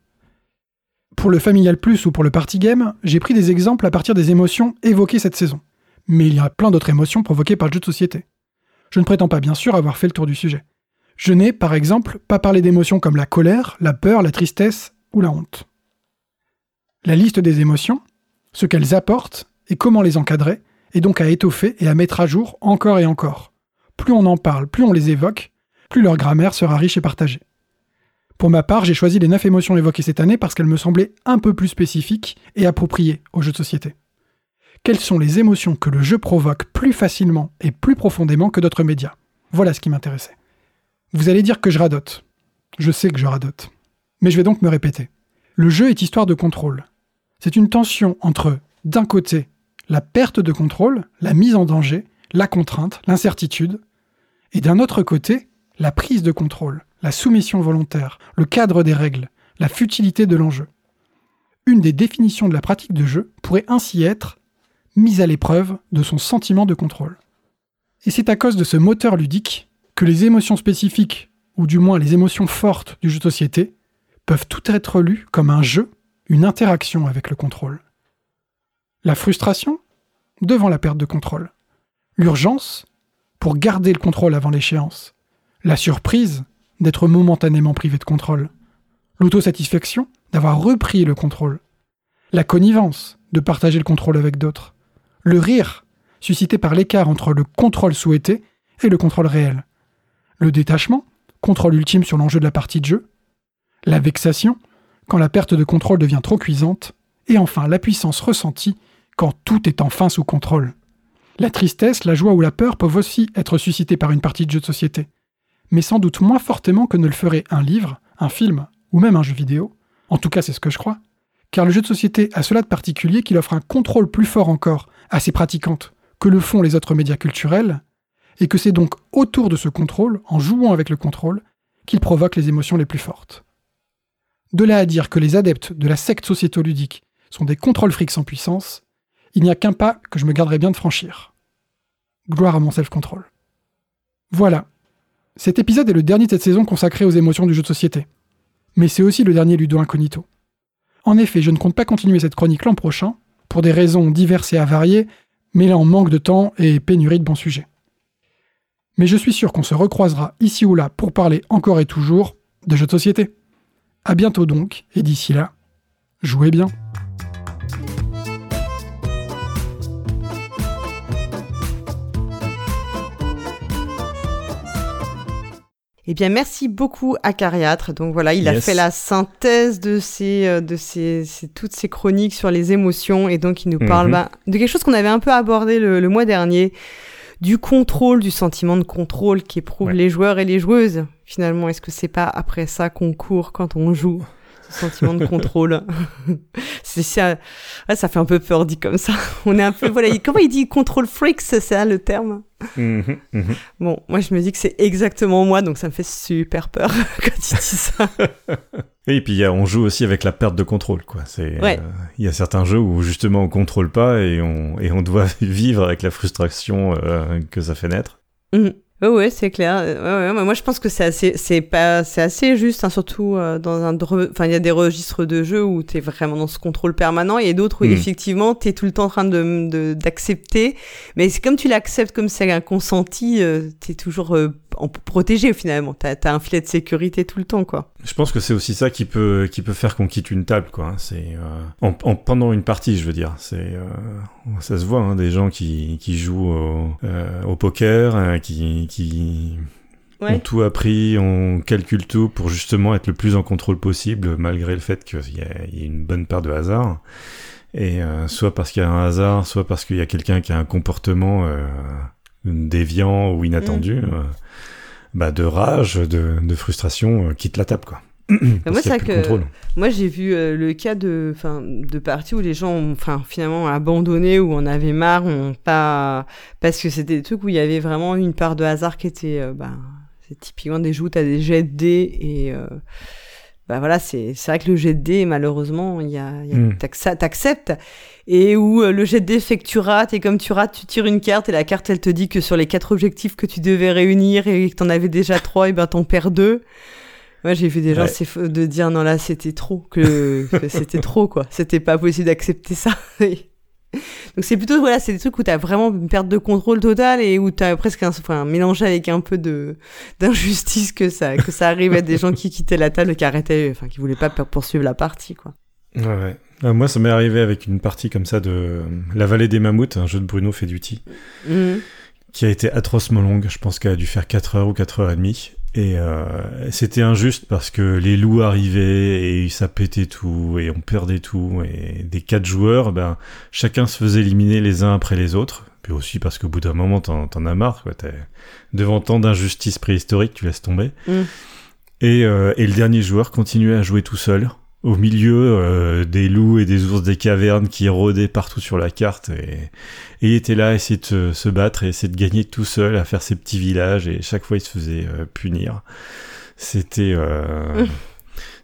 Pour le Familial Plus ou pour le Party Game, j'ai pris des exemples à partir des émotions évoquées cette saison. Mais il y a plein d'autres émotions provoquées par le jeu de société. Je ne prétends pas bien sûr avoir fait le tour du sujet. Je n'ai, par exemple, pas parlé d'émotions comme la colère, la peur, la tristesse ou la honte. La liste des émotions, ce qu'elles apportent et comment les encadrer, est donc à étoffer et à mettre à jour encore et encore. Plus on en parle, plus on les évoque, plus leur grammaire sera riche et partagée. Pour ma part, j'ai choisi les 9 émotions évoquées cette année parce qu'elles me semblaient un peu plus spécifiques et appropriées aux jeux de société. Quelles sont les émotions que le jeu provoque plus facilement et plus profondément que d'autres médias? Voilà ce qui m'intéressait. Vous allez dire que je radote. Je sais que je radote. Mais je vais donc me répéter. Le jeu est histoire de contrôle. C'est une tension entre, d'un côté, la perte de contrôle, la mise en danger, la contrainte, l'incertitude, et d'un autre côté, la prise de contrôle, la soumission volontaire, le cadre des règles, la futilité de l'enjeu. Une des définitions de la pratique de jeu pourrait ainsi être mise à l'épreuve de son sentiment de contrôle. Et c'est à cause de ce moteur ludique que les émotions spécifiques, ou du moins les émotions fortes du jeu de société, peuvent tout être lues comme un jeu, une interaction avec le contrôle. La frustration devant la perte de contrôle. L'urgence pour garder le contrôle avant l'échéance. La surprise d'être momentanément privé de contrôle. L'autosatisfaction d'avoir repris le contrôle. La connivence de partager le contrôle avec d'autres. Le rire suscité par l'écart entre le contrôle souhaité et le contrôle réel. Le détachement, contrôle ultime sur l'enjeu de la partie de jeu. La vexation, quand la perte de contrôle devient trop cuisante, et enfin la puissance ressentie quand tout est enfin sous contrôle. La tristesse, la joie ou la peur peuvent aussi être suscitées par une partie de jeu de société, mais sans doute moins fortement que ne le ferait un livre, un film ou même un jeu vidéo, en tout cas c'est ce que je crois, car le jeu de société a cela de particulier qu'il offre un contrôle plus fort encore à ses pratiquantes que le font les autres médias culturels, et que c'est donc autour de ce contrôle, en jouant avec le contrôle, qu'il provoque les émotions les plus fortes. De là à dire que les adeptes de la secte sociétoludique sont des contrôles frics sans puissance, il n'y a qu'un pas que je me garderai bien de franchir. Gloire à mon self-control. Voilà. Cet épisode est le dernier de cette saison consacré aux émotions du jeu de société. Mais c'est aussi le dernier Ludo Incognito. En effet, je ne compte pas continuer cette chronique l'an prochain, pour des raisons diverses et avariées, mais là en manque de temps et pénurie de bons sujets. Mais je suis sûr qu'on se recroisera ici ou là pour parler encore et toujours de jeux de société. À bientôt donc, et d'ici là, jouez bien. Eh bien, merci beaucoup à Cariatre. Donc voilà, il a fait la synthèse de ces, euh, de ces, ces- toutes ces chroniques sur les émotions et donc il nous parle Mhm. bah, de quelque chose qu'on avait un peu abordé le, le mois dernier, du contrôle, du sentiment de contrôle qu'éprouvent Ouais. les joueurs et les joueuses. Finalement, est-ce que c'est pas après ça qu'on court quand on joue? Sentiment de contrôle C'est ça, ouais, ça fait un peu peur dit comme ça. On est un peu voilà, il- comment il dit control freaks, c'est ça le terme? Mhm, mhm. Bon, moi je me dis que c'est exactement moi, donc ça me fait super peur quand il dit ça. Et puis on joue aussi avec la perte de contrôle, quoi. C'est, Ouais. euh, il y a certains jeux où justement on contrôle pas et on, et on doit vivre avec la frustration euh, que ça fait naître. Mhm. Ouais, ouais, c'est clair. Euh, Ouais, moi je pense que c'est assez, c'est pas, c'est assez juste, hein, surtout euh, dans un, enfin il y a des registres de jeux où t'es vraiment dans ce contrôle permanent et d'autres où Mhm. effectivement t'es tout le temps en train de, de- d'accepter, mais c'est comme tu l'acceptes comme c'est un consenti, euh, t'es toujours euh, en protégé finalement. T'as, t'as un filet de sécurité tout le temps, quoi. Je pense que c'est aussi ça qui peut, qui peut faire qu'on quitte une table, quoi. hein. C'est euh, en, en- pendant une partie, je veux dire. C'est, euh, ça se voit, hein, des gens qui, qui jouent au, euh, au poker, euh, qui, qui Ouais. ont tout appris, on calcule tout pour justement être le plus en contrôle possible, malgré le fait qu'il y, a- y a une bonne part de hasard. Et euh, soit parce qu'il y a un hasard, soit parce qu'il y a quelqu'un qui a un comportement euh, déviant ou inattendu. Mm. Bah, de rage, de, de frustration, euh, quitte la table, quoi. Moi, de que moi j'ai vu euh, le cas de, enfin, de parties où les gens ont, enfin, finalement abandonné ou en avaient marre, ont pas, parce que c'était des trucs où il y avait vraiment une part de hasard qui était, euh, bah, c'est typiquement des où t'as des jets de dés et, euh, bah voilà, c'est, c'est vrai que le jet de dés, malheureusement, il y a, y a- Mm. t'acc- t'acceptes et où euh, le jet de dés fait que tu rates et comme tu rates, tu tires une carte et la carte elle te dit que sur les quatre objectifs que tu devais réunir et que t'en avais déjà trois, et ben t'en perds deux. Moi, j'ai vu des gens Ouais. de dire non là c'était trop que, que c'était trop quoi. C'était pas possible d'accepter ça. Donc c'est plutôt voilà, c'est des trucs où t'as vraiment une perte de contrôle totale et où t'as presque un, enfin, mélangé avec un peu de d'injustice que ça que ça arrive à des gens qui quittaient la table et qui arrêtaient, enfin qui voulaient pas poursuivre la partie quoi. Ouais, ouais. Euh, moi, ça m'est arrivé avec une partie comme ça de euh, La Vallée des Mammouths, un jeu de Bruno Feduti, Mhm. qui a été atrocement longue. Je pense qu'elle a dû faire 4 heures ou 4 heures et demie. Et euh, c'était injuste parce que les loups arrivaient et ça pétait tout et on perdait tout. Et des quatre joueurs, ben, chacun se faisait éliminer les uns après les autres. Puis aussi parce qu'au bout d'un moment, t'en, as marre. Quoi. T'es devant tant d'injustices préhistoriques, tu laisses tomber. Et, euh, et le dernier joueur continuait à jouer tout seul, au milieu euh, des loups et des ours des cavernes qui rôdaient partout sur la carte. Et, et il était là à essayer de se, battre et essayer de gagner tout seul, à faire ses petits villages. Et chaque fois, il se faisait euh, punir. C'était... euh,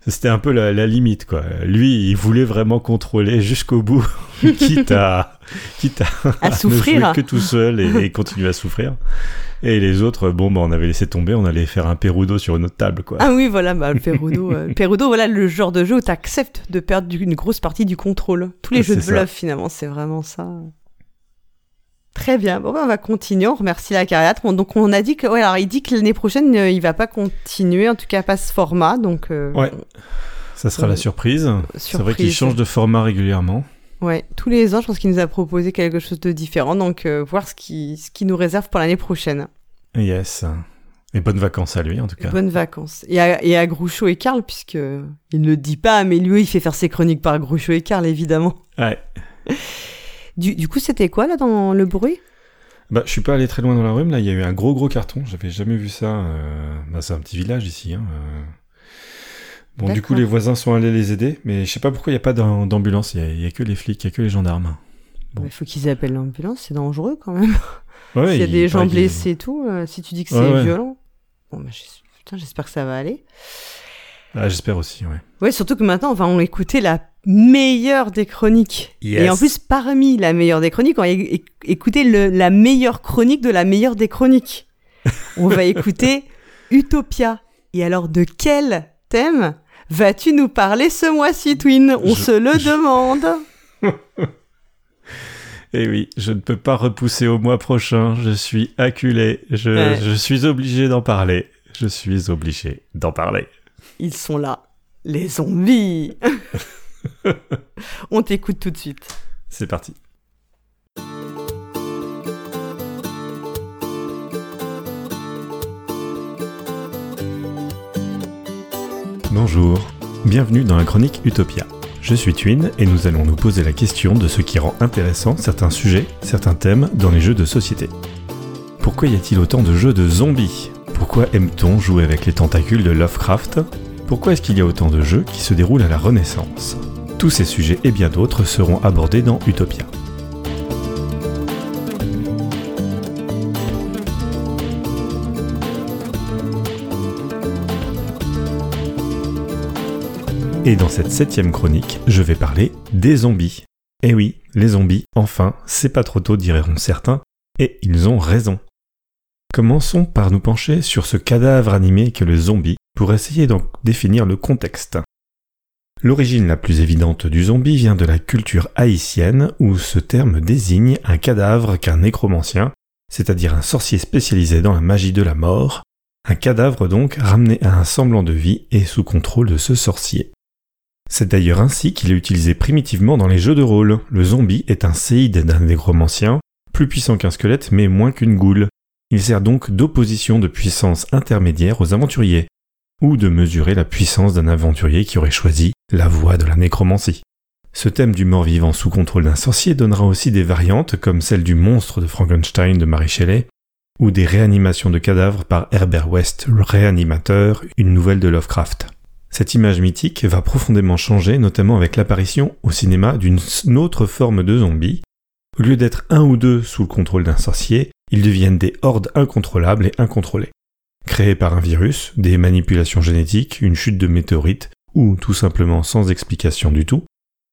C'était un peu la, la limite, quoi. Lui, il voulait vraiment contrôler jusqu'au bout, quitte à, quitte à, À ne souffrir. jouer que tout seul et, et continuer à souffrir. Et les autres, bon, bah, on avait laissé tomber, on allait faire un Perudo sur une autre table, quoi. Ah oui voilà bah, le Perudo, euh, le Perudo voilà le genre de jeu où t'acceptes de perdre une grosse partie du contrôle. Tous les jeux de ça. bluff finalement c'est vraiment ça. Très bien. Bon, bah, on va continuer. On remercie la cariatre. Bon, donc, on a dit que, ouais, alors, il dit que l'année prochaine, euh, il va pas continuer, en tout cas, pas ce format. Donc, euh, Ouais. Ça sera Euh, la surprise. C'est vrai qu'il change de format régulièrement. ouais, tous les ans, je pense qu'il nous a proposé quelque chose de différent. Donc, euh, voir ce qui, ce qui nous réserve pour l'année prochaine. Yes. Et bonnes vacances à lui, en tout cas. Bonnes vacances. Et à, et à Groucho et Karl, puisque il ne le dit pas, mais lui, il fait faire ses chroniques par Groucho et Karl, évidemment. Ouais. Du, du coup, c'était quoi, là, dans le bruit? Bah, je suis pas allé très loin dans la rue, mais là, il y a eu un gros, gros carton. J'avais jamais vu ça. euh, Bah, c'est un petit village ici. Hein. euh. Bon, du coup, les voisins sont allés les aider, mais je sais pas pourquoi il n'y a pas d'am- d'ambulance. Il y a- que les flics, il y a que les gendarmes. Il faut qu'ils appellent l'ambulance, c'est dangereux quand même. Ouais, S'il y a il des gens blessés et tout, euh, si tu dis que c'est Ouais, ouais. violent. Bon, bah, putain, j'espère que ça va aller. Ah, j'espère aussi, ouais. Ouais, surtout que maintenant, on va en écouter la meilleure des chroniques. Yes. Et en plus, parmi la meilleure des chroniques, on va écouter le- la meilleure chronique de la meilleure des chroniques. On va écouter Utopia. Et alors, de quel thème vas-tu nous parler ce mois-ci, Twin? On Je- se le je- demande. Eh oui, je ne peux pas repousser au mois prochain. Je suis acculé. Je, Ouais. je suis obligé d'en parler. Je suis obligé d'en parler. Ils sont là, les zombies. On t'écoute tout de suite. C'est parti. Bonjour, bienvenue dans la chronique Utopia. Je suis Twin et nous allons nous poser la question de ce qui rend intéressant certains sujets, certains thèmes dans les jeux de société. Pourquoi y a-t-il autant de jeux de zombies? Pourquoi aime-t-on jouer avec les tentacules de Lovecraft? Pourquoi est-ce qu'il y a autant de jeux qui se déroulent à la Renaissance? Tous ces sujets et bien d'autres seront abordés dans Utopia. Et dans cette septième chronique, je vais parler des zombies. Eh oui, les zombies, enfin, c'est pas trop tôt diront certains, et ils ont raison. Commençons par nous pencher sur ce cadavre animé que le zombie pour essayer d'en définir le contexte. L'origine la plus évidente du zombie vient de la culture haïtienne où ce terme désigne un cadavre qu'un nécromancien, c'est-à-dire un sorcier spécialisé dans la magie de la mort, un cadavre donc ramené à un semblant de vie et sous contrôle de ce sorcier. C'est d'ailleurs ainsi qu'il est utilisé primitivement dans les jeux de rôle. Le zombie est un séide d'un nécromancien, plus puissant qu'un squelette mais moins qu'une goule. Il sert donc d'opposition de puissance intermédiaire aux aventuriers, ou de mesurer la puissance d'un aventurier qui aurait choisi la voie de la nécromancie. Ce thème du mort-vivant sous contrôle d'un sorcier donnera aussi des variantes comme celle du monstre de Frankenstein de Mary Shelley, ou des réanimations de cadavres par Herbert West, le réanimateur, une nouvelle de Lovecraft. Cette image mythique va profondément changer, notamment avec l'apparition au cinéma d'une autre forme de zombie. Au lieu d'être un ou deux sous le contrôle d'un sorcier, ils deviennent des hordes incontrôlables et incontrôlées. Créés par un virus, des manipulations génétiques, une chute de météorites, ou tout simplement sans explication du tout,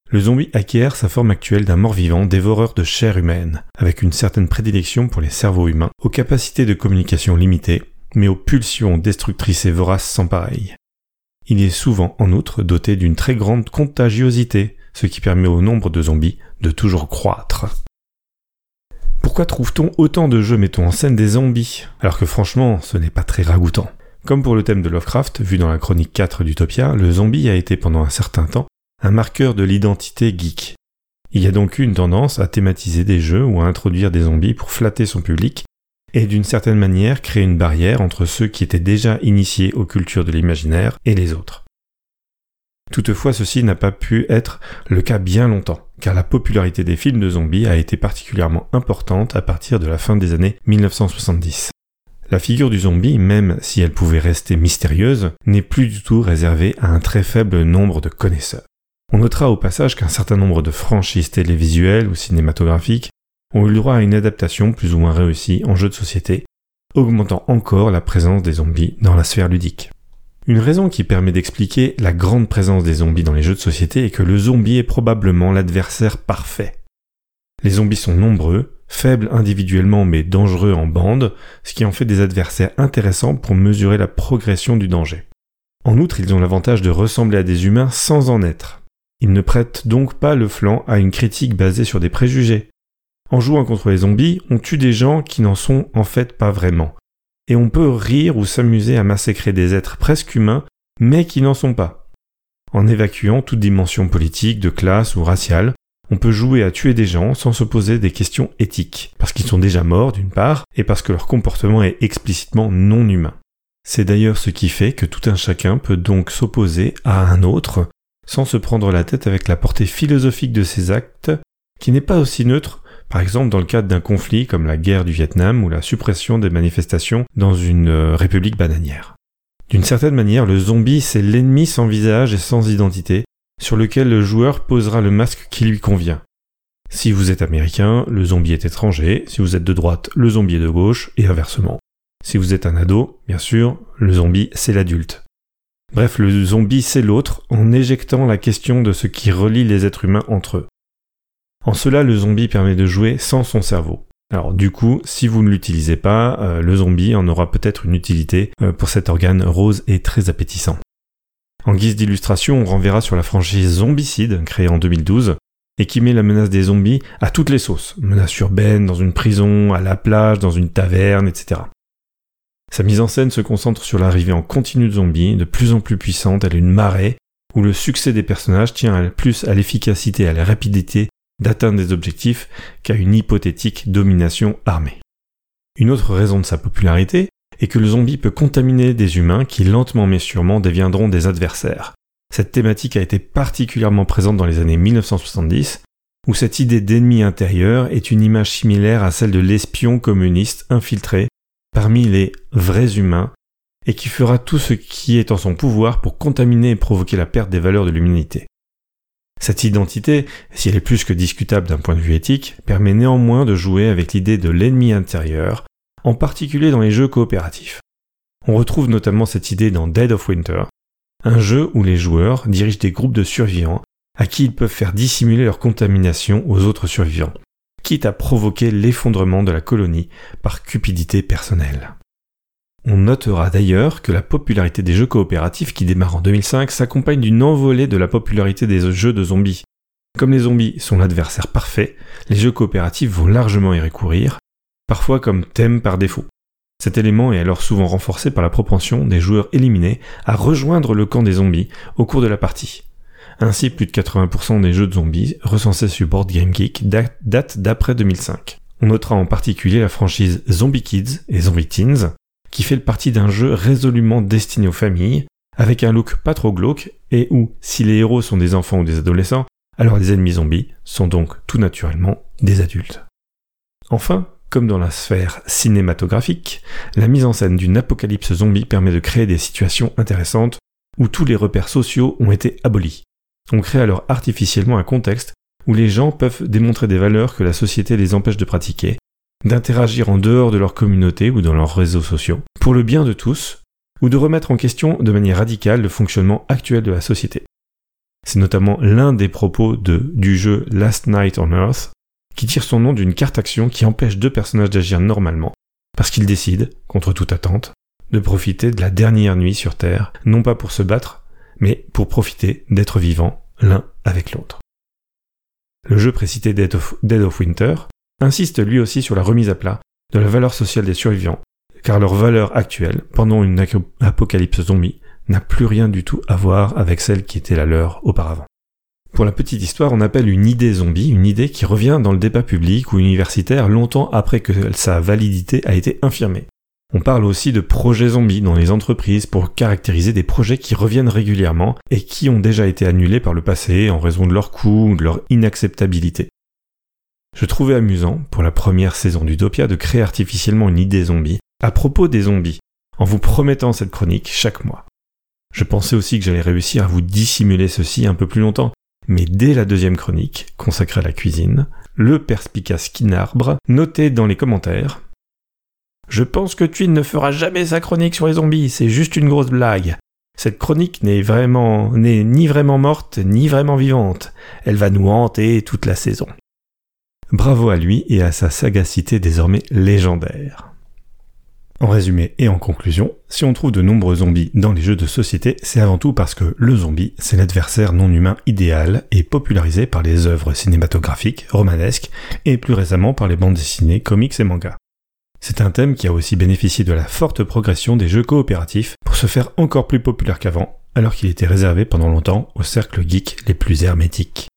le zombie acquiert sa forme actuelle d'un mort-vivant dévoreur de chair humaine, avec une certaine prédilection pour les cerveaux humains, aux capacités de communication limitées, mais aux pulsions destructrices et voraces sans pareil. Il est souvent en outre doté d'une très grande contagiosité, ce qui permet au nombre de zombies de toujours croître. Trouve-t-on autant de jeux mettant en scène des zombies? Alors que franchement, ce n'est pas très ragoûtant. Comme pour le thème de Lovecraft, vu dans la chronique 4 d'Utopia, le zombie a été pendant un certain temps un marqueur de l'identité geek. Il y a donc eu une tendance à thématiser des jeux ou à introduire des zombies pour flatter son public et d'une certaine manière créer une barrière entre ceux qui étaient déjà initiés aux cultures de l'imaginaire et les autres. Toutefois, ceci n'a pas pu être le cas bien longtemps, car la popularité des films de zombies a été particulièrement importante à partir de la fin des années 1970. La figure du zombie, même si elle pouvait rester mystérieuse, n'est plus du tout réservée à un très faible nombre de connaisseurs. On notera au passage qu'un certain nombre de franchises télévisuelles ou cinématographiques ont eu le droit à une adaptation plus ou moins réussie en jeu de société, augmentant encore la présence des zombies dans la sphère ludique. Une raison qui permet d'expliquer la grande présence des zombies dans les jeux de société est que le zombie est probablement l'adversaire parfait. Les zombies sont nombreux, faibles individuellement mais dangereux en bande, ce qui en fait des adversaires intéressants pour mesurer la progression du danger. En outre, ils ont l'avantage de ressembler à des humains sans en être. Ils ne prêtent donc pas le flanc à une critique basée sur des préjugés. En jouant contre les zombies, on tue des gens qui n'en sont en fait pas vraiment. Et on peut rire ou s'amuser à massacrer des êtres presque humains, mais qui n'en sont pas. En évacuant toute dimension politique, de classe ou raciale, on peut jouer à tuer des gens sans se poser des questions éthiques, parce qu'ils sont déjà morts d'une part, et parce que leur comportement est explicitement non humain. C'est d'ailleurs ce qui fait que tout un chacun peut donc s'opposer à un autre sans se prendre la tête avec la portée philosophique de ses actes, qui n'est pas aussi neutre, par exemple dans le cadre d'un conflit comme la guerre du Vietnam ou la suppression des manifestations dans une euh, république bananière. D'une certaine manière, le zombie, c'est l'ennemi sans visage et sans identité, sur lequel le joueur posera le masque qui lui convient. Si vous êtes américain, le zombie est étranger, si vous êtes de droite, le zombie est de gauche, et inversement. Si vous êtes un ado, bien sûr, le zombie, c'est l'adulte. Bref, le zombie, c'est l'autre, en éjectant la question de ce qui relie les êtres humains entre eux. En cela, le zombie permet de jouer sans son cerveau. Alors du coup, si vous ne l'utilisez pas, euh, le zombie en aura peut-être une utilité euh, pour cet organe rose et très appétissant. En guise d'illustration, on renverra sur la franchise Zombicide, créée en 2012, et qui met la menace des zombies à toutes les sauces. Menace urbaine, dans une prison, à la plage, dans une taverne, etc. Sa mise en scène se concentre sur l'arrivée en continu de zombies, de plus en plus puissante, elle est une marée, où le succès des personnages tient plus à l'efficacité et à la rapidité d'atteindre des objectifs qu'à une hypothétique domination armée. Une autre raison de sa popularité est que le zombie peut contaminer des humains qui lentement mais sûrement deviendront des adversaires. Cette thématique a été particulièrement présente dans les années 1970, où cette idée d'ennemi intérieur est une image similaire à celle de l'espion communiste infiltré parmi les vrais humains et qui fera tout ce qui est en son pouvoir pour contaminer et provoquer la perte des valeurs de l'humanité. Cette identité, si elle est plus que discutable d'un point de vue éthique, permet néanmoins de jouer avec l'idée de l'ennemi intérieur, en particulier dans les jeux coopératifs. On retrouve notamment cette idée dans Dead of Winter, un jeu où les joueurs dirigent des groupes de survivants à qui ils peuvent faire dissimuler leur contamination aux autres survivants, quitte à provoquer l'effondrement de la colonie par cupidité personnelle. On notera d'ailleurs que la popularité des jeux coopératifs qui démarrent en 2005 s'accompagne d'une envolée de la popularité des jeux de zombies. Comme les zombies sont l'adversaire parfait, les jeux coopératifs vont largement y recourir, parfois comme thème par défaut. Cet élément est alors souvent renforcé par la propension des joueurs éliminés à rejoindre le camp des zombies au cours de la partie. Ainsi, plus de 80% des jeux de zombies recensés sur Board Game Geek datent d'après 2005. On notera en particulier la franchise Zombie Kids et Zombie Teens, qui fait partie d'un jeu résolument destiné aux familles, avec un look pas trop glauque, et où, si les héros sont des enfants ou des adolescents, alors les ennemis zombies sont donc tout naturellement des adultes. Enfin, comme dans la sphère cinématographique, la mise en scène d'une apocalypse zombie permet de créer des situations intéressantes où tous les repères sociaux ont été abolis. On crée alors artificiellement un contexte où les gens peuvent démontrer des valeurs que la société les empêche de pratiquer, d'interagir en dehors de leur communauté ou dans leurs réseaux sociaux, pour le bien de tous, ou de remettre en question de manière radicale le fonctionnement actuel de la société. C'est notamment l'un des propos de, du jeu Last Night on Earth, qui tire son nom d'une carte action qui empêche deux personnages d'agir normalement, parce qu'ils décident, contre toute attente, de profiter de la dernière nuit sur Terre, non pas pour se battre, mais pour profiter d'être vivants l'un avec l'autre. Le jeu précité Dead of, Dead of Winter insiste lui aussi sur la remise à plat de la valeur sociale des survivants, car leur valeur actuelle, pendant une apocalypse zombie, n'a plus rien du tout à voir avec celle qui était la leur auparavant. Pour la petite histoire, on appelle une idée zombie une idée qui revient dans le débat public ou universitaire longtemps après que sa validité a été infirmée. On parle aussi de projets zombies dans les entreprises pour caractériser des projets qui reviennent régulièrement et qui ont déjà été annulés par le passé en raison de leur coût ou de leur inacceptabilité. Je trouvais amusant, pour la première saison d'Utopia, de créer artificiellement une idée zombie à propos des zombies, en vous promettant cette chronique chaque mois. Je pensais aussi que j'allais réussir à vous dissimuler ceci un peu plus longtemps, mais dès la deuxième chronique, consacrée à la cuisine, le perspicace Kinarbre notait dans les commentaires Je pense que Twin ne fera jamais sa chronique sur les zombies, c'est juste une grosse blague. Cette chronique n'est vraiment, n'est ni vraiment morte, ni vraiment vivante. Elle va nous hanter toute la saison. Bravo à lui et à sa sagacité désormais légendaire. En résumé et en conclusion, si on trouve de nombreux zombies dans les jeux de société, c'est avant tout parce que le zombie, c'est l'adversaire non humain idéal et popularisé par les œuvres cinématographiques, romanesques et plus récemment par les bandes dessinées, comics et mangas. C'est un thème qui a aussi bénéficié de la forte progression des jeux coopératifs pour se faire encore plus populaire qu'avant, alors qu'il était réservé pendant longtemps aux cercles geeks les plus hermétiques.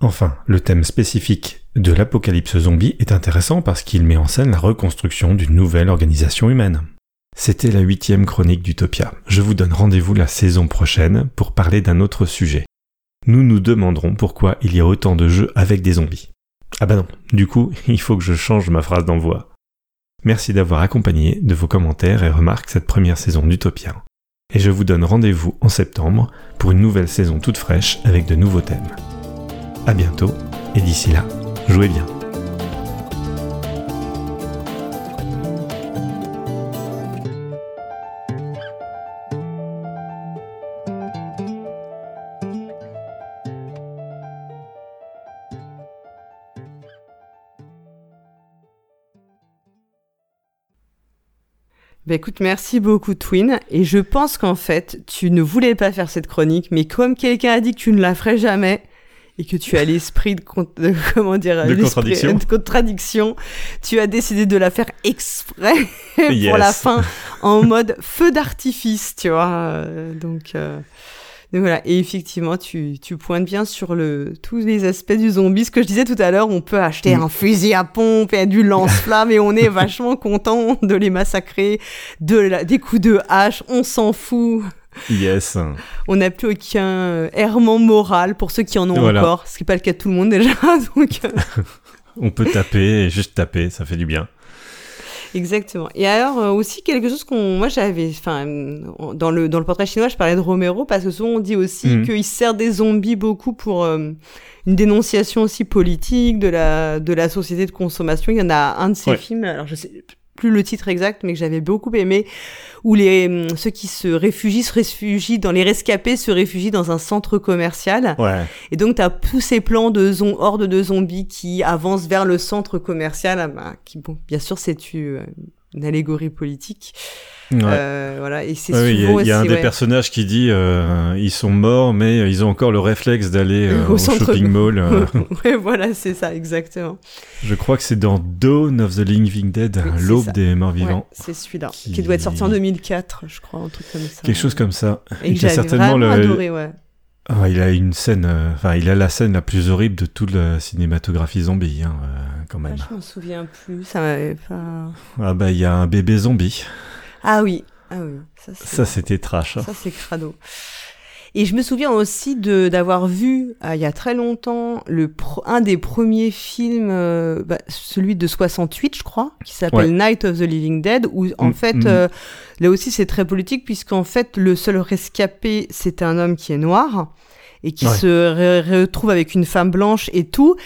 Enfin, le thème spécifique de l'apocalypse zombie est intéressant parce qu'il met en scène la reconstruction d'une nouvelle organisation humaine. C'était la huitième chronique d'Utopia. Je vous donne rendez-vous la saison prochaine pour parler d'un autre sujet. Nous nous demanderons pourquoi il y a autant de jeux avec des zombies. Ah bah non, du coup, il faut que je change ma phrase d'envoi. Merci d'avoir accompagné de vos commentaires et remarques cette première saison d'Utopia. Et je vous donne rendez-vous en septembre pour une nouvelle saison toute fraîche avec de nouveaux thèmes. À bientôt, et d'ici là, jouez bien. Bah écoute, merci beaucoup Twin. Et je pense qu'en fait, tu ne voulais pas faire cette chronique, mais comme quelqu'un a dit que tu ne la ferais jamais et que tu as l'esprit de, comment dire De contradiction. de contradiction, tu as décidé de la faire exprès pour Yes. la fin en mode feu d'artifice, tu vois. euh, Donc, euh, donc voilà. Et effectivement, tu, tu pointes bien sur le tous les aspects du zombie. Ce que je disais tout à l'heure, on peut acheter Mm. un fusil à pompe et du lance-flamme et on est vachement content de les massacrer, de la- des coups de hache, on s'en fout. Yes. On n'a plus aucun euh, errement moral pour ceux qui en ont Voilà. encore, ce qui n'est pas le cas de tout le monde déjà. Donc, euh, On peut taper et juste taper, ça fait du bien. Exactement. Et alors euh, aussi quelque chose qu'on, moi j'avais, enfin dans le dans le portrait chinois, je parlais de Romero parce que souvent on dit aussi Mhm. qu'il sert des zombies beaucoup pour euh, une dénonciation aussi politique de la de la société de consommation. Il y en a un de Ouais. films, alors je sais plus le titre exact, mais que j'avais beaucoup aimé, où les hum, ceux qui se réfugient se réfugient dans les rescapés se réfugient dans un centre commercial. Ouais. Et donc, tu as tous ces plans de hordes de zombies qui avancent vers le centre commercial, ah bah, qui, bon, bien sûr, c'est une, une allégorie politique. Ouais. Euh, voilà, et c'est Ouais, Il y a- il y, a un aussi, des personnages qui dit euh, ils sont morts, mais ils ont encore le réflexe d'aller euh, Au au, centre- shopping mall. euh. voilà, c'est ça, exactement. Je crois que c'est dans Dawn of the Living Dead, Oui, l'aube des morts vivants. c'est celui-là, qui- qui... doit être sorti en 2004, je crois, un truc comme ça. Quelque chose comme ça. Et que qui a j'avais certainement le- adoré, ouais. Ah, il a une scène, euh, enfin, il a la scène la plus horrible de toute la cinématographie zombie, hein, euh, quand Ah, même. je m'en souviens plus, ça m'avait pas... Ah bah, il y a un bébé zombie. Ah oui, ah oui. Ça, c'était trash. hein. Ça, c'est crado. Et je me souviens aussi de d'avoir vu euh, il y a très longtemps le un des premiers films, euh, bah, celui de 68, je crois, qui s'appelle Night of the Living Dead, où en Mm, fait, mm. euh, là aussi c'est très politique, puisqu'en fait le seul rescapé c'est un homme qui est noir et qui Ouais. se re- retrouve avec une femme blanche et tout.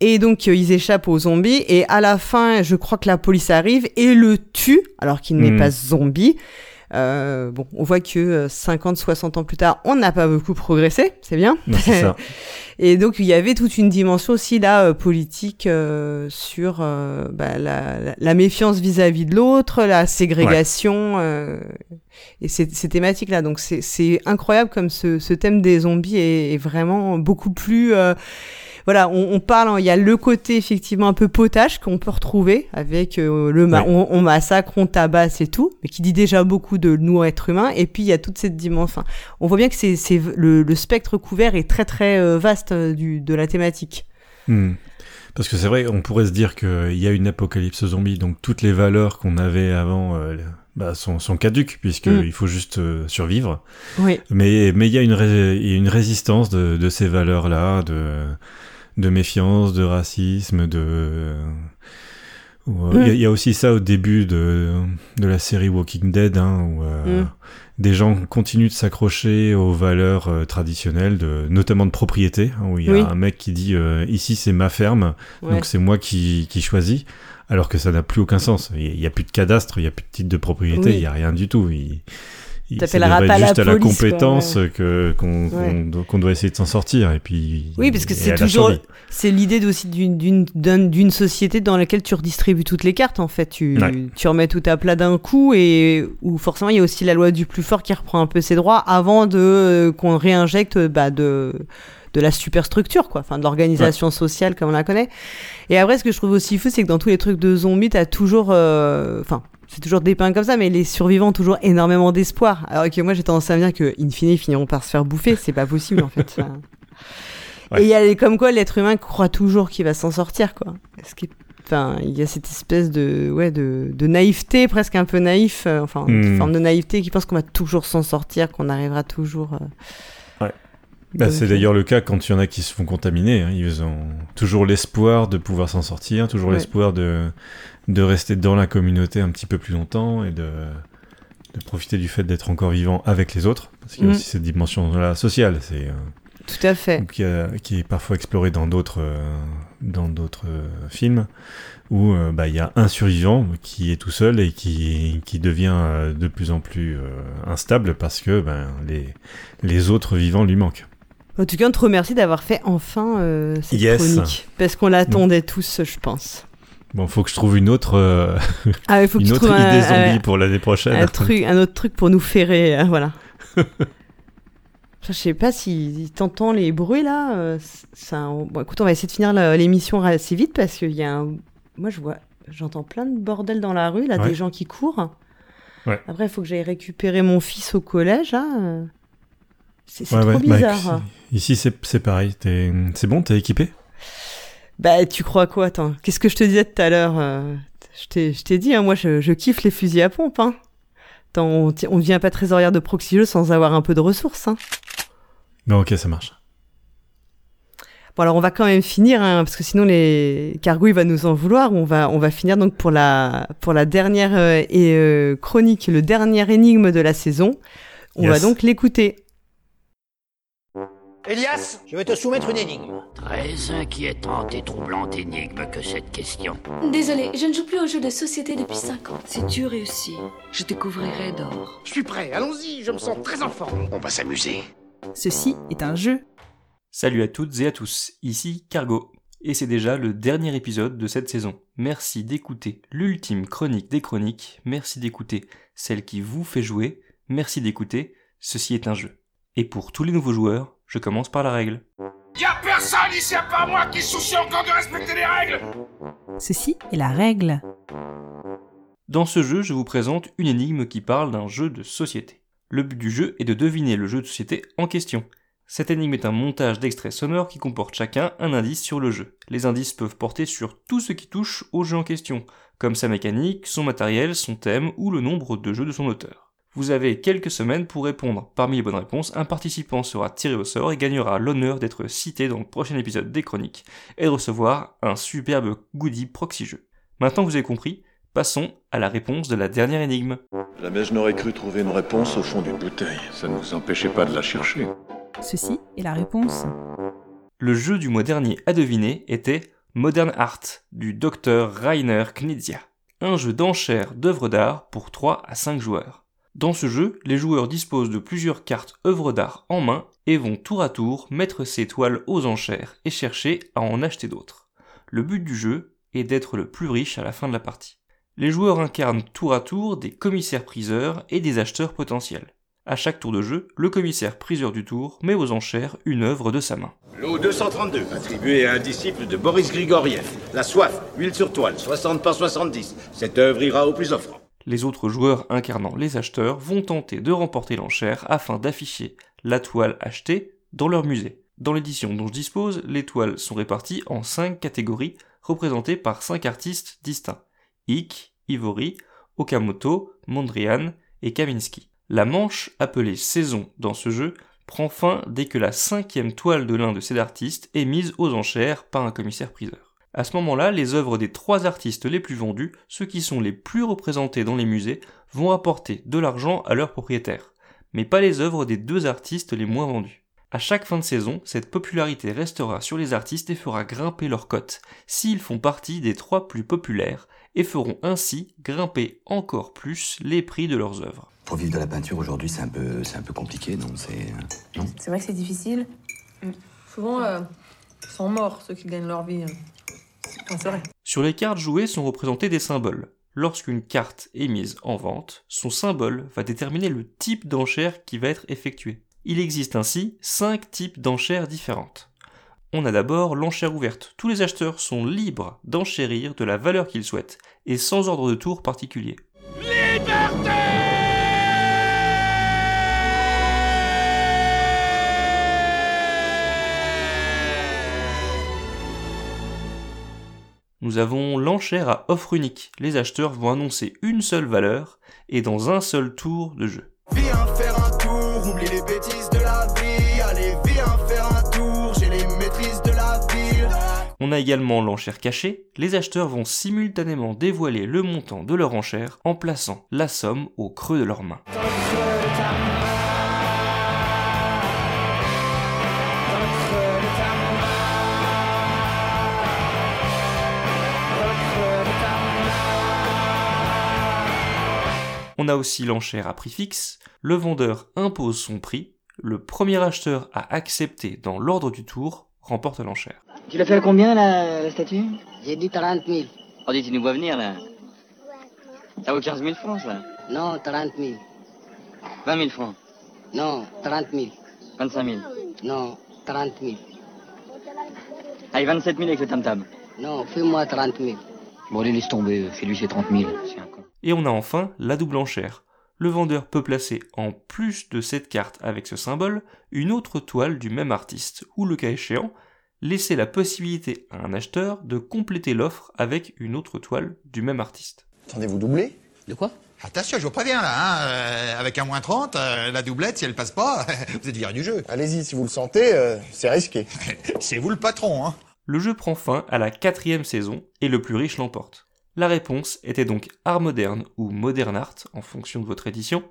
Et donc, euh, ils échappent aux zombies. Et à la fin, je crois que la police arrive et le tue, alors qu'il n'est Mm. pas zombie. Euh, bon, on voit que euh, 50, 60 ans plus tard, on n'a pas beaucoup progressé, c'est bien. Non, c'est ça. Et donc, il y avait toute une dimension aussi là euh, politique euh, sur euh, bah, la, méfiance vis-à-vis de l'autre, la ségrégation euh, et ces, ces thématiques-là. Donc, c'est- c'est incroyable comme ce, ce thème des zombies est, est vraiment beaucoup plus... voilà, on, on parle, hein, il y a le côté effectivement un peu potage qu'on peut retrouver avec euh, le ma- Ouais. on, on massacre, on tabasse et tout, mais qui dit déjà beaucoup de nous êtres humains. Et puis il y a toute cette dimension. Enfin, on voit bien que c'est le, le spectre couvert est très très euh, vaste euh, du, de la thématique. Hmm. Parce que c'est vrai, on pourrait se dire qu'il y a une apocalypse zombie, donc toutes les valeurs qu'on avait avant euh, bah, sont, sont caduques, puisqu'il Mm. faut juste euh, survivre. Oui. Mais mais il y a une, ré- une résistance de, de ces valeurs-là, de, de méfiance, de racisme, de... euh, Il y, a- Mm. il y a aussi ça au début de, de la série Walking Dead, hein, où euh, Mm. des gens continuent de s'accrocher aux valeurs euh, traditionnelles, de, notamment de propriété, hein, où il y a Oui. un mec qui dit euh, ici c'est ma ferme, Ouais. donc c'est moi qui, qui choisis, alors que ça n'a plus aucun sens. Il n'y a plus de cadastre, il n'y a plus de titre de propriété, Oui. il n'y a rien du tout. Devrait pas la juste à la compétence qu'on Ouais. doit- essayer de s'en sortir. Et puis Oui, parce que c'est toujours c'est l'idée aussi d'une d'une d'un- d'une société dans laquelle tu redistribues toutes les cartes en fait. Tu Ouais. tu remets tout à plat d'un coup et où forcément il y a aussi la loi du plus fort qui reprend un peu ses droits avant de euh, qu'on réinjecte bah, de de la superstructure quoi, enfin de l'organisation sociale comme on la connaît. Et après ce que je trouve aussi fou c'est que dans tous les trucs de zombies t'as toujours euh, enfin c'est toujours dépeint comme ça, mais les survivants ont toujours énormément d'espoir. Alors que moi, j'ai tendance à me dire que, in fine, ils finiront par se faire bouffer. C'est pas possible, en fait. Ouais. Et il y a comme quoi l'être humain croit toujours qu'il va s'en sortir, quoi. Ce qui est enfin, il y a cette espèce de, ouais, de, de naïveté, presque un peu naïf, euh, enfin, une Hmm. forme de naïveté qui pense qu'on va toujours s'en sortir, qu'on arrivera toujours. euh, Bah, c'est d'ailleurs le cas quand il y en a qui se font contaminer. hein. Ils ont toujours l'espoir de pouvoir s'en sortir, toujours Ouais. l'espoir de, de rester dans la communauté un petit peu plus longtemps et de, de profiter du fait d'être encore vivant avec les autres. Parce qu'il y a Mm. aussi cette dimension-là sociale. C'est, euh, Tout à fait. qui, a- qui est parfois explorée dans d'autres euh, dans d'autres euh, films où bah, il y a un survivant qui est tout seul et qui, qui devient de plus en plus instable parce que ben, les, les autres vivants lui manquent. En tout cas, on te remercie d'avoir fait enfin cette Yes. chronique. Parce qu'on l'attendait tous, je pense. Bon, faut que je trouve une autre, euh, Ah, faut une autre idée un- zombie pour l'année prochaine. Un, truc, un autre truc pour nous ferrer, euh, voilà. Je sais pas si t'entends les bruits là. euh, un- Bon, écoute, on va essayer de finir l'émission assez vite parce qu'il y a un. Moi, je vois, j'entends plein de bordel dans la rue, là, Ouais. des gens qui courent. Ouais. Après, il faut que j'aille récupérer mon fils au collège, là. euh. C'est Ouais, trop. Bah, bizarre. ici, c'est pareil. T'es- C'est bon, t'es équipé? Bah, tu crois quoi, attends Qu'est-ce que je te disais tout à l'heure euh, Je t'ai- je t'ai dit, hein, moi, je, je kiffe les fusils à pompe. Hein. Attends, on on devient pas trésorière de proxy jeux sans avoir un peu de ressources. Hein. Non, ok, ça marche. Bon, alors on va quand même finir, hein, parce que sinon les Cargo il va nous en vouloir. On va, on va finir donc pour la, pour la dernière euh, et, euh, chronique, le dernier énigme de la saison. On Yes. va donc l'écouter. Elias, je vais te soumettre une énigme. Très inquiétante et troublante énigme que cette question. Désolé, je ne joue plus aux jeux de société depuis 5 ans. Si tu réussis, je te couvrirai d'or. Je suis prêt, allons-y, je me sens très en forme. On va s'amuser. Ceci est un jeu. Salut à toutes et à tous, ici Cargo. Et c'est déjà le dernier épisode de cette saison. Merci d'écouter l'ultime chronique des chroniques, merci d'écouter celle qui vous fait jouer, merci d'écouter Ceci est un jeu. Et pour tous les nouveaux joueurs, je commence par la règle. Y'a personne ici à part moi qui soucie encore de respecter les règles Ceci est la règle. Dans ce jeu, je vous présente une énigme qui parle d'un jeu de société. Le but du jeu est de deviner le jeu de société en question. Cette énigme est un montage d'extraits sonores qui comporte chacun un indice sur le jeu. Les indices peuvent porter sur tout ce qui touche au jeu en question, comme sa mécanique, son matériel, son thème ou le nombre de jeux de son auteur. Vous avez quelques semaines pour répondre. Parmi les bonnes réponses, un participant sera tiré au sort et gagnera l'honneur d'être cité dans le prochain épisode des chroniques et de recevoir un superbe goodie proxy jeu. Maintenant que vous avez compris, passons à la réponse de la dernière énigme. Jamais je n'aurais cru trouver une réponse au fond d'une bouteille. Ça ne vous empêchait pas de la chercher. Ceci est la réponse. Le jeu du mois dernier à deviner était Modern Art du docteur Rainer Knizia, un jeu d'enchères d'œuvres d'art pour 3 à 5 joueurs. Dans ce jeu, les joueurs disposent de plusieurs cartes œuvres d'art en main et vont tour à tour mettre ces toiles aux enchères et chercher à en acheter d'autres. Le but du jeu est d'être le plus riche à la fin de la partie. Les joueurs incarnent tour à tour des commissaires-priseurs et des acheteurs potentiels. À chaque tour de jeu, le commissaire-priseur du tour met aux enchères une œuvre de sa main. Lot 232, attribué à un disciple de Boris Grigoriev. La soif, huile sur toile, 60 par 70. Cette œuvre ira au plus offrant. Les autres joueurs incarnant les acheteurs vont tenter de remporter l'enchère afin d'afficher la toile achetée dans leur musée. Dans l'édition dont je dispose, les toiles sont réparties en 5 catégories représentées par 5 artistes distincts. Ik, Ivory, Okamoto, Mondrian et Kaminski. La manche, appelée saison dans ce jeu, prend fin dès que la cinquième toile de l'un de ces artistes est mise aux enchères par un commissaire-priseur. À ce moment-là, les œuvres des trois artistes les plus vendus, ceux qui sont les plus représentés dans les musées, vont apporter de l'argent à leurs propriétaires, mais pas les œuvres des deux artistes les moins vendus. À chaque fin de saison, cette popularité restera sur les artistes et fera grimper leur cote, s'ils font partie des trois plus populaires, et feront ainsi grimper encore plus les prix de leurs œuvres. Pour vivre de la peinture aujourd'hui, c'est un peu, c'est un peu compliqué, non? C'est non? C'est vrai que c'est difficile. Souvent, euh, ils sont morts, ceux qui gagnent leur vie. Vrai. Sur les cartes jouées sont représentés des symboles. Lorsqu'une carte est mise en vente, son symbole va déterminer le type d'enchère qui va être effectué. Il existe ainsi 5 types d'enchères différentes. On a d'abord l'enchère ouverte. Tous les acheteurs sont libres d'enchérir de la valeur qu'ils souhaitent, et sans ordre de tour particulier. Nous avons l'enchère à offre unique. Les acheteurs vont annoncer une seule valeur et dans un seul tour de jeu. Viens faire un tour, oublie les bêtises de la vie. Allez, viens faire un tour, j'ai les maîtrises de la ville. On a également l'enchère cachée. Les acheteurs vont simultanément dévoiler le montant de leur enchère en plaçant la somme au creux de leur main. On a aussi l'enchère à prix fixe. Le vendeur impose son prix. Le premier acheteur à accepter dans l'ordre du tour remporte l'enchère. Tu l'as fait à combien la, la statue? J'ai dit 30 000. Oh, dis, tu nous vois venir là. Ça vaut 15 000 francs ça? Non, 30 000. 20 000 francs Non, 30 000. 25 000 Non, 30 000. Allez, 27 000 avec le tam-tam. Non, fais-moi 30 000. Bon, allez, laisse tomber. Fais-lui ses 30 000. C'est un con. Et on a enfin la double enchère. Le vendeur peut placer en plus de cette carte avec ce symbole une autre toile du même artiste, ou le cas échéant, laisser la possibilité à un acheteur de compléter l'offre avec une autre toile du même artiste. Attendez, vous doublez De quoi? Attention, je vous préviens là, hein, euh, avec un moins 30, euh, la doublette, si elle passe pas, vous êtes viré du jeu. Allez-y, si vous le sentez, euh, c'est risqué. C'est vous le patron, hein. Le jeu prend fin à la quatrième saison et le plus riche l'emporte. La réponse était donc Art Moderne ou Modern Art en fonction de votre édition,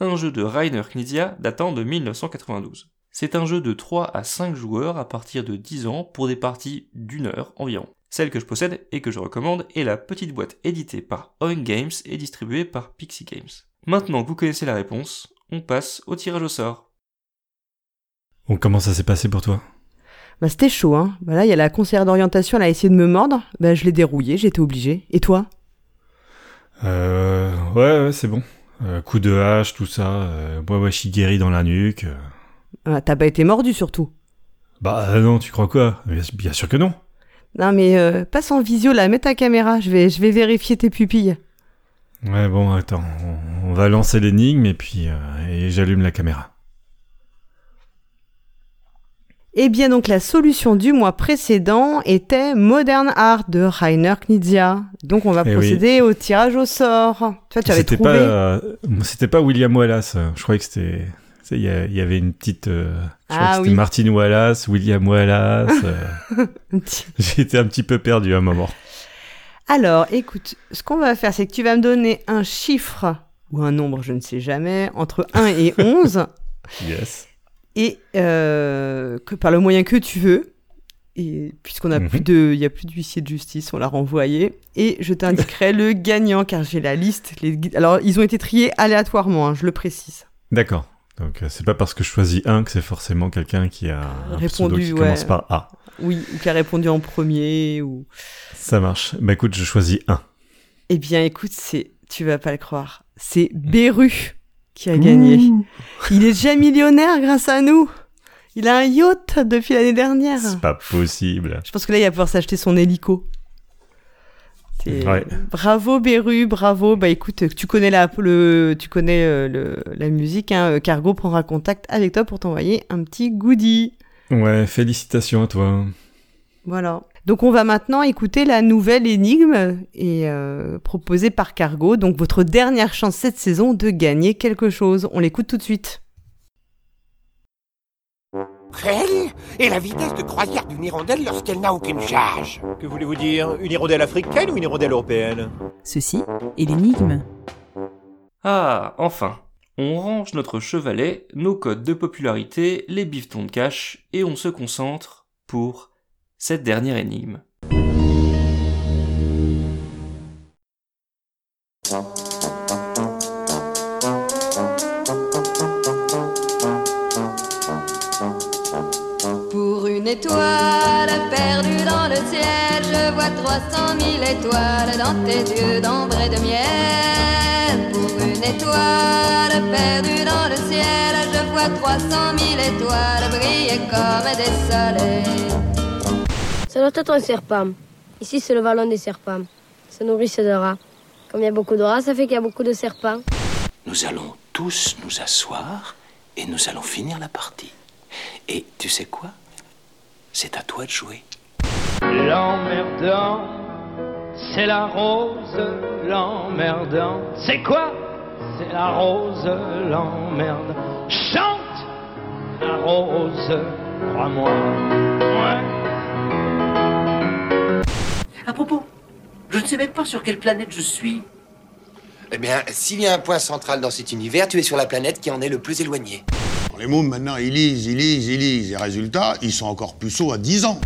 un jeu de Rainer Knizia datant de 1992. C'est un jeu de 3 à 5 joueurs à partir de 10 ans pour des parties d'une heure environ. Celle que je possède et que je recommande est la petite boîte éditée par Oink Games et distribuée par Pixie Games. Maintenant que vous connaissez la réponse, on passe au tirage au sort. Comment ça s'est passé pour toi? Bah c'était chaud, hein. Bah là, il y a la conseillère d'orientation, elle a essayé de me mordre. Bah je l'ai dérouillé, j'étais obligé. Et toi? Euh. Ouais, ouais, c'est bon. Euh, coup de hache, tout ça. Euh, moi, ouais, je suis guéri dans la nuque. euh. Ah, T'as pas été mordu surtout? Bah euh, non, tu crois quoi? Bien, bien sûr que non. Non mais euh, passe en visio là, mets ta caméra, je vais, je vais vérifier tes pupilles. Ouais, bon, attends. On, on va lancer l'énigme et puis. euh, et j'allume la caméra. Eh bien donc la solution du mois précédent était Modern Art de Rainer Knizia. Donc on va Eh oui. procéder au tirage au sort. Toi tu avais C'était trouvé pas, euh, c'était pas William Wallace. Je croyais que c'était. Il y, avait une petite. euh, je crois Ah que c'était. Martin Wallace, William Wallace. euh, été un petit peu perdu à un moment. Alors écoute, ce qu'on va faire c'est que tu vas me donner un chiffre ou un nombre, je ne sais jamais, entre 1 et 11 Yes. Et euh, que par le moyen que tu veux. Et puisqu'on a Mhm. plus de, il y a plus d'huissier de justice, on l'a renvoyé. Et je t'indiquerai le gagnant car j'ai la liste. Les... Alors ils ont été triés aléatoirement, hein, je le précise. D'accord. Donc euh, c'est pas parce que je choisis un que c'est forcément quelqu'un qui a un pseudo Répondu, qui ouais. commence par A. Oui, ou qui a répondu en premier ou. Ça marche. Bah écoute, je choisis un. Eh bien, écoute, c'est, tu vas pas le croire, c'est Beru qui a gagné. Il est déjà millionnaire grâce à nous. Il a un yacht depuis l'année dernière. C'est pas possible. Je pense que là, il va pouvoir s'acheter son hélico. Ouais. Bravo Beru, bravo. Bah écoute, tu connais la, le, tu connais euh, le- la musique. Hein. Cargo prendra contact avec toi pour t'envoyer un petit goodie. Ouais, félicitations à toi. Voilà. Donc on va maintenant écouter la nouvelle énigme et euh, proposée par Cargo. Donc votre dernière chance cette saison de gagner quelque chose. On l'écoute tout de suite. Quelle est la vitesse de croisière d'une hirondelle lorsqu'elle n'a aucune charge? Que voulez-vous dire? Une hirondelle africaine ou une hirondelle européenne? Ceci est l'énigme. Ah, enfin. On range notre chevalet, nos codes de popularité, les bifetons de cash, et on se concentre pour cette dernière énigme. Pour une étoile perdue dans le ciel, je vois 300 000 étoiles dans tes yeux d'ambre et de miel. Pour une étoile perdue dans le ciel, je vois 300 000 étoiles briller comme des soleils. Ça doit être un serpent. Ici, c'est le vallon des serpents. Ça nourrit de rats. Comme il y a beaucoup de rats, ça fait qu'il y a beaucoup de serpents. Nous allons tous nous asseoir et nous allons finir la partie. Et tu sais quoi? C'est à toi de jouer. L'emmerdant C'est la rose l'emmerdant. C'est quoi? C'est la rose l'emmerde. Chante la rose, crois-moi. Ouais. À propos, je ne sais même pas sur quelle planète je suis. Eh bien, s'il y a un point central dans cet univers, tu es sur la planète qui en est le plus éloigné. Les mômes, maintenant, ils lisent, ils lisent, ils lisent. Et résultat, ils sont encore plus sots à 10 ans.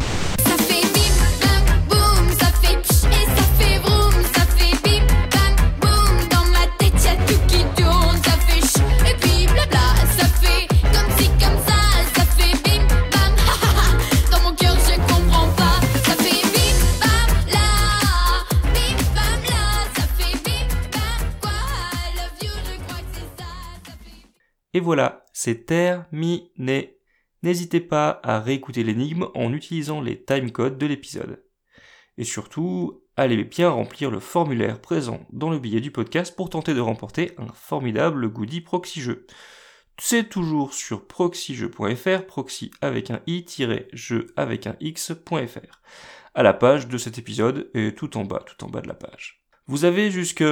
Et voilà, c'est terminé. N'hésitez pas à réécouter l'énigme en utilisant les timecodes de l'épisode. Et surtout, allez bien remplir le formulaire présent dans le billet du podcast pour tenter de remporter un formidable goodie proxy jeu. C'est toujours sur proxyjeu.fr, proxy avec un i-jeu avec un x.fr, à la page de cet épisode et tout en bas, tout en bas de la page. Vous avez jusque,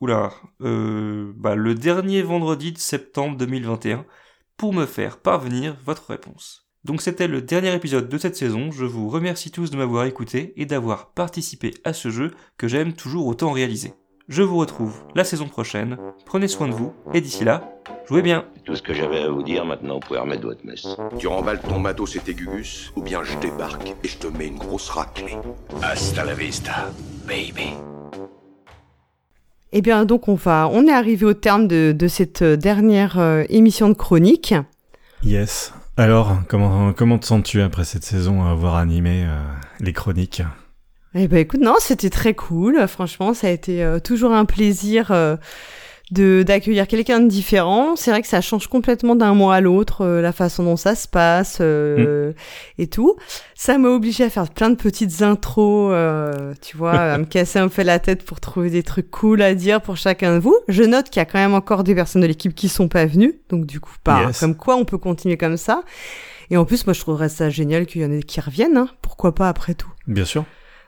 oula, euh, bah, le dernier vendredi de septembre 2021 pour me faire parvenir votre réponse. Donc c'était le dernier épisode de cette saison, je vous remercie tous de m'avoir écouté et d'avoir participé à ce jeu que j'aime toujours autant réaliser. Je vous retrouve la saison prochaine, prenez soin de vous, et d'ici là, jouez bien Tout ce que j'avais à vous dire, maintenant vous pouvez remettre votre messe. Tu remballes ton matos et tes gugus, ou bien je débarque et je te mets une grosse raclée. Hasta la vista, baby. Eh bien, donc, on va, on est arrivé au terme de, de cette dernière euh, émission de chronique. Yes. Alors, comment, comment te sens-tu après cette saison à avoir animé euh, les chroniques? Eh ben, écoute, non, c'était très cool. Franchement, ça a été euh, toujours un plaisir euh, de d'accueillir quelqu'un de différent. C'est vrai que ça change complètement d'un mois à l'autre euh, la façon dont ça se passe euh, et tout. Ça m'a obligé à faire plein de petites intros, euh, tu vois, à me casser un peu la tête pour trouver des trucs cool à dire pour chacun de vous. Je note qu'il y a quand même encore des personnes de l'équipe qui sont pas venues, donc du coup, pas Yes. comme quoi on peut continuer comme ça. Et en plus, moi, je trouverais ça génial qu'il y en ait qui reviennent. Hein. Pourquoi pas après tout Bien sûr.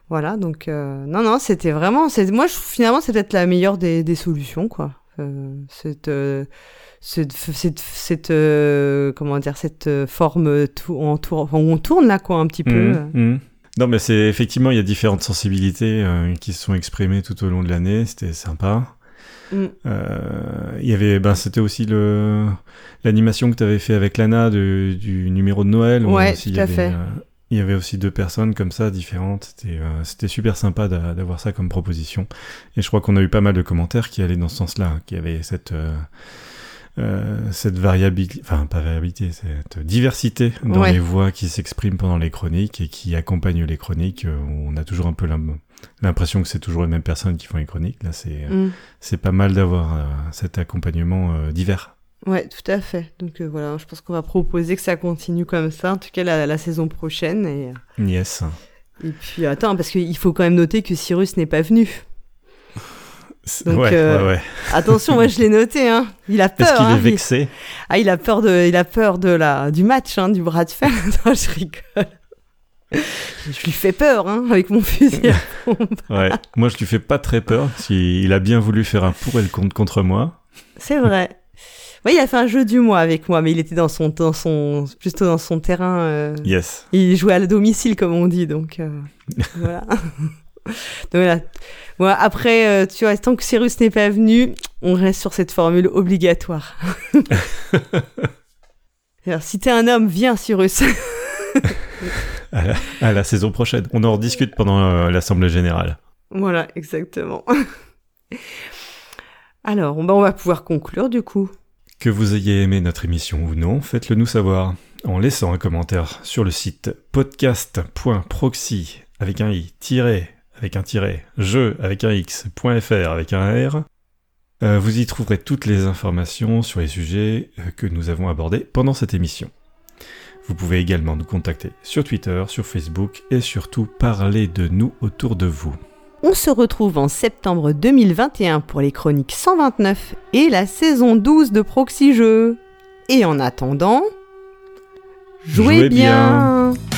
voilà, donc euh, non, non, c'était vraiment, c'est, moi, je, finalement, c'est peut-être la meilleure des, des solutions, quoi. Euh, cette, euh, cette, cette, cette, euh, comment dire, cette forme tout, en tour, enfin, où on tourne là, quoi, un petit peu. Mhm, mhm. Non, mais c'est effectivement, il y a différentes sensibilités euh, qui se sont exprimées tout au long de l'année. C'était sympa. Mm. Euh, Il y avait, ben, c'était aussi le l'animation que tu avais fait avec Lana de- du numéro de Noël. Ouais, tout à avait, fait. euh, il y avait aussi deux personnes comme ça différentes. C'était euh, c'était super sympa d'a- d'avoir ça comme proposition. Et je crois qu'on a eu pas mal de commentaires qui allaient dans ce sens-là, qui avaient cette euh, euh, cette variabilité, enfin pas variabilité, cette diversité dans Ouais. les voix qui s'expriment pendant les chroniques et qui accompagnent les chroniques. on a toujours un peu l'im- l'impression que c'est toujours les mêmes personnes qui font les chroniques. Là, c'est Mm. c'est pas mal d'avoir cet accompagnement divers. Ouais, tout à fait. Donc euh, voilà, je pense qu'on va proposer que ça continue comme ça, en tout cas la, la saison prochaine. Et, euh, Yes. et puis attends, parce qu'il faut quand même noter que Cyrus n'est pas venu. Donc, ouais, euh, ouais, ouais. Attention, moi je l'ai noté, hein. Il a peur. Est-ce qu'il hein. est vexé Ah, il a peur de, il a peur de la, du match, hein, du bras de fer. non, je rigole. Je lui fais peur, hein, avec mon fusil à pompe. Ouais. Moi, je lui fais pas très peur. Si il a bien voulu faire un pour et le contre contre moi. C'est vrai. Oui, il a fait un jeu du mois avec moi, mais il était dans son, dans son, plutôt dans son terrain. euh, Yes. Il jouait à le domicile, comme on dit, donc euh, voilà. donc voilà. Bon, après, euh, tu vois, tant que Cyrus n'est pas venu, on reste sur cette formule obligatoire. Alors, si t'es un homme, viens, Cyrus. À la, à la saison prochaine. On en rediscute pendant l'assemblée générale. voilà, exactement. Alors, bah, on va pouvoir conclure du coup. Que vous ayez aimé notre émission ou non, faites-le nous savoir en laissant un commentaire sur le site podcast.proxy avec un i tiré avec un tiret jeu avec un x.fr avec un r. Euh, vous y trouverez toutes les informations sur les sujets euh, que nous avons abordés pendant cette émission. Vous pouvez également nous contacter sur Twitter, sur Facebook et surtout parler de nous autour de vous. On se retrouve en septembre 2021 pour les chroniques 129 et la saison 12 de Proxy Jeux. Et en attendant, jouez, Jouez bien. bien.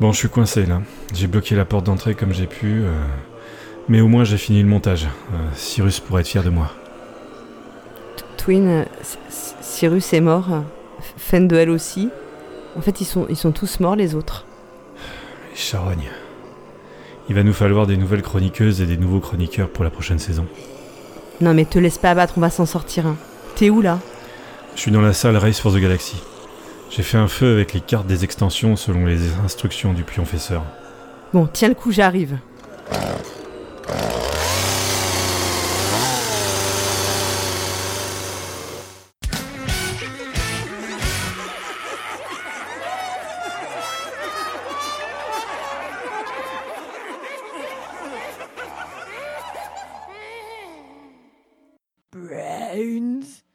Bon, je suis coincé là. J'ai bloqué la porte d'entrée comme j'ai pu. euh, Mais au moins j'ai fini le montage. Euh, Cyrus pourrait être fier de moi. Twin, euh, Cyrus est mort. F- Fendel aussi. En fait, ils sont, ils sont tous morts, les autres. Les charognes. Il va nous falloir des nouvelles chroniqueuses et des nouveaux chroniqueurs pour la prochaine saison. Non, mais te laisse pas abattre, on va s'en sortir. hein. T'es où là? Je suis dans la salle Race for the Galaxy. J'ai fait un feu avec les cartes des extensions selon les instructions du pionfesseur. Bon, tiens le coup, j'arrive.